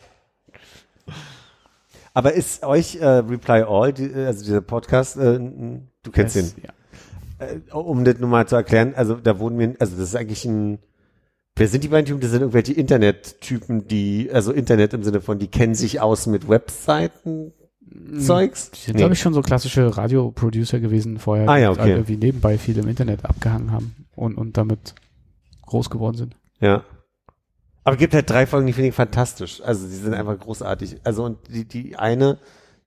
Speaker 2: Aber ist euch äh, Reply All, die, also dieser Podcast, äh, du kennst
Speaker 5: Yes,
Speaker 2: den,
Speaker 5: Ja.
Speaker 2: äh, um das nur mal zu erklären, also da wurden wir, also das ist eigentlich ein, wer sind die beiden Typen? Das sind irgendwelche Internettypen, die, also Internet im Sinne von, die kennen sich aus mit Webseiten, Zeugs?
Speaker 5: Die sind, glaube ich, schon so klassische Radioproducer gewesen vorher,
Speaker 2: Ah, ja,
Speaker 5: die
Speaker 2: okay.
Speaker 5: halt irgendwie nebenbei viel im Internet abgehangen haben und, und damit groß geworden sind.
Speaker 2: Ja. Aber es gibt halt drei Folgen, die finde ich fantastisch. Also die sind einfach großartig. Also und die, die eine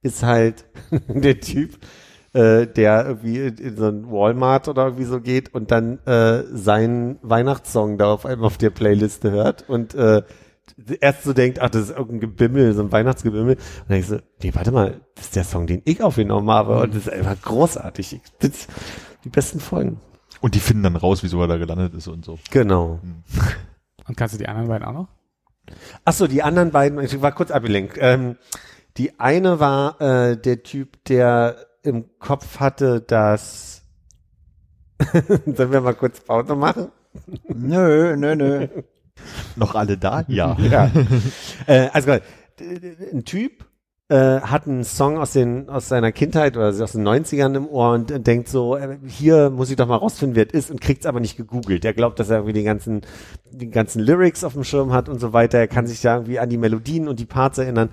Speaker 2: ist halt der Typ, äh, der irgendwie in, so ein Walmart oder irgendwie so geht und dann äh, seinen Weihnachtssong da auf einmal auf der Playliste hört und äh, erst so denkt, ach, das ist irgendein Gebimmel, so ein Weihnachtsgebimmel. Und dann ich so, nee, warte mal, das ist der Song, den ich aufgenommen habe. Und das ist einfach großartig. Das die besten Folgen.
Speaker 4: Und die finden dann raus, wieso er da gelandet ist und so.
Speaker 2: Genau.
Speaker 5: Und kannst du die anderen beiden auch noch?
Speaker 2: Ach so, die anderen beiden, ich war kurz abgelenkt. Ähm, die eine war äh, der Typ, der im Kopf hatte, dass Sollen wir mal kurz Pause machen?
Speaker 3: Nö, nö, nö.
Speaker 4: Noch alle da? Ja.
Speaker 2: Ja. äh, also d- ein Typ, äh, hat einen Song aus den aus seiner Kindheit oder aus den 90ern im Ohr und äh, denkt so, äh, hier muss ich doch mal rausfinden, wer es ist und kriegt's aber nicht gegoogelt. Der glaubt, dass er irgendwie die ganzen die ganzen Lyrics auf dem Schirm hat und so weiter. Er kann sich da irgendwie an die Melodien und die Parts erinnern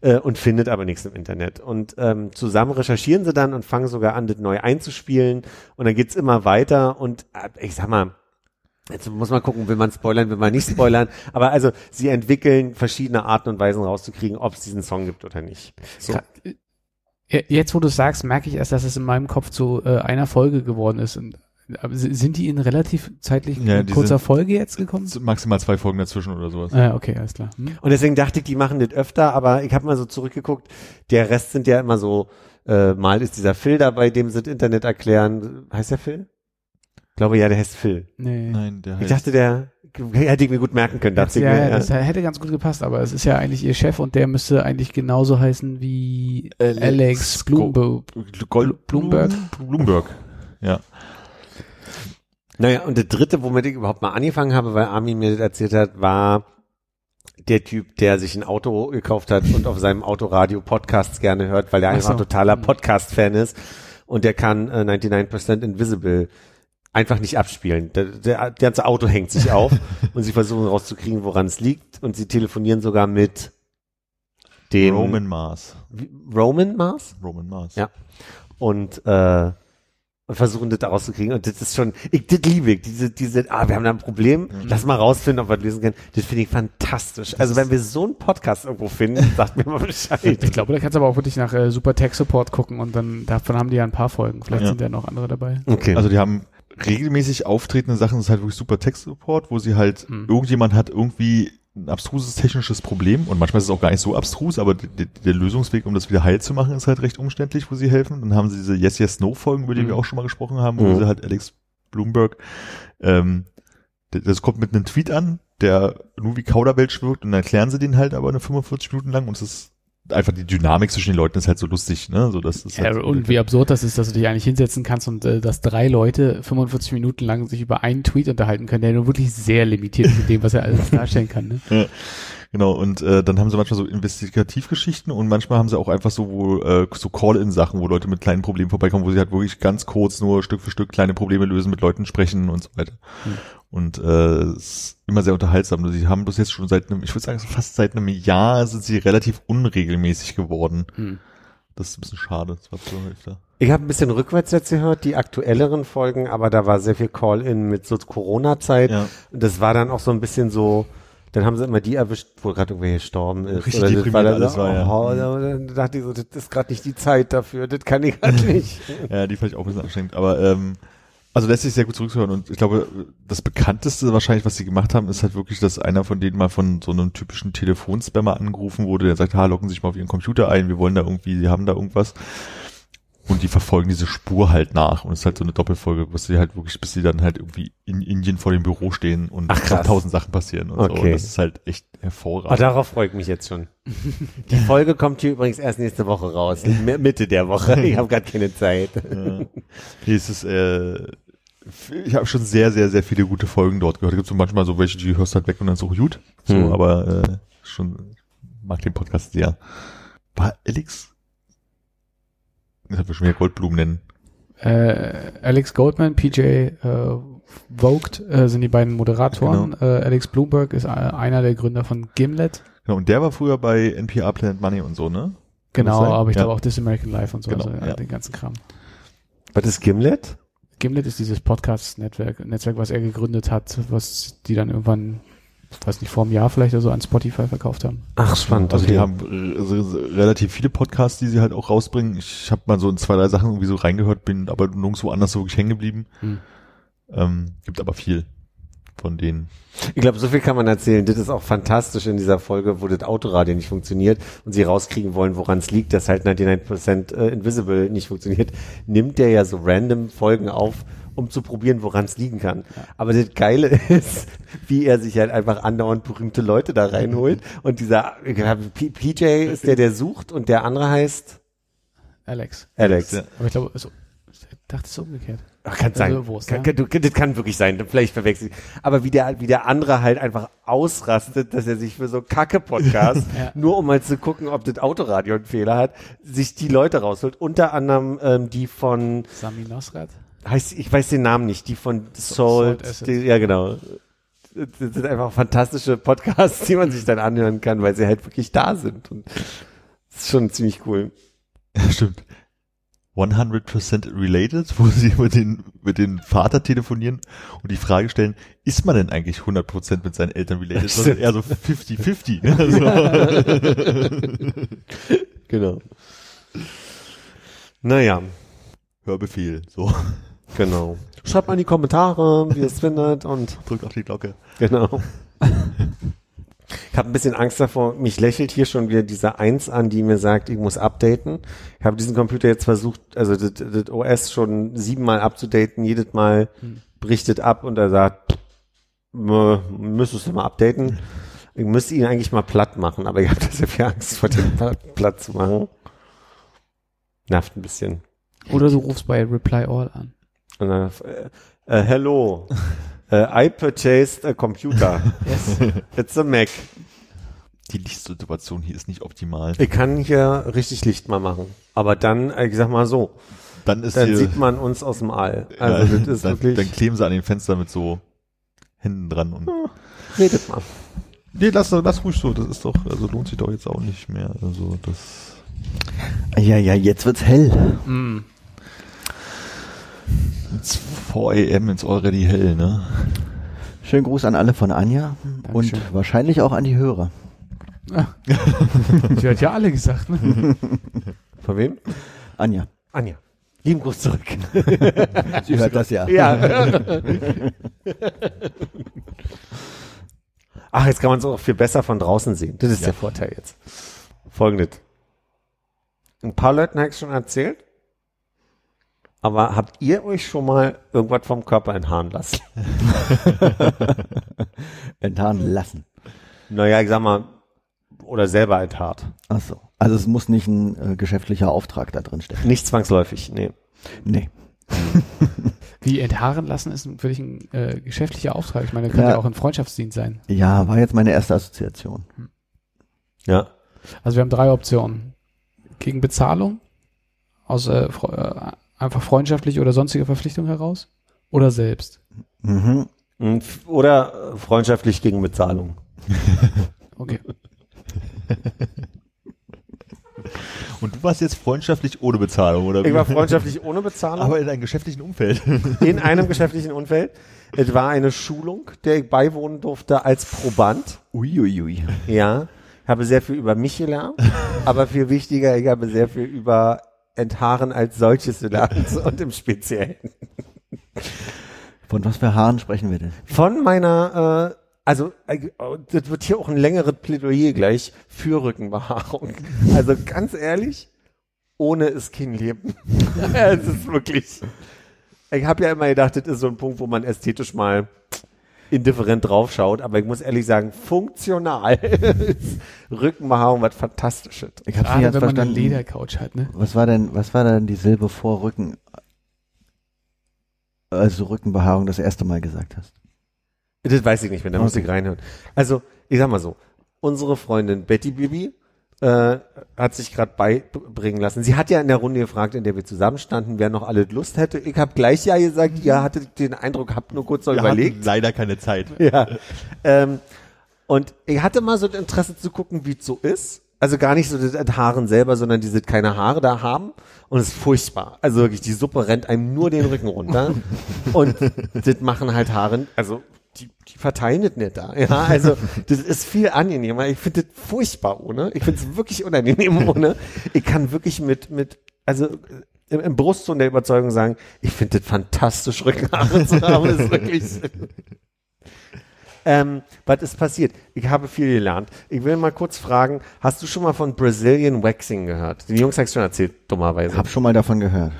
Speaker 2: äh, und findet aber nichts im Internet. Und ähm, zusammen recherchieren sie dann und fangen sogar an, das neu einzuspielen und dann geht's immer weiter und äh, ich sag mal, Jetzt muss man gucken, will man spoilern, will man nicht spoilern. Aber also sie entwickeln verschiedene Arten und Weisen rauszukriegen, ob es diesen Song gibt oder nicht. So.
Speaker 5: Ja, Jetzt, wo du es sagst, merke ich erst, dass es in meinem Kopf zu äh, einer Folge geworden ist. Und, sind die in relativ zeitlich
Speaker 4: Ja,
Speaker 5: kurzer
Speaker 4: sind-
Speaker 5: Folge jetzt gekommen?
Speaker 4: Maximal zwei Folgen dazwischen oder sowas.
Speaker 5: Ah, okay, alles klar. Hm?
Speaker 2: Und deswegen dachte ich, die machen das öfter, aber ich habe mal so zurückgeguckt, der Rest sind ja immer so, äh, mal ist dieser Phil dabei, dem sie das Internet erklären. Heißt der Phil? Ich glaube, ja, der heißt Phil.
Speaker 5: Nee.
Speaker 4: Nein, der
Speaker 2: Ich
Speaker 4: heißt,
Speaker 2: dachte, der hätte ich mir gut merken können.
Speaker 5: Das,
Speaker 2: Dachte ich
Speaker 5: ja,
Speaker 2: mir,
Speaker 5: ja,
Speaker 2: ja.
Speaker 5: das hätte ganz gut gepasst, aber es ist ja eigentlich ihr Chef und der müsste eigentlich genauso heißen wie
Speaker 4: Alex
Speaker 5: Alex Bloomberg. Bloomberg?
Speaker 4: Bloomberg. Ja.
Speaker 2: Naja, und der dritte, womit ich überhaupt mal angefangen habe, weil Armin mir das erzählt hat, war der Typ, der sich ein Auto gekauft hat und auf seinem Autoradio Podcasts gerne hört, weil er
Speaker 5: Ach
Speaker 2: einfach
Speaker 5: so.
Speaker 2: totaler
Speaker 5: Mhm.
Speaker 2: Podcast-Fan ist und der kann äh, 99% Invisible einfach nicht abspielen. Der, der, der ganze Auto hängt sich auf und sie versuchen rauszukriegen, woran es liegt und sie telefonieren sogar mit dem
Speaker 4: Roman Mars.
Speaker 2: Roman Mars
Speaker 4: Roman Mars.
Speaker 2: Ja. und äh, und versuchen das da rauszukriegen und das ist schon, ich, das liebe ich, diese, diese, ah, wir haben da ein Problem, lass mal rausfinden, ob wir das lösen können. Das finde ich fantastisch. also wenn wir so einen Podcast irgendwo finden, sagt mir mal Bescheid.
Speaker 5: Ich glaube, da kannst du aber auch wirklich nach äh, Super Tech Support gucken und dann davon haben die ja ein paar Folgen. Vielleicht
Speaker 4: Ja.
Speaker 5: sind ja noch andere dabei.
Speaker 2: Okay.
Speaker 4: Also die haben regelmäßig auftretende Sachen, das ist halt wirklich super Text-Support, wo sie halt,
Speaker 5: Hm.
Speaker 4: irgendjemand hat irgendwie ein abstruses technisches Problem und manchmal ist es auch gar nicht so abstrus, aber der Lösungsweg, um das wieder heil zu machen, ist halt recht umständlich, wo sie helfen. Dann haben sie diese Yes, Yes, No Folgen, über die
Speaker 5: Mhm.
Speaker 4: wir auch schon mal gesprochen haben, wo
Speaker 2: Mhm.
Speaker 4: sie halt Alex Bloomberg, ähm, das kommt mit einem Tweet an, der nur wie Kauderwelsch wirkt und dann erklären sie den halt aber eine 45 Minuten lang und es ist einfach die Dynamik zwischen den Leuten ist halt so lustig, ne, so das ist
Speaker 5: Ja,
Speaker 4: halt so
Speaker 5: und wie absurd das ist, dass du dich eigentlich hinsetzen kannst und äh, dass drei Leute 45 Minuten lang sich über einen Tweet unterhalten können, der nur wirklich sehr limitiert ist in dem, was er alles darstellen kann. Ne?
Speaker 4: Genau, und äh, dann haben sie manchmal so Investigativgeschichten und manchmal haben sie auch einfach so, wo, äh, so Call-In-Sachen, wo Leute mit kleinen Problemen vorbeikommen, wo sie halt wirklich ganz kurz nur Stück für Stück kleine Probleme lösen, mit Leuten sprechen und so weiter.
Speaker 5: Hm.
Speaker 4: Und äh, es ist immer sehr unterhaltsam. Sie haben das jetzt schon seit einem, ich würde sagen, fast seit einem Jahr sind sie relativ unregelmäßig geworden.
Speaker 5: Hm.
Speaker 4: Das ist ein bisschen schade. Das war zur Hälfte.
Speaker 2: Ich habe ein bisschen rückwärts jetzt gehört, die aktuelleren Folgen, aber da war sehr viel Call-in mit so Corona-Zeit.
Speaker 4: Ja.
Speaker 2: Das war dann auch so ein bisschen so, dann haben sie immer die erwischt, wo gerade irgendwer gestorben ist.
Speaker 4: Richtig
Speaker 2: Oder das
Speaker 4: deprimiert
Speaker 2: dann
Speaker 4: alles war, ja.
Speaker 2: oh, da- dann dachte ich so, das ist gerade nicht die Zeit dafür, das kann ich gerade nicht.
Speaker 4: Ja, die fand ich auch ein bisschen anstrengend. Aber ähm, also lässt sich sehr gut zurückhören und ich glaube, das bekannteste wahrscheinlich, was sie gemacht haben, ist halt wirklich, dass einer von denen mal von so einem typischen Telefonspammer angerufen wurde, der sagt, ha, locken Sie sich mal auf Ihren Computer ein, wir wollen da irgendwie, Sie haben da irgendwas. Und die verfolgen diese Spur halt nach. Und es ist halt so eine Doppelfolge, bis sie halt wirklich, bis sie dann halt irgendwie in Indien vor dem Büro stehen und tausend Sachen passieren und so.
Speaker 2: Okay.
Speaker 4: Und das ist halt echt hervorragend.
Speaker 2: darauf freue ich mich jetzt schon. Die Folge kommt hier übrigens erst nächste Woche raus, Mitte der Woche. Ich habe gerade keine Zeit.
Speaker 4: Ja. Es ist, äh, ich habe schon sehr, sehr, sehr viele gute Folgen dort gehört. Da gibt es so manchmal so welche, die hörst halt weg und dann ist auch gut. So,
Speaker 2: Hm.
Speaker 4: aber äh, schon mag den Podcast sehr. War Alex? Ich habe schon wieder Goldblumen nennen.
Speaker 5: Äh, Alex Goldman, PJ äh, Vogt äh, sind die beiden Moderatoren. Äh, Alex Bloomberg ist äh, einer der Gründer von Gimlet.
Speaker 4: Genau, und der war früher bei NPR Planet Money und so, ne? Kann das
Speaker 5: Genau, aber ich
Speaker 4: Ja.
Speaker 5: glaube auch This American Life und so,
Speaker 4: Genau,
Speaker 5: also, ja,
Speaker 4: ja.
Speaker 5: den ganzen Kram.
Speaker 2: Was ist Gimlet?
Speaker 5: Gimlet ist dieses Podcast-Netzwerk, Netzwerk, was er gegründet hat, was die dann irgendwann, weiß nicht, vor einem Jahr vielleicht oder so an Spotify verkauft haben.
Speaker 2: Ach, spannend.
Speaker 4: Also
Speaker 2: okay.
Speaker 4: die haben äh, so- so relativ viele Podcasts, die sie halt auch rausbringen. Ich habe mal so in zwei, drei Sachen irgendwie so reingehört, bin aber nirgendwo anders so wirklich hängen geblieben.
Speaker 5: Hm.
Speaker 4: Ähm, gibt aber viel von denen.
Speaker 2: Ich glaube, so viel kann man erzählen. Das ist auch fantastisch in dieser Folge, wo das Autoradio nicht funktioniert und sie rauskriegen wollen, woran es liegt, dass halt 99% äh, Invisible nicht funktioniert. Nimmt der ja so random Folgen auf, um zu probieren, woran es liegen kann. Aber das Geile ist, wie er sich halt einfach andauernd berühmte Leute da reinholt. Und dieser ich PJ ist der, der sucht und der andere heißt
Speaker 5: Alex.
Speaker 2: Alex.
Speaker 5: Aber ich glaube, so, Ich dachte, es ist umgekehrt.
Speaker 2: Ach, kann sein.
Speaker 5: Also Wurst,
Speaker 2: kann,
Speaker 5: ja.
Speaker 2: kann, du- das kann wirklich sein. Vielleicht verwechselt. Aber wie der, wie der andere halt einfach ausrastet, dass er sich für so Kacke-Podcast,
Speaker 5: Ja.
Speaker 2: nur um mal zu gucken, ob das Autoradio einen Fehler hat, sich die Leute rausholt. Unter anderem ähm, die von,
Speaker 5: Sami Nosrat.
Speaker 2: Heißt, ich weiß den Namen nicht, die von
Speaker 5: Salt
Speaker 2: die, ja genau. Das sind einfach fantastische Podcasts, die man sich dann anhören kann, weil sie halt wirklich da sind. Und das ist schon ziemlich cool.
Speaker 4: Ja, stimmt. 100% related, wo sie mit den, mit den Vater telefonieren und die Frage stellen, ist man denn eigentlich 100% mit seinen Eltern related? Das ist eher so 50-50. ne? so.
Speaker 2: Genau. Naja,
Speaker 4: Hörbefehl, so.
Speaker 2: Genau. Schreibt mal in die Kommentare, wie ihr es findet und
Speaker 4: Drückt auf die Glocke.
Speaker 2: genau. Ich habe ein bisschen Angst davor, mich lächelt hier schon wieder diese Eins an, die mir sagt, ich muss updaten. Ich habe diesen Computer jetzt versucht, also das, das OS schon siebenmal abzudaten, jedes Mal berichtet ab und er sagt, "Mö, müsstest du mal updaten. Ich müsste ihn eigentlich mal platt machen, aber ich habe sehr viel Angst vor dem platt, platt zu machen. Nervt ein bisschen.
Speaker 5: Oder du rufst bei Reply All an.
Speaker 2: Und dann, äh, äh, hello, äh, I purchased a computer.
Speaker 5: Yes.
Speaker 2: It's a Mac.
Speaker 4: Die Lichtsituation hier ist nicht optimal.
Speaker 2: Ich kann hier richtig Licht mal machen. Aber dann, äh, ich sag mal so,
Speaker 4: Dann ist
Speaker 2: dann
Speaker 4: hier,
Speaker 2: sieht man uns aus dem All. Also
Speaker 4: ja,
Speaker 2: das ist
Speaker 4: dann,
Speaker 2: wirklich,
Speaker 4: dann kleben sie an den Fenstern mit so Händen dran und
Speaker 2: redet mal.
Speaker 4: Nee, lass, lass ruhig so, das ist doch, also lohnt sich doch jetzt auch nicht mehr. Also das.
Speaker 3: Ja, ja, jetzt wird's hell.
Speaker 5: Mm.
Speaker 4: It's 4 am, it's already hell, ne?
Speaker 3: Schönen Gruß an alle von Anja
Speaker 5: Dankeschön.
Speaker 3: und wahrscheinlich auch an die Hörer.
Speaker 5: Die hat ja alle gesagt, ne?
Speaker 2: Von wem?
Speaker 3: Anja,
Speaker 2: Anja. Lieben Gruß zurück.
Speaker 3: sie hört das ja.
Speaker 2: ja. Ach, jetzt kann man es auch viel besser von draußen sehen. Das ist
Speaker 4: Ja.
Speaker 2: der Vorteil jetzt. Folgendes. Ein paar Leuten habe ich schon erzählt. Aber habt ihr euch schon mal irgendwas vom Körper enthaaren lassen?
Speaker 3: Enttarnen lassen.
Speaker 2: Naja, ich sag mal, oder selber enthaart.
Speaker 3: Ach so. Also es muss nicht ein äh, geschäftlicher Auftrag da drin stecken.
Speaker 2: Nicht zwangsläufig, nee.
Speaker 3: Nee.
Speaker 5: Wie enthaaren lassen ist für dich ein äh, geschäftlicher Auftrag. Ich meine, könnte
Speaker 3: Ja.
Speaker 5: ja auch ein Freundschaftsdienst sein.
Speaker 3: Ja, war jetzt meine erste Assoziation.
Speaker 2: Ja.
Speaker 5: Also wir haben drei Optionen. Gegen Bezahlung, aus äh, äh, einfach freundschaftlich oder sonstige Verpflichtung heraus oder selbst.
Speaker 3: Mhm.
Speaker 2: F- Oder äh, freundschaftlich gegen Bezahlung.
Speaker 5: Okay.
Speaker 4: Und du warst jetzt freundschaftlich ohne Bezahlung, oder?
Speaker 2: Ich war freundschaftlich ohne Bezahlung.
Speaker 4: Aber in einem geschäftlichen Umfeld.
Speaker 2: in einem geschäftlichen Umfeld. Es war eine Schulung, der ich beiwohnen durfte als Proband.
Speaker 3: Uiuiui.
Speaker 2: Ja, ich habe sehr viel über mich gelernt, aber viel wichtiger, ich habe sehr viel über Enthaaren als solches gelernt und im Speziellen.
Speaker 3: Von was für Haaren sprechen wir denn?
Speaker 2: Von meiner, äh, also äh, das wird hier auch ein längeres Plädoyer gleich für Rückenbehaarung. Also ganz ehrlich, ohne ist kein Leben. es ist wirklich. Ich habe ja immer gedacht, das ist so ein Punkt, wo man ästhetisch mal indifferent draufschaut, aber ich muss ehrlich sagen, funktional ist Rückenbehaarung was Fantastisches.
Speaker 3: Ich hab's nicht
Speaker 5: Gerade
Speaker 3: ganz
Speaker 5: wenn man eine
Speaker 3: verstanden.
Speaker 5: Ledercouch hat, ne?
Speaker 3: Was war denn, was war denn die Silbe vor Rücken? Also Rückenbehaarung das erste Mal gesagt hast.
Speaker 2: Das weiß ich nicht mehr, da muss
Speaker 3: Okay.
Speaker 2: ich reinhören. Also, ich sag mal so, unsere Freundin Betty Bibi äh, hat sich gerade beibringen lassen. Sie hat ja in der Runde gefragt, in der wir zusammenstanden, wer noch alle Lust hätte. Ich habe gleich ja gesagt, ihr hattet den Eindruck, habt nur kurz noch
Speaker 4: Wir
Speaker 2: überlegt.
Speaker 4: leider keine Zeit.
Speaker 2: Ja. Ähm, und ich hatte mal so das Interesse zu gucken, wie es so ist. Also gar nicht so das Haaren selber, sondern diese keine Haare da haben. Und es ist furchtbar. Also wirklich, die Suppe rennt einem nur den Rücken runter. und das machen halt Haare, also die, die verteilen das nicht da. Ja, also das ist viel angenehmer. Ich finde das furchtbar ohne. Ich finde es wirklich unangenehm ohne. Ich kann wirklich mit, mit, also im, im Brustton der Überzeugung sagen, ich finde das fantastisch, Rückenhaare zu haben. Das ist wirklich ähm, was ist passiert? Ich habe viel gelernt. Ich will mal kurz fragen, hast du schon mal von Brazilian Waxing gehört? Die Jungs hast schon erzählt, dummerweise.
Speaker 3: Hab schon mal davon gehört.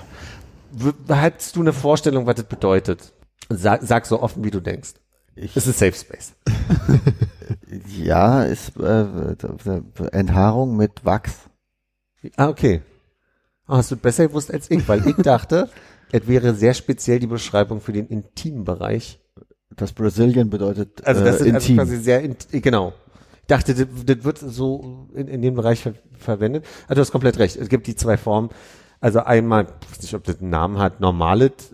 Speaker 2: Hast du eine Vorstellung, was das bedeutet? Sag, sag so offen, wie du denkst.
Speaker 3: Ich,
Speaker 2: Es ist Safe Space.
Speaker 3: ja, ist äh, Enthaarung mit Wachs.
Speaker 2: Ah, okay. Ah, hast du besser gewusst als ich, weil ich dachte, es wäre sehr speziell die Beschreibung für den Intimbereich.
Speaker 3: Das Brazilian bedeutet
Speaker 2: Also das
Speaker 3: äh,
Speaker 2: ist also
Speaker 3: intim.
Speaker 2: quasi sehr, int genau. Ich dachte, das, das wird so in, in dem Bereich ver verwendet. Also du hast komplett recht. Es gibt die zwei Formen. Also einmal, ich weiß nicht, ob das einen Namen hat, normales,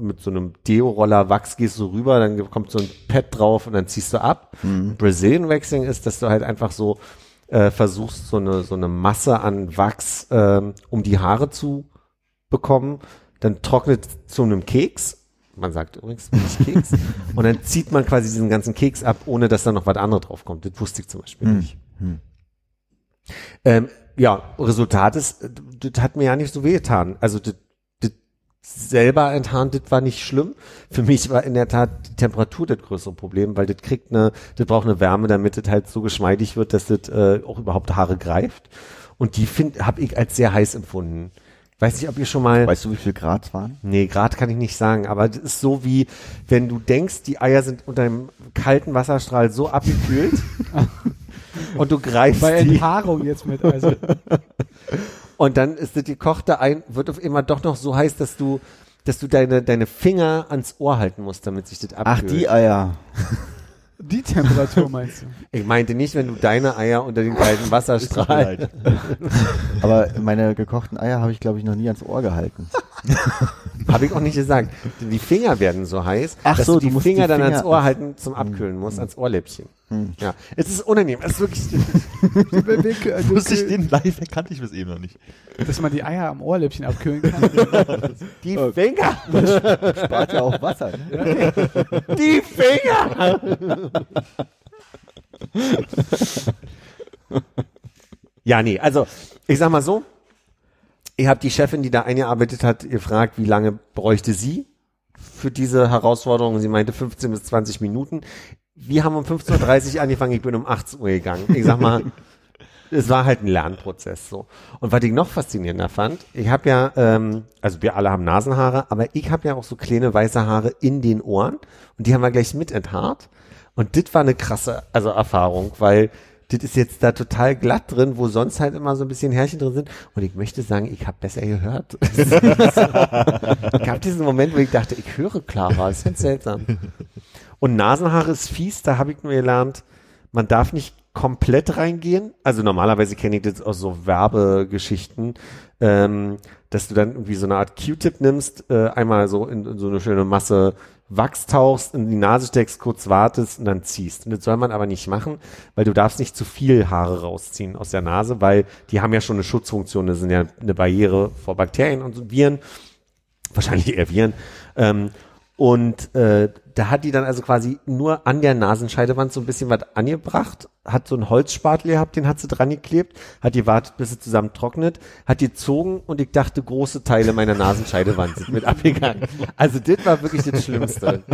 Speaker 2: mit so einem Deo-Roller Wachs gehst du rüber, dann kommt so ein Pad drauf und dann ziehst du ab. Brazilian Waxing ist, dass du halt einfach so äh, versuchst, so eine, so eine Masse an Wachs ähm, um die Haare zu bekommen. Dann trocknet zu einem Keks. Man sagt übrigens nicht Keks. und dann zieht man quasi diesen ganzen Keks ab, ohne dass da noch was anderes drauf kommt. Das wusste ich zum Beispiel nicht. Ähm, ja, Resultat ist, das hat mir ja nicht so wehgetan. Also das selber enttarnt, das war nicht schlimm. Für mich war in der Tat die Temperatur das größere Problem, weil das kriegt eine, das braucht eine Wärme, damit das halt so geschmeidig wird, dass das äh, auch überhaupt Haare greift. Und die find, habe ich als sehr heiß empfunden. Weiß nicht, ob ihr schon mal.
Speaker 3: Weißt du, wie viel Grad es waren?
Speaker 2: Nee, Grad kann ich nicht sagen, aber das ist so wie, wenn du denkst, die Eier sind unter einem kalten Wasserstrahl so abgekühlt und du greifst
Speaker 5: Bei
Speaker 2: die
Speaker 5: Enthaarung jetzt mit, also.
Speaker 2: und dann ist das gekochte ein, wird auf immer doch noch so heiß, dass du, dass du deine, deine Finger ans Ohr halten musst, damit sich das
Speaker 3: Ach,
Speaker 2: abkühlt.
Speaker 3: die Eier.
Speaker 5: Die Temperatur meinst du?
Speaker 2: Ich meinte nicht, wenn du deine Eier unter dem kalten Wasserstrahl.
Speaker 3: Aber meine gekochten Eier habe ich, glaube ich, noch nie ans Ohr gehalten.
Speaker 2: Habe ich auch nicht gesagt. Die Finger werden so heiß,
Speaker 3: Ach
Speaker 2: dass
Speaker 3: so,
Speaker 2: du die Finger
Speaker 3: die
Speaker 2: dann
Speaker 3: Finger-
Speaker 2: ans Ohr halten zum Abkühlen musst, ans Ohrläppchen. Ja, es ist unangenehm. Es ist wirklich,
Speaker 4: Wusste ich den live kannte ich bis eben noch nicht.
Speaker 5: Dass man die Eier am Ohrläppchen abkühlen kann.
Speaker 2: die Finger,
Speaker 3: Spart ja auch Wasser. Ne?
Speaker 2: die Finger. ja, nee, also ich sag mal so, ich habe die Chefin, die da eingearbeitet hat, gefragt, wie lange bräuchte sie für diese Herausforderung. Sie meinte 15 bis 20 Minuten. Wir haben um 15.30 Uhr angefangen, ich bin um 18 Uhr gegangen. Ich sag mal, es war halt ein Lernprozess so. Und was ich noch faszinierender fand, ich habe ja, ähm, also wir alle haben Nasenhaare, aber ich habe ja auch so kleine weiße Haare in den Ohren und die haben wir gleich mit enthaart. Und das war eine krasse also Erfahrung, weil das ist jetzt da total glatt drin, wo sonst halt immer so ein bisschen Härchen drin sind. Und ich möchte sagen, ich habe besser gehört. es gab diesen Moment, wo ich dachte, ich höre klarer. Das ist ganz seltsam. Und Nasenhaare ist fies, da habe ich nur gelernt, man darf nicht komplett reingehen. Also normalerweise kenne ich das aus so Werbegeschichten, ähm, dass du dann irgendwie so eine Art Q-Tip nimmst, äh, einmal so in, in so eine schöne Masse Wachs tauchst, in die Nase steckst, kurz wartest und dann ziehst. Und das soll man aber nicht machen, weil du darfst nicht zu viel Haare rausziehen aus der Nase, weil die haben ja schon eine Schutzfunktion, das sind ja eine Barriere vor Bakterien und Viren, wahrscheinlich eher Viren. Ähm, und äh, da hat die dann also quasi nur an der Nasenscheidewand so ein bisschen was angebracht, hat so einen Holzspatel gehabt, den hat sie dran geklebt, hat gewartet, bis es zusammen trocknet, hat gezogen und ich dachte, große Teile meiner Nasenscheidewand sind mit abgegangen. Also das war wirklich das Schlimmste.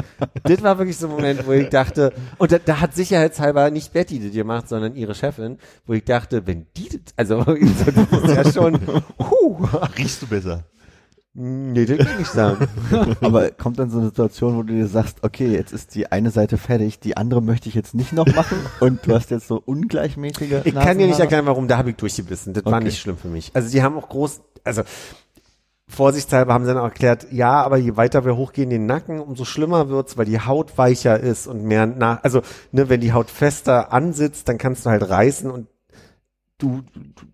Speaker 2: das war wirklich so ein Moment, wo ich dachte, und da, da hat sicherheitshalber nicht Betty das gemacht, sondern ihre Chefin, wo ich dachte, wenn die das, also das ist ja schon, huh,
Speaker 4: Riechst du besser?
Speaker 2: Nee, das kann ich sagen.
Speaker 3: Aber kommt dann so eine Situation, wo du dir sagst, okay, jetzt ist die eine Seite fertig, die andere möchte ich jetzt nicht noch machen und du hast jetzt so ungleichmäßige
Speaker 2: Ich kann dir nicht erklären, warum, da habe ich durchgebissen. Das war
Speaker 3: Okay.
Speaker 2: nicht schlimm für mich. Also die haben auch groß, also vorsichtshalber haben sie dann auch erklärt, ja, aber je weiter wir hochgehen in den Nacken, umso schlimmer wird's, weil die Haut weicher ist und mehr nach, also ne, wenn die Haut fester ansitzt, dann kannst du halt reißen und du, du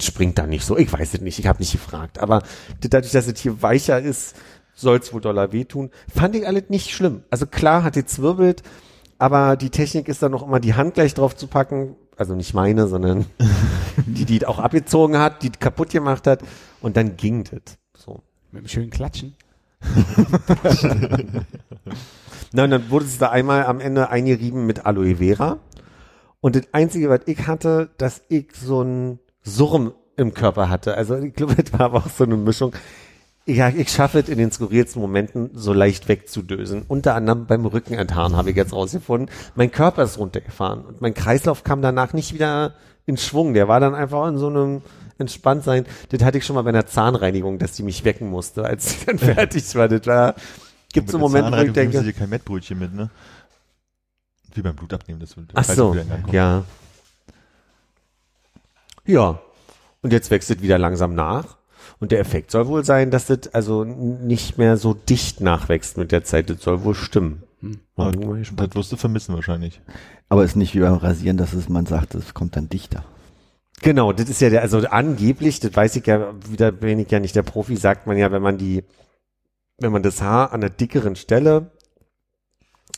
Speaker 2: springt da nicht so. Ich weiß es nicht, ich habe nicht gefragt. Aber dadurch, dass es hier weicher ist, soll's wohl doller wehtun. Fand ich alles nicht schlimm. Also klar hat die zwirbelt, aber die Technik ist dann noch immer die Hand gleich drauf zu packen. Also nicht meine, sondern die, die auch abgezogen hat, die kaputt gemacht hat. Und dann ging das. So.
Speaker 5: Mit einem schönen Klatschen.
Speaker 2: Und dann wurde es da einmal am Ende eingerieben mit Aloe Vera. Und das Einzige, was ich hatte, dass ich so ein Surm im Körper hatte. Also ich glaube, das war aber auch so eine Mischung. Ja, ich schaffe es in den skurrilsten Momenten so leicht wegzudösen. Unter anderem beim Rückenenthaaren habe ich jetzt rausgefunden. Mein Körper ist runtergefahren und mein Kreislauf kam danach nicht wieder in Schwung. Der war dann einfach in so einem Entspanntsein. Das hatte ich schon mal bei einer Zahnreinigung, dass die mich wecken musste, als sie dann fertig war. Das war, gibt so
Speaker 4: Mit
Speaker 2: Momente,
Speaker 4: der
Speaker 2: wo ich denke,
Speaker 4: du dir kein Mettbrötchen mit, ne? Wie beim Blutabnehmen, das wird
Speaker 2: Ach so, ja. Ja. Und jetzt wächst es wieder langsam nach. Und der Effekt soll wohl sein, dass das also nicht mehr so dicht nachwächst mit der Zeit. Das soll wohl stimmen.
Speaker 4: Aber
Speaker 2: mal gespannt.
Speaker 4: das wirst du vermissen wahrscheinlich.
Speaker 3: Aber es ist nicht wie beim Rasieren, dass es, man sagt, es kommt dann dichter.
Speaker 2: Genau, das ist ja der, also angeblich, das weiß ich ja, wieder bin ich ja nicht der Profi, sagt man ja, wenn man die, wenn man das Haar an der dickeren Stelle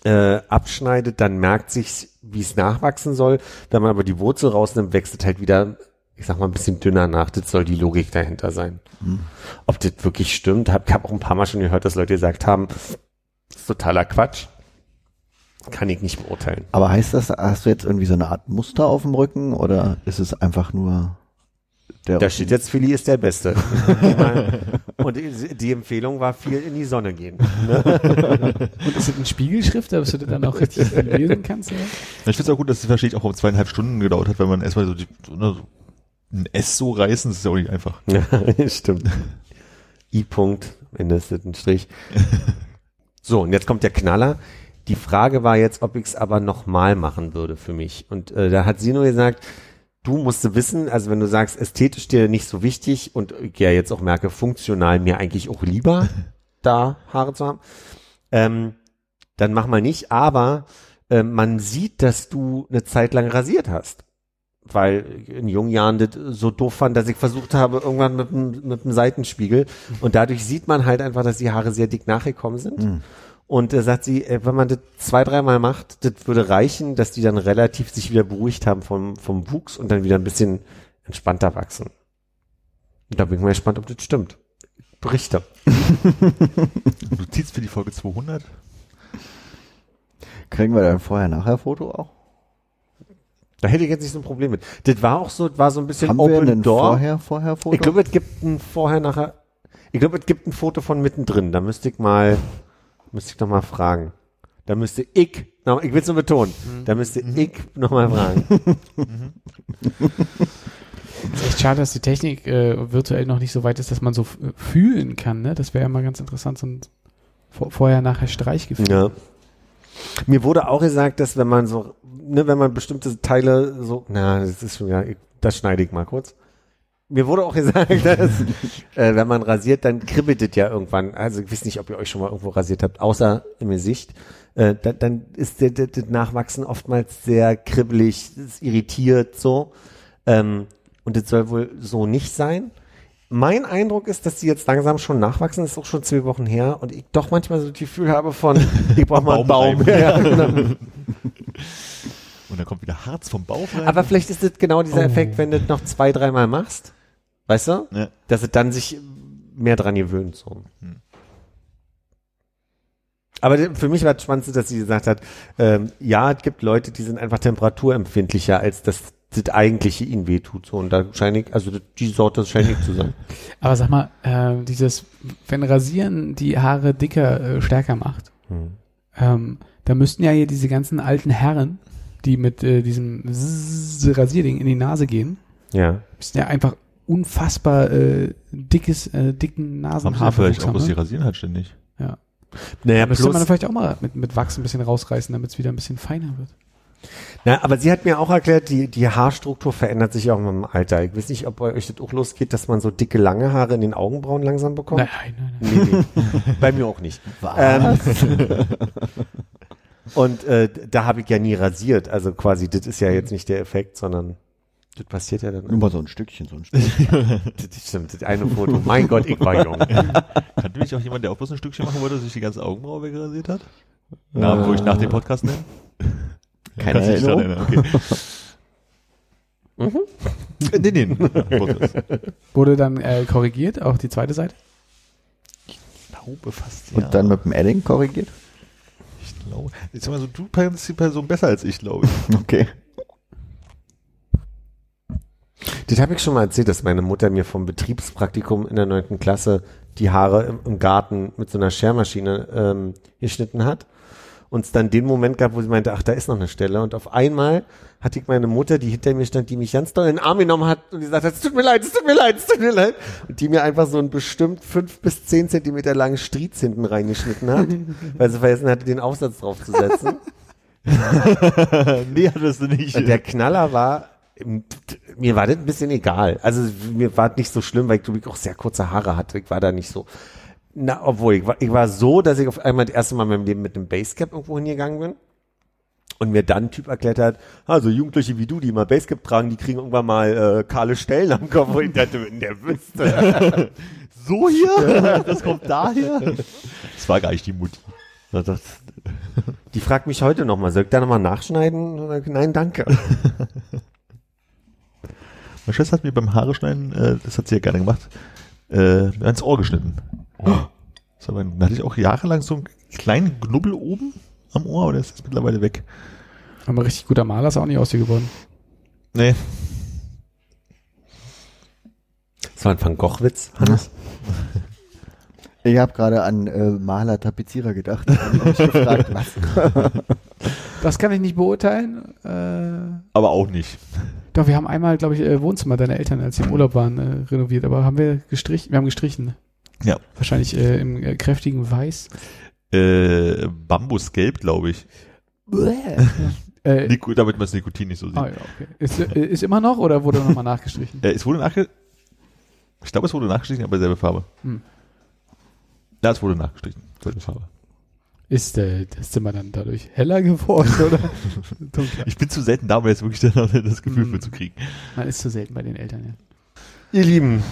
Speaker 2: äh, abschneidet, dann merkt sich, wie es nachwachsen soll. Wenn man aber die Wurzel rausnimmt, wächst es halt wieder, ich sag mal, ein bisschen dünner nach. Das soll die Logik dahinter sein. Ob das wirklich stimmt, hab, ich habe auch ein paar Mal schon gehört, dass Leute gesagt haben, das ist totaler Quatsch. Kann ich nicht beurteilen.
Speaker 3: Aber heißt das, hast du jetzt irgendwie so eine Art Muster auf dem Rücken oder ist es einfach nur der
Speaker 2: Da steht jetzt, Philly ist der Beste. Und die, Empfehlung war viel in die Sonne gehen.
Speaker 5: Und ist das eine Spiegelschrift, dass du das dann auch richtig lesen kannst? Oder?
Speaker 4: Ich finde es auch gut, dass es wahrscheinlich auch um zweieinhalb Stunden gedauert hat, wenn man erstmal so, die, so, ne, so ein S so reißen, ist ja auch nicht einfach.
Speaker 2: Ja, stimmt. I-Punkt, ist das ein Strich. So, und jetzt kommt der Knaller. Die Frage war jetzt, ob ich es aber nochmal machen würde für mich. Und äh, da hat sie nur gesagt, du musst wissen, also wenn du sagst, ästhetisch dir nicht so wichtig und ich ja jetzt auch merke, funktional mir eigentlich auch lieber, da Haare zu haben, ähm, dann mach mal nicht, aber äh, man sieht, dass du eine Zeit lang rasiert hast weil in jungen Jahren das so doof fand, dass ich versucht habe, irgendwann mit dem, mit dem Seitenspiegel. Und dadurch sieht man halt einfach, dass die Haare sehr dick nachgekommen sind. Und da sagt sie, äh, wenn man das zwei, dreimal macht, das würde reichen, dass die dann relativ sich wieder beruhigt haben vom, vom Wuchs und dann wieder ein bisschen entspannter wachsen. Und da bin ich mal gespannt, ob das stimmt. Berichte.
Speaker 4: Du ziehst für die Folge 200?
Speaker 3: Kriegen wir dann vorher-nachher-Foto auch?
Speaker 2: Da hätte ich jetzt nicht so ein Problem mit. Das war auch so, das war so ein bisschen
Speaker 3: Haben wir
Speaker 2: Open
Speaker 3: ein
Speaker 2: Door.
Speaker 3: Vorher-Vorher-Foto?
Speaker 2: Ich glaube, es gibt ein vorher, nachher. Ich glaube, es gibt ein Foto von mittendrin. Da müsste ich mal, müsste ich noch mal fragen. Da müsste ich, noch, ich will es nur betonen, da müsste ich noch mal fragen.
Speaker 5: ist echt schade, dass die Technik äh, virtuell noch nicht so weit ist, dass man so fühlen kann. Ne? Das wäre ja mal ganz interessant, so ein vor, vorher-nachher Streichgefühl.
Speaker 2: Ja. Mir wurde auch gesagt, dass wenn man so, ne, wenn man bestimmte Teile so, na, das ist schon ja, das schneide ich mal kurz. Mir wurde auch gesagt, dass äh, wenn man rasiert, dann kribbelt es ja irgendwann. Also ich weiß nicht, ob ihr euch schon mal irgendwo rasiert habt, außer im Gesicht. Äh, da, dann ist der, der, das Nachwachsen oftmals sehr kribbelig, ist irritiert so. Ähm, und das soll wohl so nicht sein. Mein Eindruck ist, dass die jetzt langsam schon nachwachsen, das ist auch schon zwei Wochen her und ich doch manchmal so das Gefühl habe von, ich brauche mal einen
Speaker 4: Baum
Speaker 2: Baum. Ja, genau.
Speaker 4: Und dann kommt wieder Harz vom Bauch rein.
Speaker 2: Aber vielleicht ist das genau dieser Effekt, wenn du das noch zwei, dreimal machst, weißt du,
Speaker 4: ja.
Speaker 2: dass es dann sich mehr dran gewöhnt. So.
Speaker 4: Hm.
Speaker 2: Aber für mich war das Spannendste, dass sie gesagt hat, ähm, ja, es gibt Leute, die sind einfach temperaturempfindlicher, als das, das eigentliche ihnen wehtut. So. Und da scheine ich, also die Sorte scheint nicht zu sein.
Speaker 5: Aber sag mal, äh, dieses, wenn Rasieren die Haare dicker, äh, stärker macht,
Speaker 2: Hm.
Speaker 5: ähm, da müssten ja hier diese ganzen alten Herren, die mit äh, diesem Zzz Rasierding in die Nase gehen,
Speaker 2: Ja.
Speaker 5: müssten ja einfach unfassbar äh, dickes, äh, dicken
Speaker 4: Haben sie ja
Speaker 5: Nasenhaar
Speaker 4: vielleicht auch, dass sie rasieren halt ständig.
Speaker 5: Ja.
Speaker 2: Naja,
Speaker 5: Da müsste man
Speaker 2: plus,
Speaker 5: vielleicht auch mal mit, mit Wachs ein bisschen rausreißen, damit es wieder ein bisschen feiner wird.
Speaker 2: na, aber sie hat mir auch erklärt, die, die Haarstruktur verändert sich auch mit dem Alter. Ich weiß nicht, ob bei euch das auch losgeht, dass man so dicke, lange Haare in den Augenbrauen langsam bekommt.
Speaker 5: Nein, nein, nein.
Speaker 2: Nee, nee. Bei mir auch nicht. Ähm, und äh, da habe ich ja nie rasiert. Also quasi, das ist ja jetzt nicht der Effekt, sondern das passiert ja dann.
Speaker 3: Nur mal so ein Stückchen, so ein Stückchen.
Speaker 2: Das stimmt, das eine Foto. Mein Gott, ich war jung.
Speaker 4: Kannte mich auch jemand, der auch bloß ein Stückchen machen wollte, sich die ganze Augenbraue wegrasiert hat? Na, wo ich nach dem Podcast nenne?
Speaker 3: Keine
Speaker 4: Kannst
Speaker 3: Erinnerung?
Speaker 4: erinnern, Okay. Äh, nee, nee.
Speaker 5: Wurde dann äh, korrigiert, auch die zweite Seite?
Speaker 4: Ich glaube fast, ja.
Speaker 3: Und dann mit dem Edding korrigiert?
Speaker 4: Glaube. Jetzt mal so, du kennst die Person besser als ich, glaube ich.
Speaker 3: Okay.
Speaker 2: Das habe ich schon mal erzählt, dass meine Mutter mir vom Betriebspraktikum in der neunten Klasse die Haare im, im Garten mit so einer Schermaschine ähm, geschnitten hat. Und es dann den Moment gab, wo sie meinte, ach, da ist noch eine Stelle. Und auf einmal hatte ich meine Mutter, die hinter mir stand, die mich ganz doll in den Arm genommen hat und die gesagt hat, es tut mir leid, es tut mir leid, es tut mir leid. Und die mir einfach so einen bestimmt fünf bis zehn Zentimeter langen Striez hinten reingeschnitten hat, weil sie vergessen hatte, den Aufsatz draufzusetzen.
Speaker 4: nee, hattest du nicht.
Speaker 2: Und der Knaller war, mir war das ein bisschen egal. Also mir war das nicht so schlimm, weil ich glaube ich auch sehr kurze Haare hatte. Ich war da nicht so. Na, obwohl, ich war, ich war so, dass ich auf einmal das erste Mal in meinem Leben mit einem Basecap irgendwo hingegangen bin. Und mir dann ein Typ erklärt hat, also Jugendliche wie du, die mal Basecap tragen, die kriegen irgendwann mal äh, kahle Stellen am Kopf. Und ich dachte, wenn der wüsste.
Speaker 4: So hier? Das kommt daher? Das war gar nicht die Mutti.
Speaker 2: Die fragt mich heute nochmal, soll ich da nochmal nachschneiden? Nein, danke.
Speaker 4: Meine Schwester hat mir beim Haare schneiden, äh, das hat sie ja gerne gemacht, äh, ans Ohr geschnitten. Das war, da hatte ich auch jahrelang so einen kleinen Knubbel oben am Ohr, aber der ist jetzt mittlerweile weg.
Speaker 5: Aber richtig guter Maler ist auch nicht aus dir geworden.
Speaker 4: Nee.
Speaker 2: Das war ein Van Gogh-Witz, Hannes.
Speaker 3: Ich habe gerade an äh, Maler, Tapezierer gedacht. Gefragt, was?
Speaker 5: Das kann ich nicht beurteilen. Äh,
Speaker 4: Aber auch nicht.
Speaker 5: doch, wir haben einmal, glaube ich, äh, Wohnzimmer deiner Eltern, als sie im Urlaub waren, äh, renoviert. Aber haben wir gestrichen? Wir haben gestrichen.
Speaker 4: Ja.
Speaker 5: Wahrscheinlich äh, im äh, kräftigen Weiß.
Speaker 4: Äh, Bambusgelb, glaube ich.
Speaker 5: Äh,
Speaker 4: Nico, damit man das Nikotin nicht so sieht.
Speaker 5: ah, ja, okay. ist, äh, ist immer noch oder wurde nochmal nachgestrichen?
Speaker 4: Äh, es wurde nachge... Ich glaube, es wurde nachgestrichen, aber selbe Farbe.
Speaker 5: Hm.
Speaker 4: Ja, es wurde nachgestrichen. Selbe Farbe.
Speaker 5: Ist äh, das Zimmer dann dadurch heller geworden oder dunkler?
Speaker 4: Ich bin zu selten da, um jetzt wirklich das Gefühl
Speaker 5: Hm.
Speaker 4: für zu kriegen.
Speaker 5: Man ist zu selten bei den Eltern, ja.
Speaker 2: Ihr Lieben,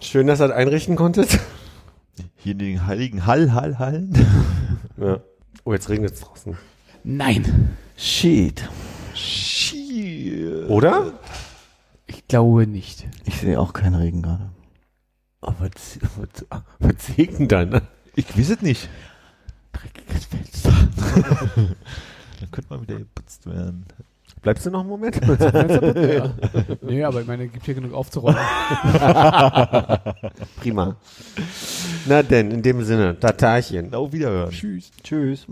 Speaker 2: schön, dass ihr das einrichten konntet.
Speaker 4: Hier in den heiligen Hall, Hall, Hallen.
Speaker 2: Ja. Oh, jetzt regnet es draußen.
Speaker 5: Nein,
Speaker 3: Shit.
Speaker 4: Shit.
Speaker 2: Oder?
Speaker 5: ich glaube nicht.
Speaker 3: Ich sehe auch keinen Regen gerade.
Speaker 2: Oh, was, was, dann?
Speaker 4: Ich weiß es nicht.
Speaker 2: Dreckiges Fenster.
Speaker 4: Dann könnte mal wieder geputzt werden.
Speaker 2: Bleibst du noch einen Moment?
Speaker 5: ja. Nee, aber ich meine, es gibt hier genug aufzuräumen.
Speaker 2: Prima. Na denn, in dem Sinne, Tatarchen.
Speaker 4: Auf Wiederhören.
Speaker 5: Tschüss.
Speaker 3: Tschüss.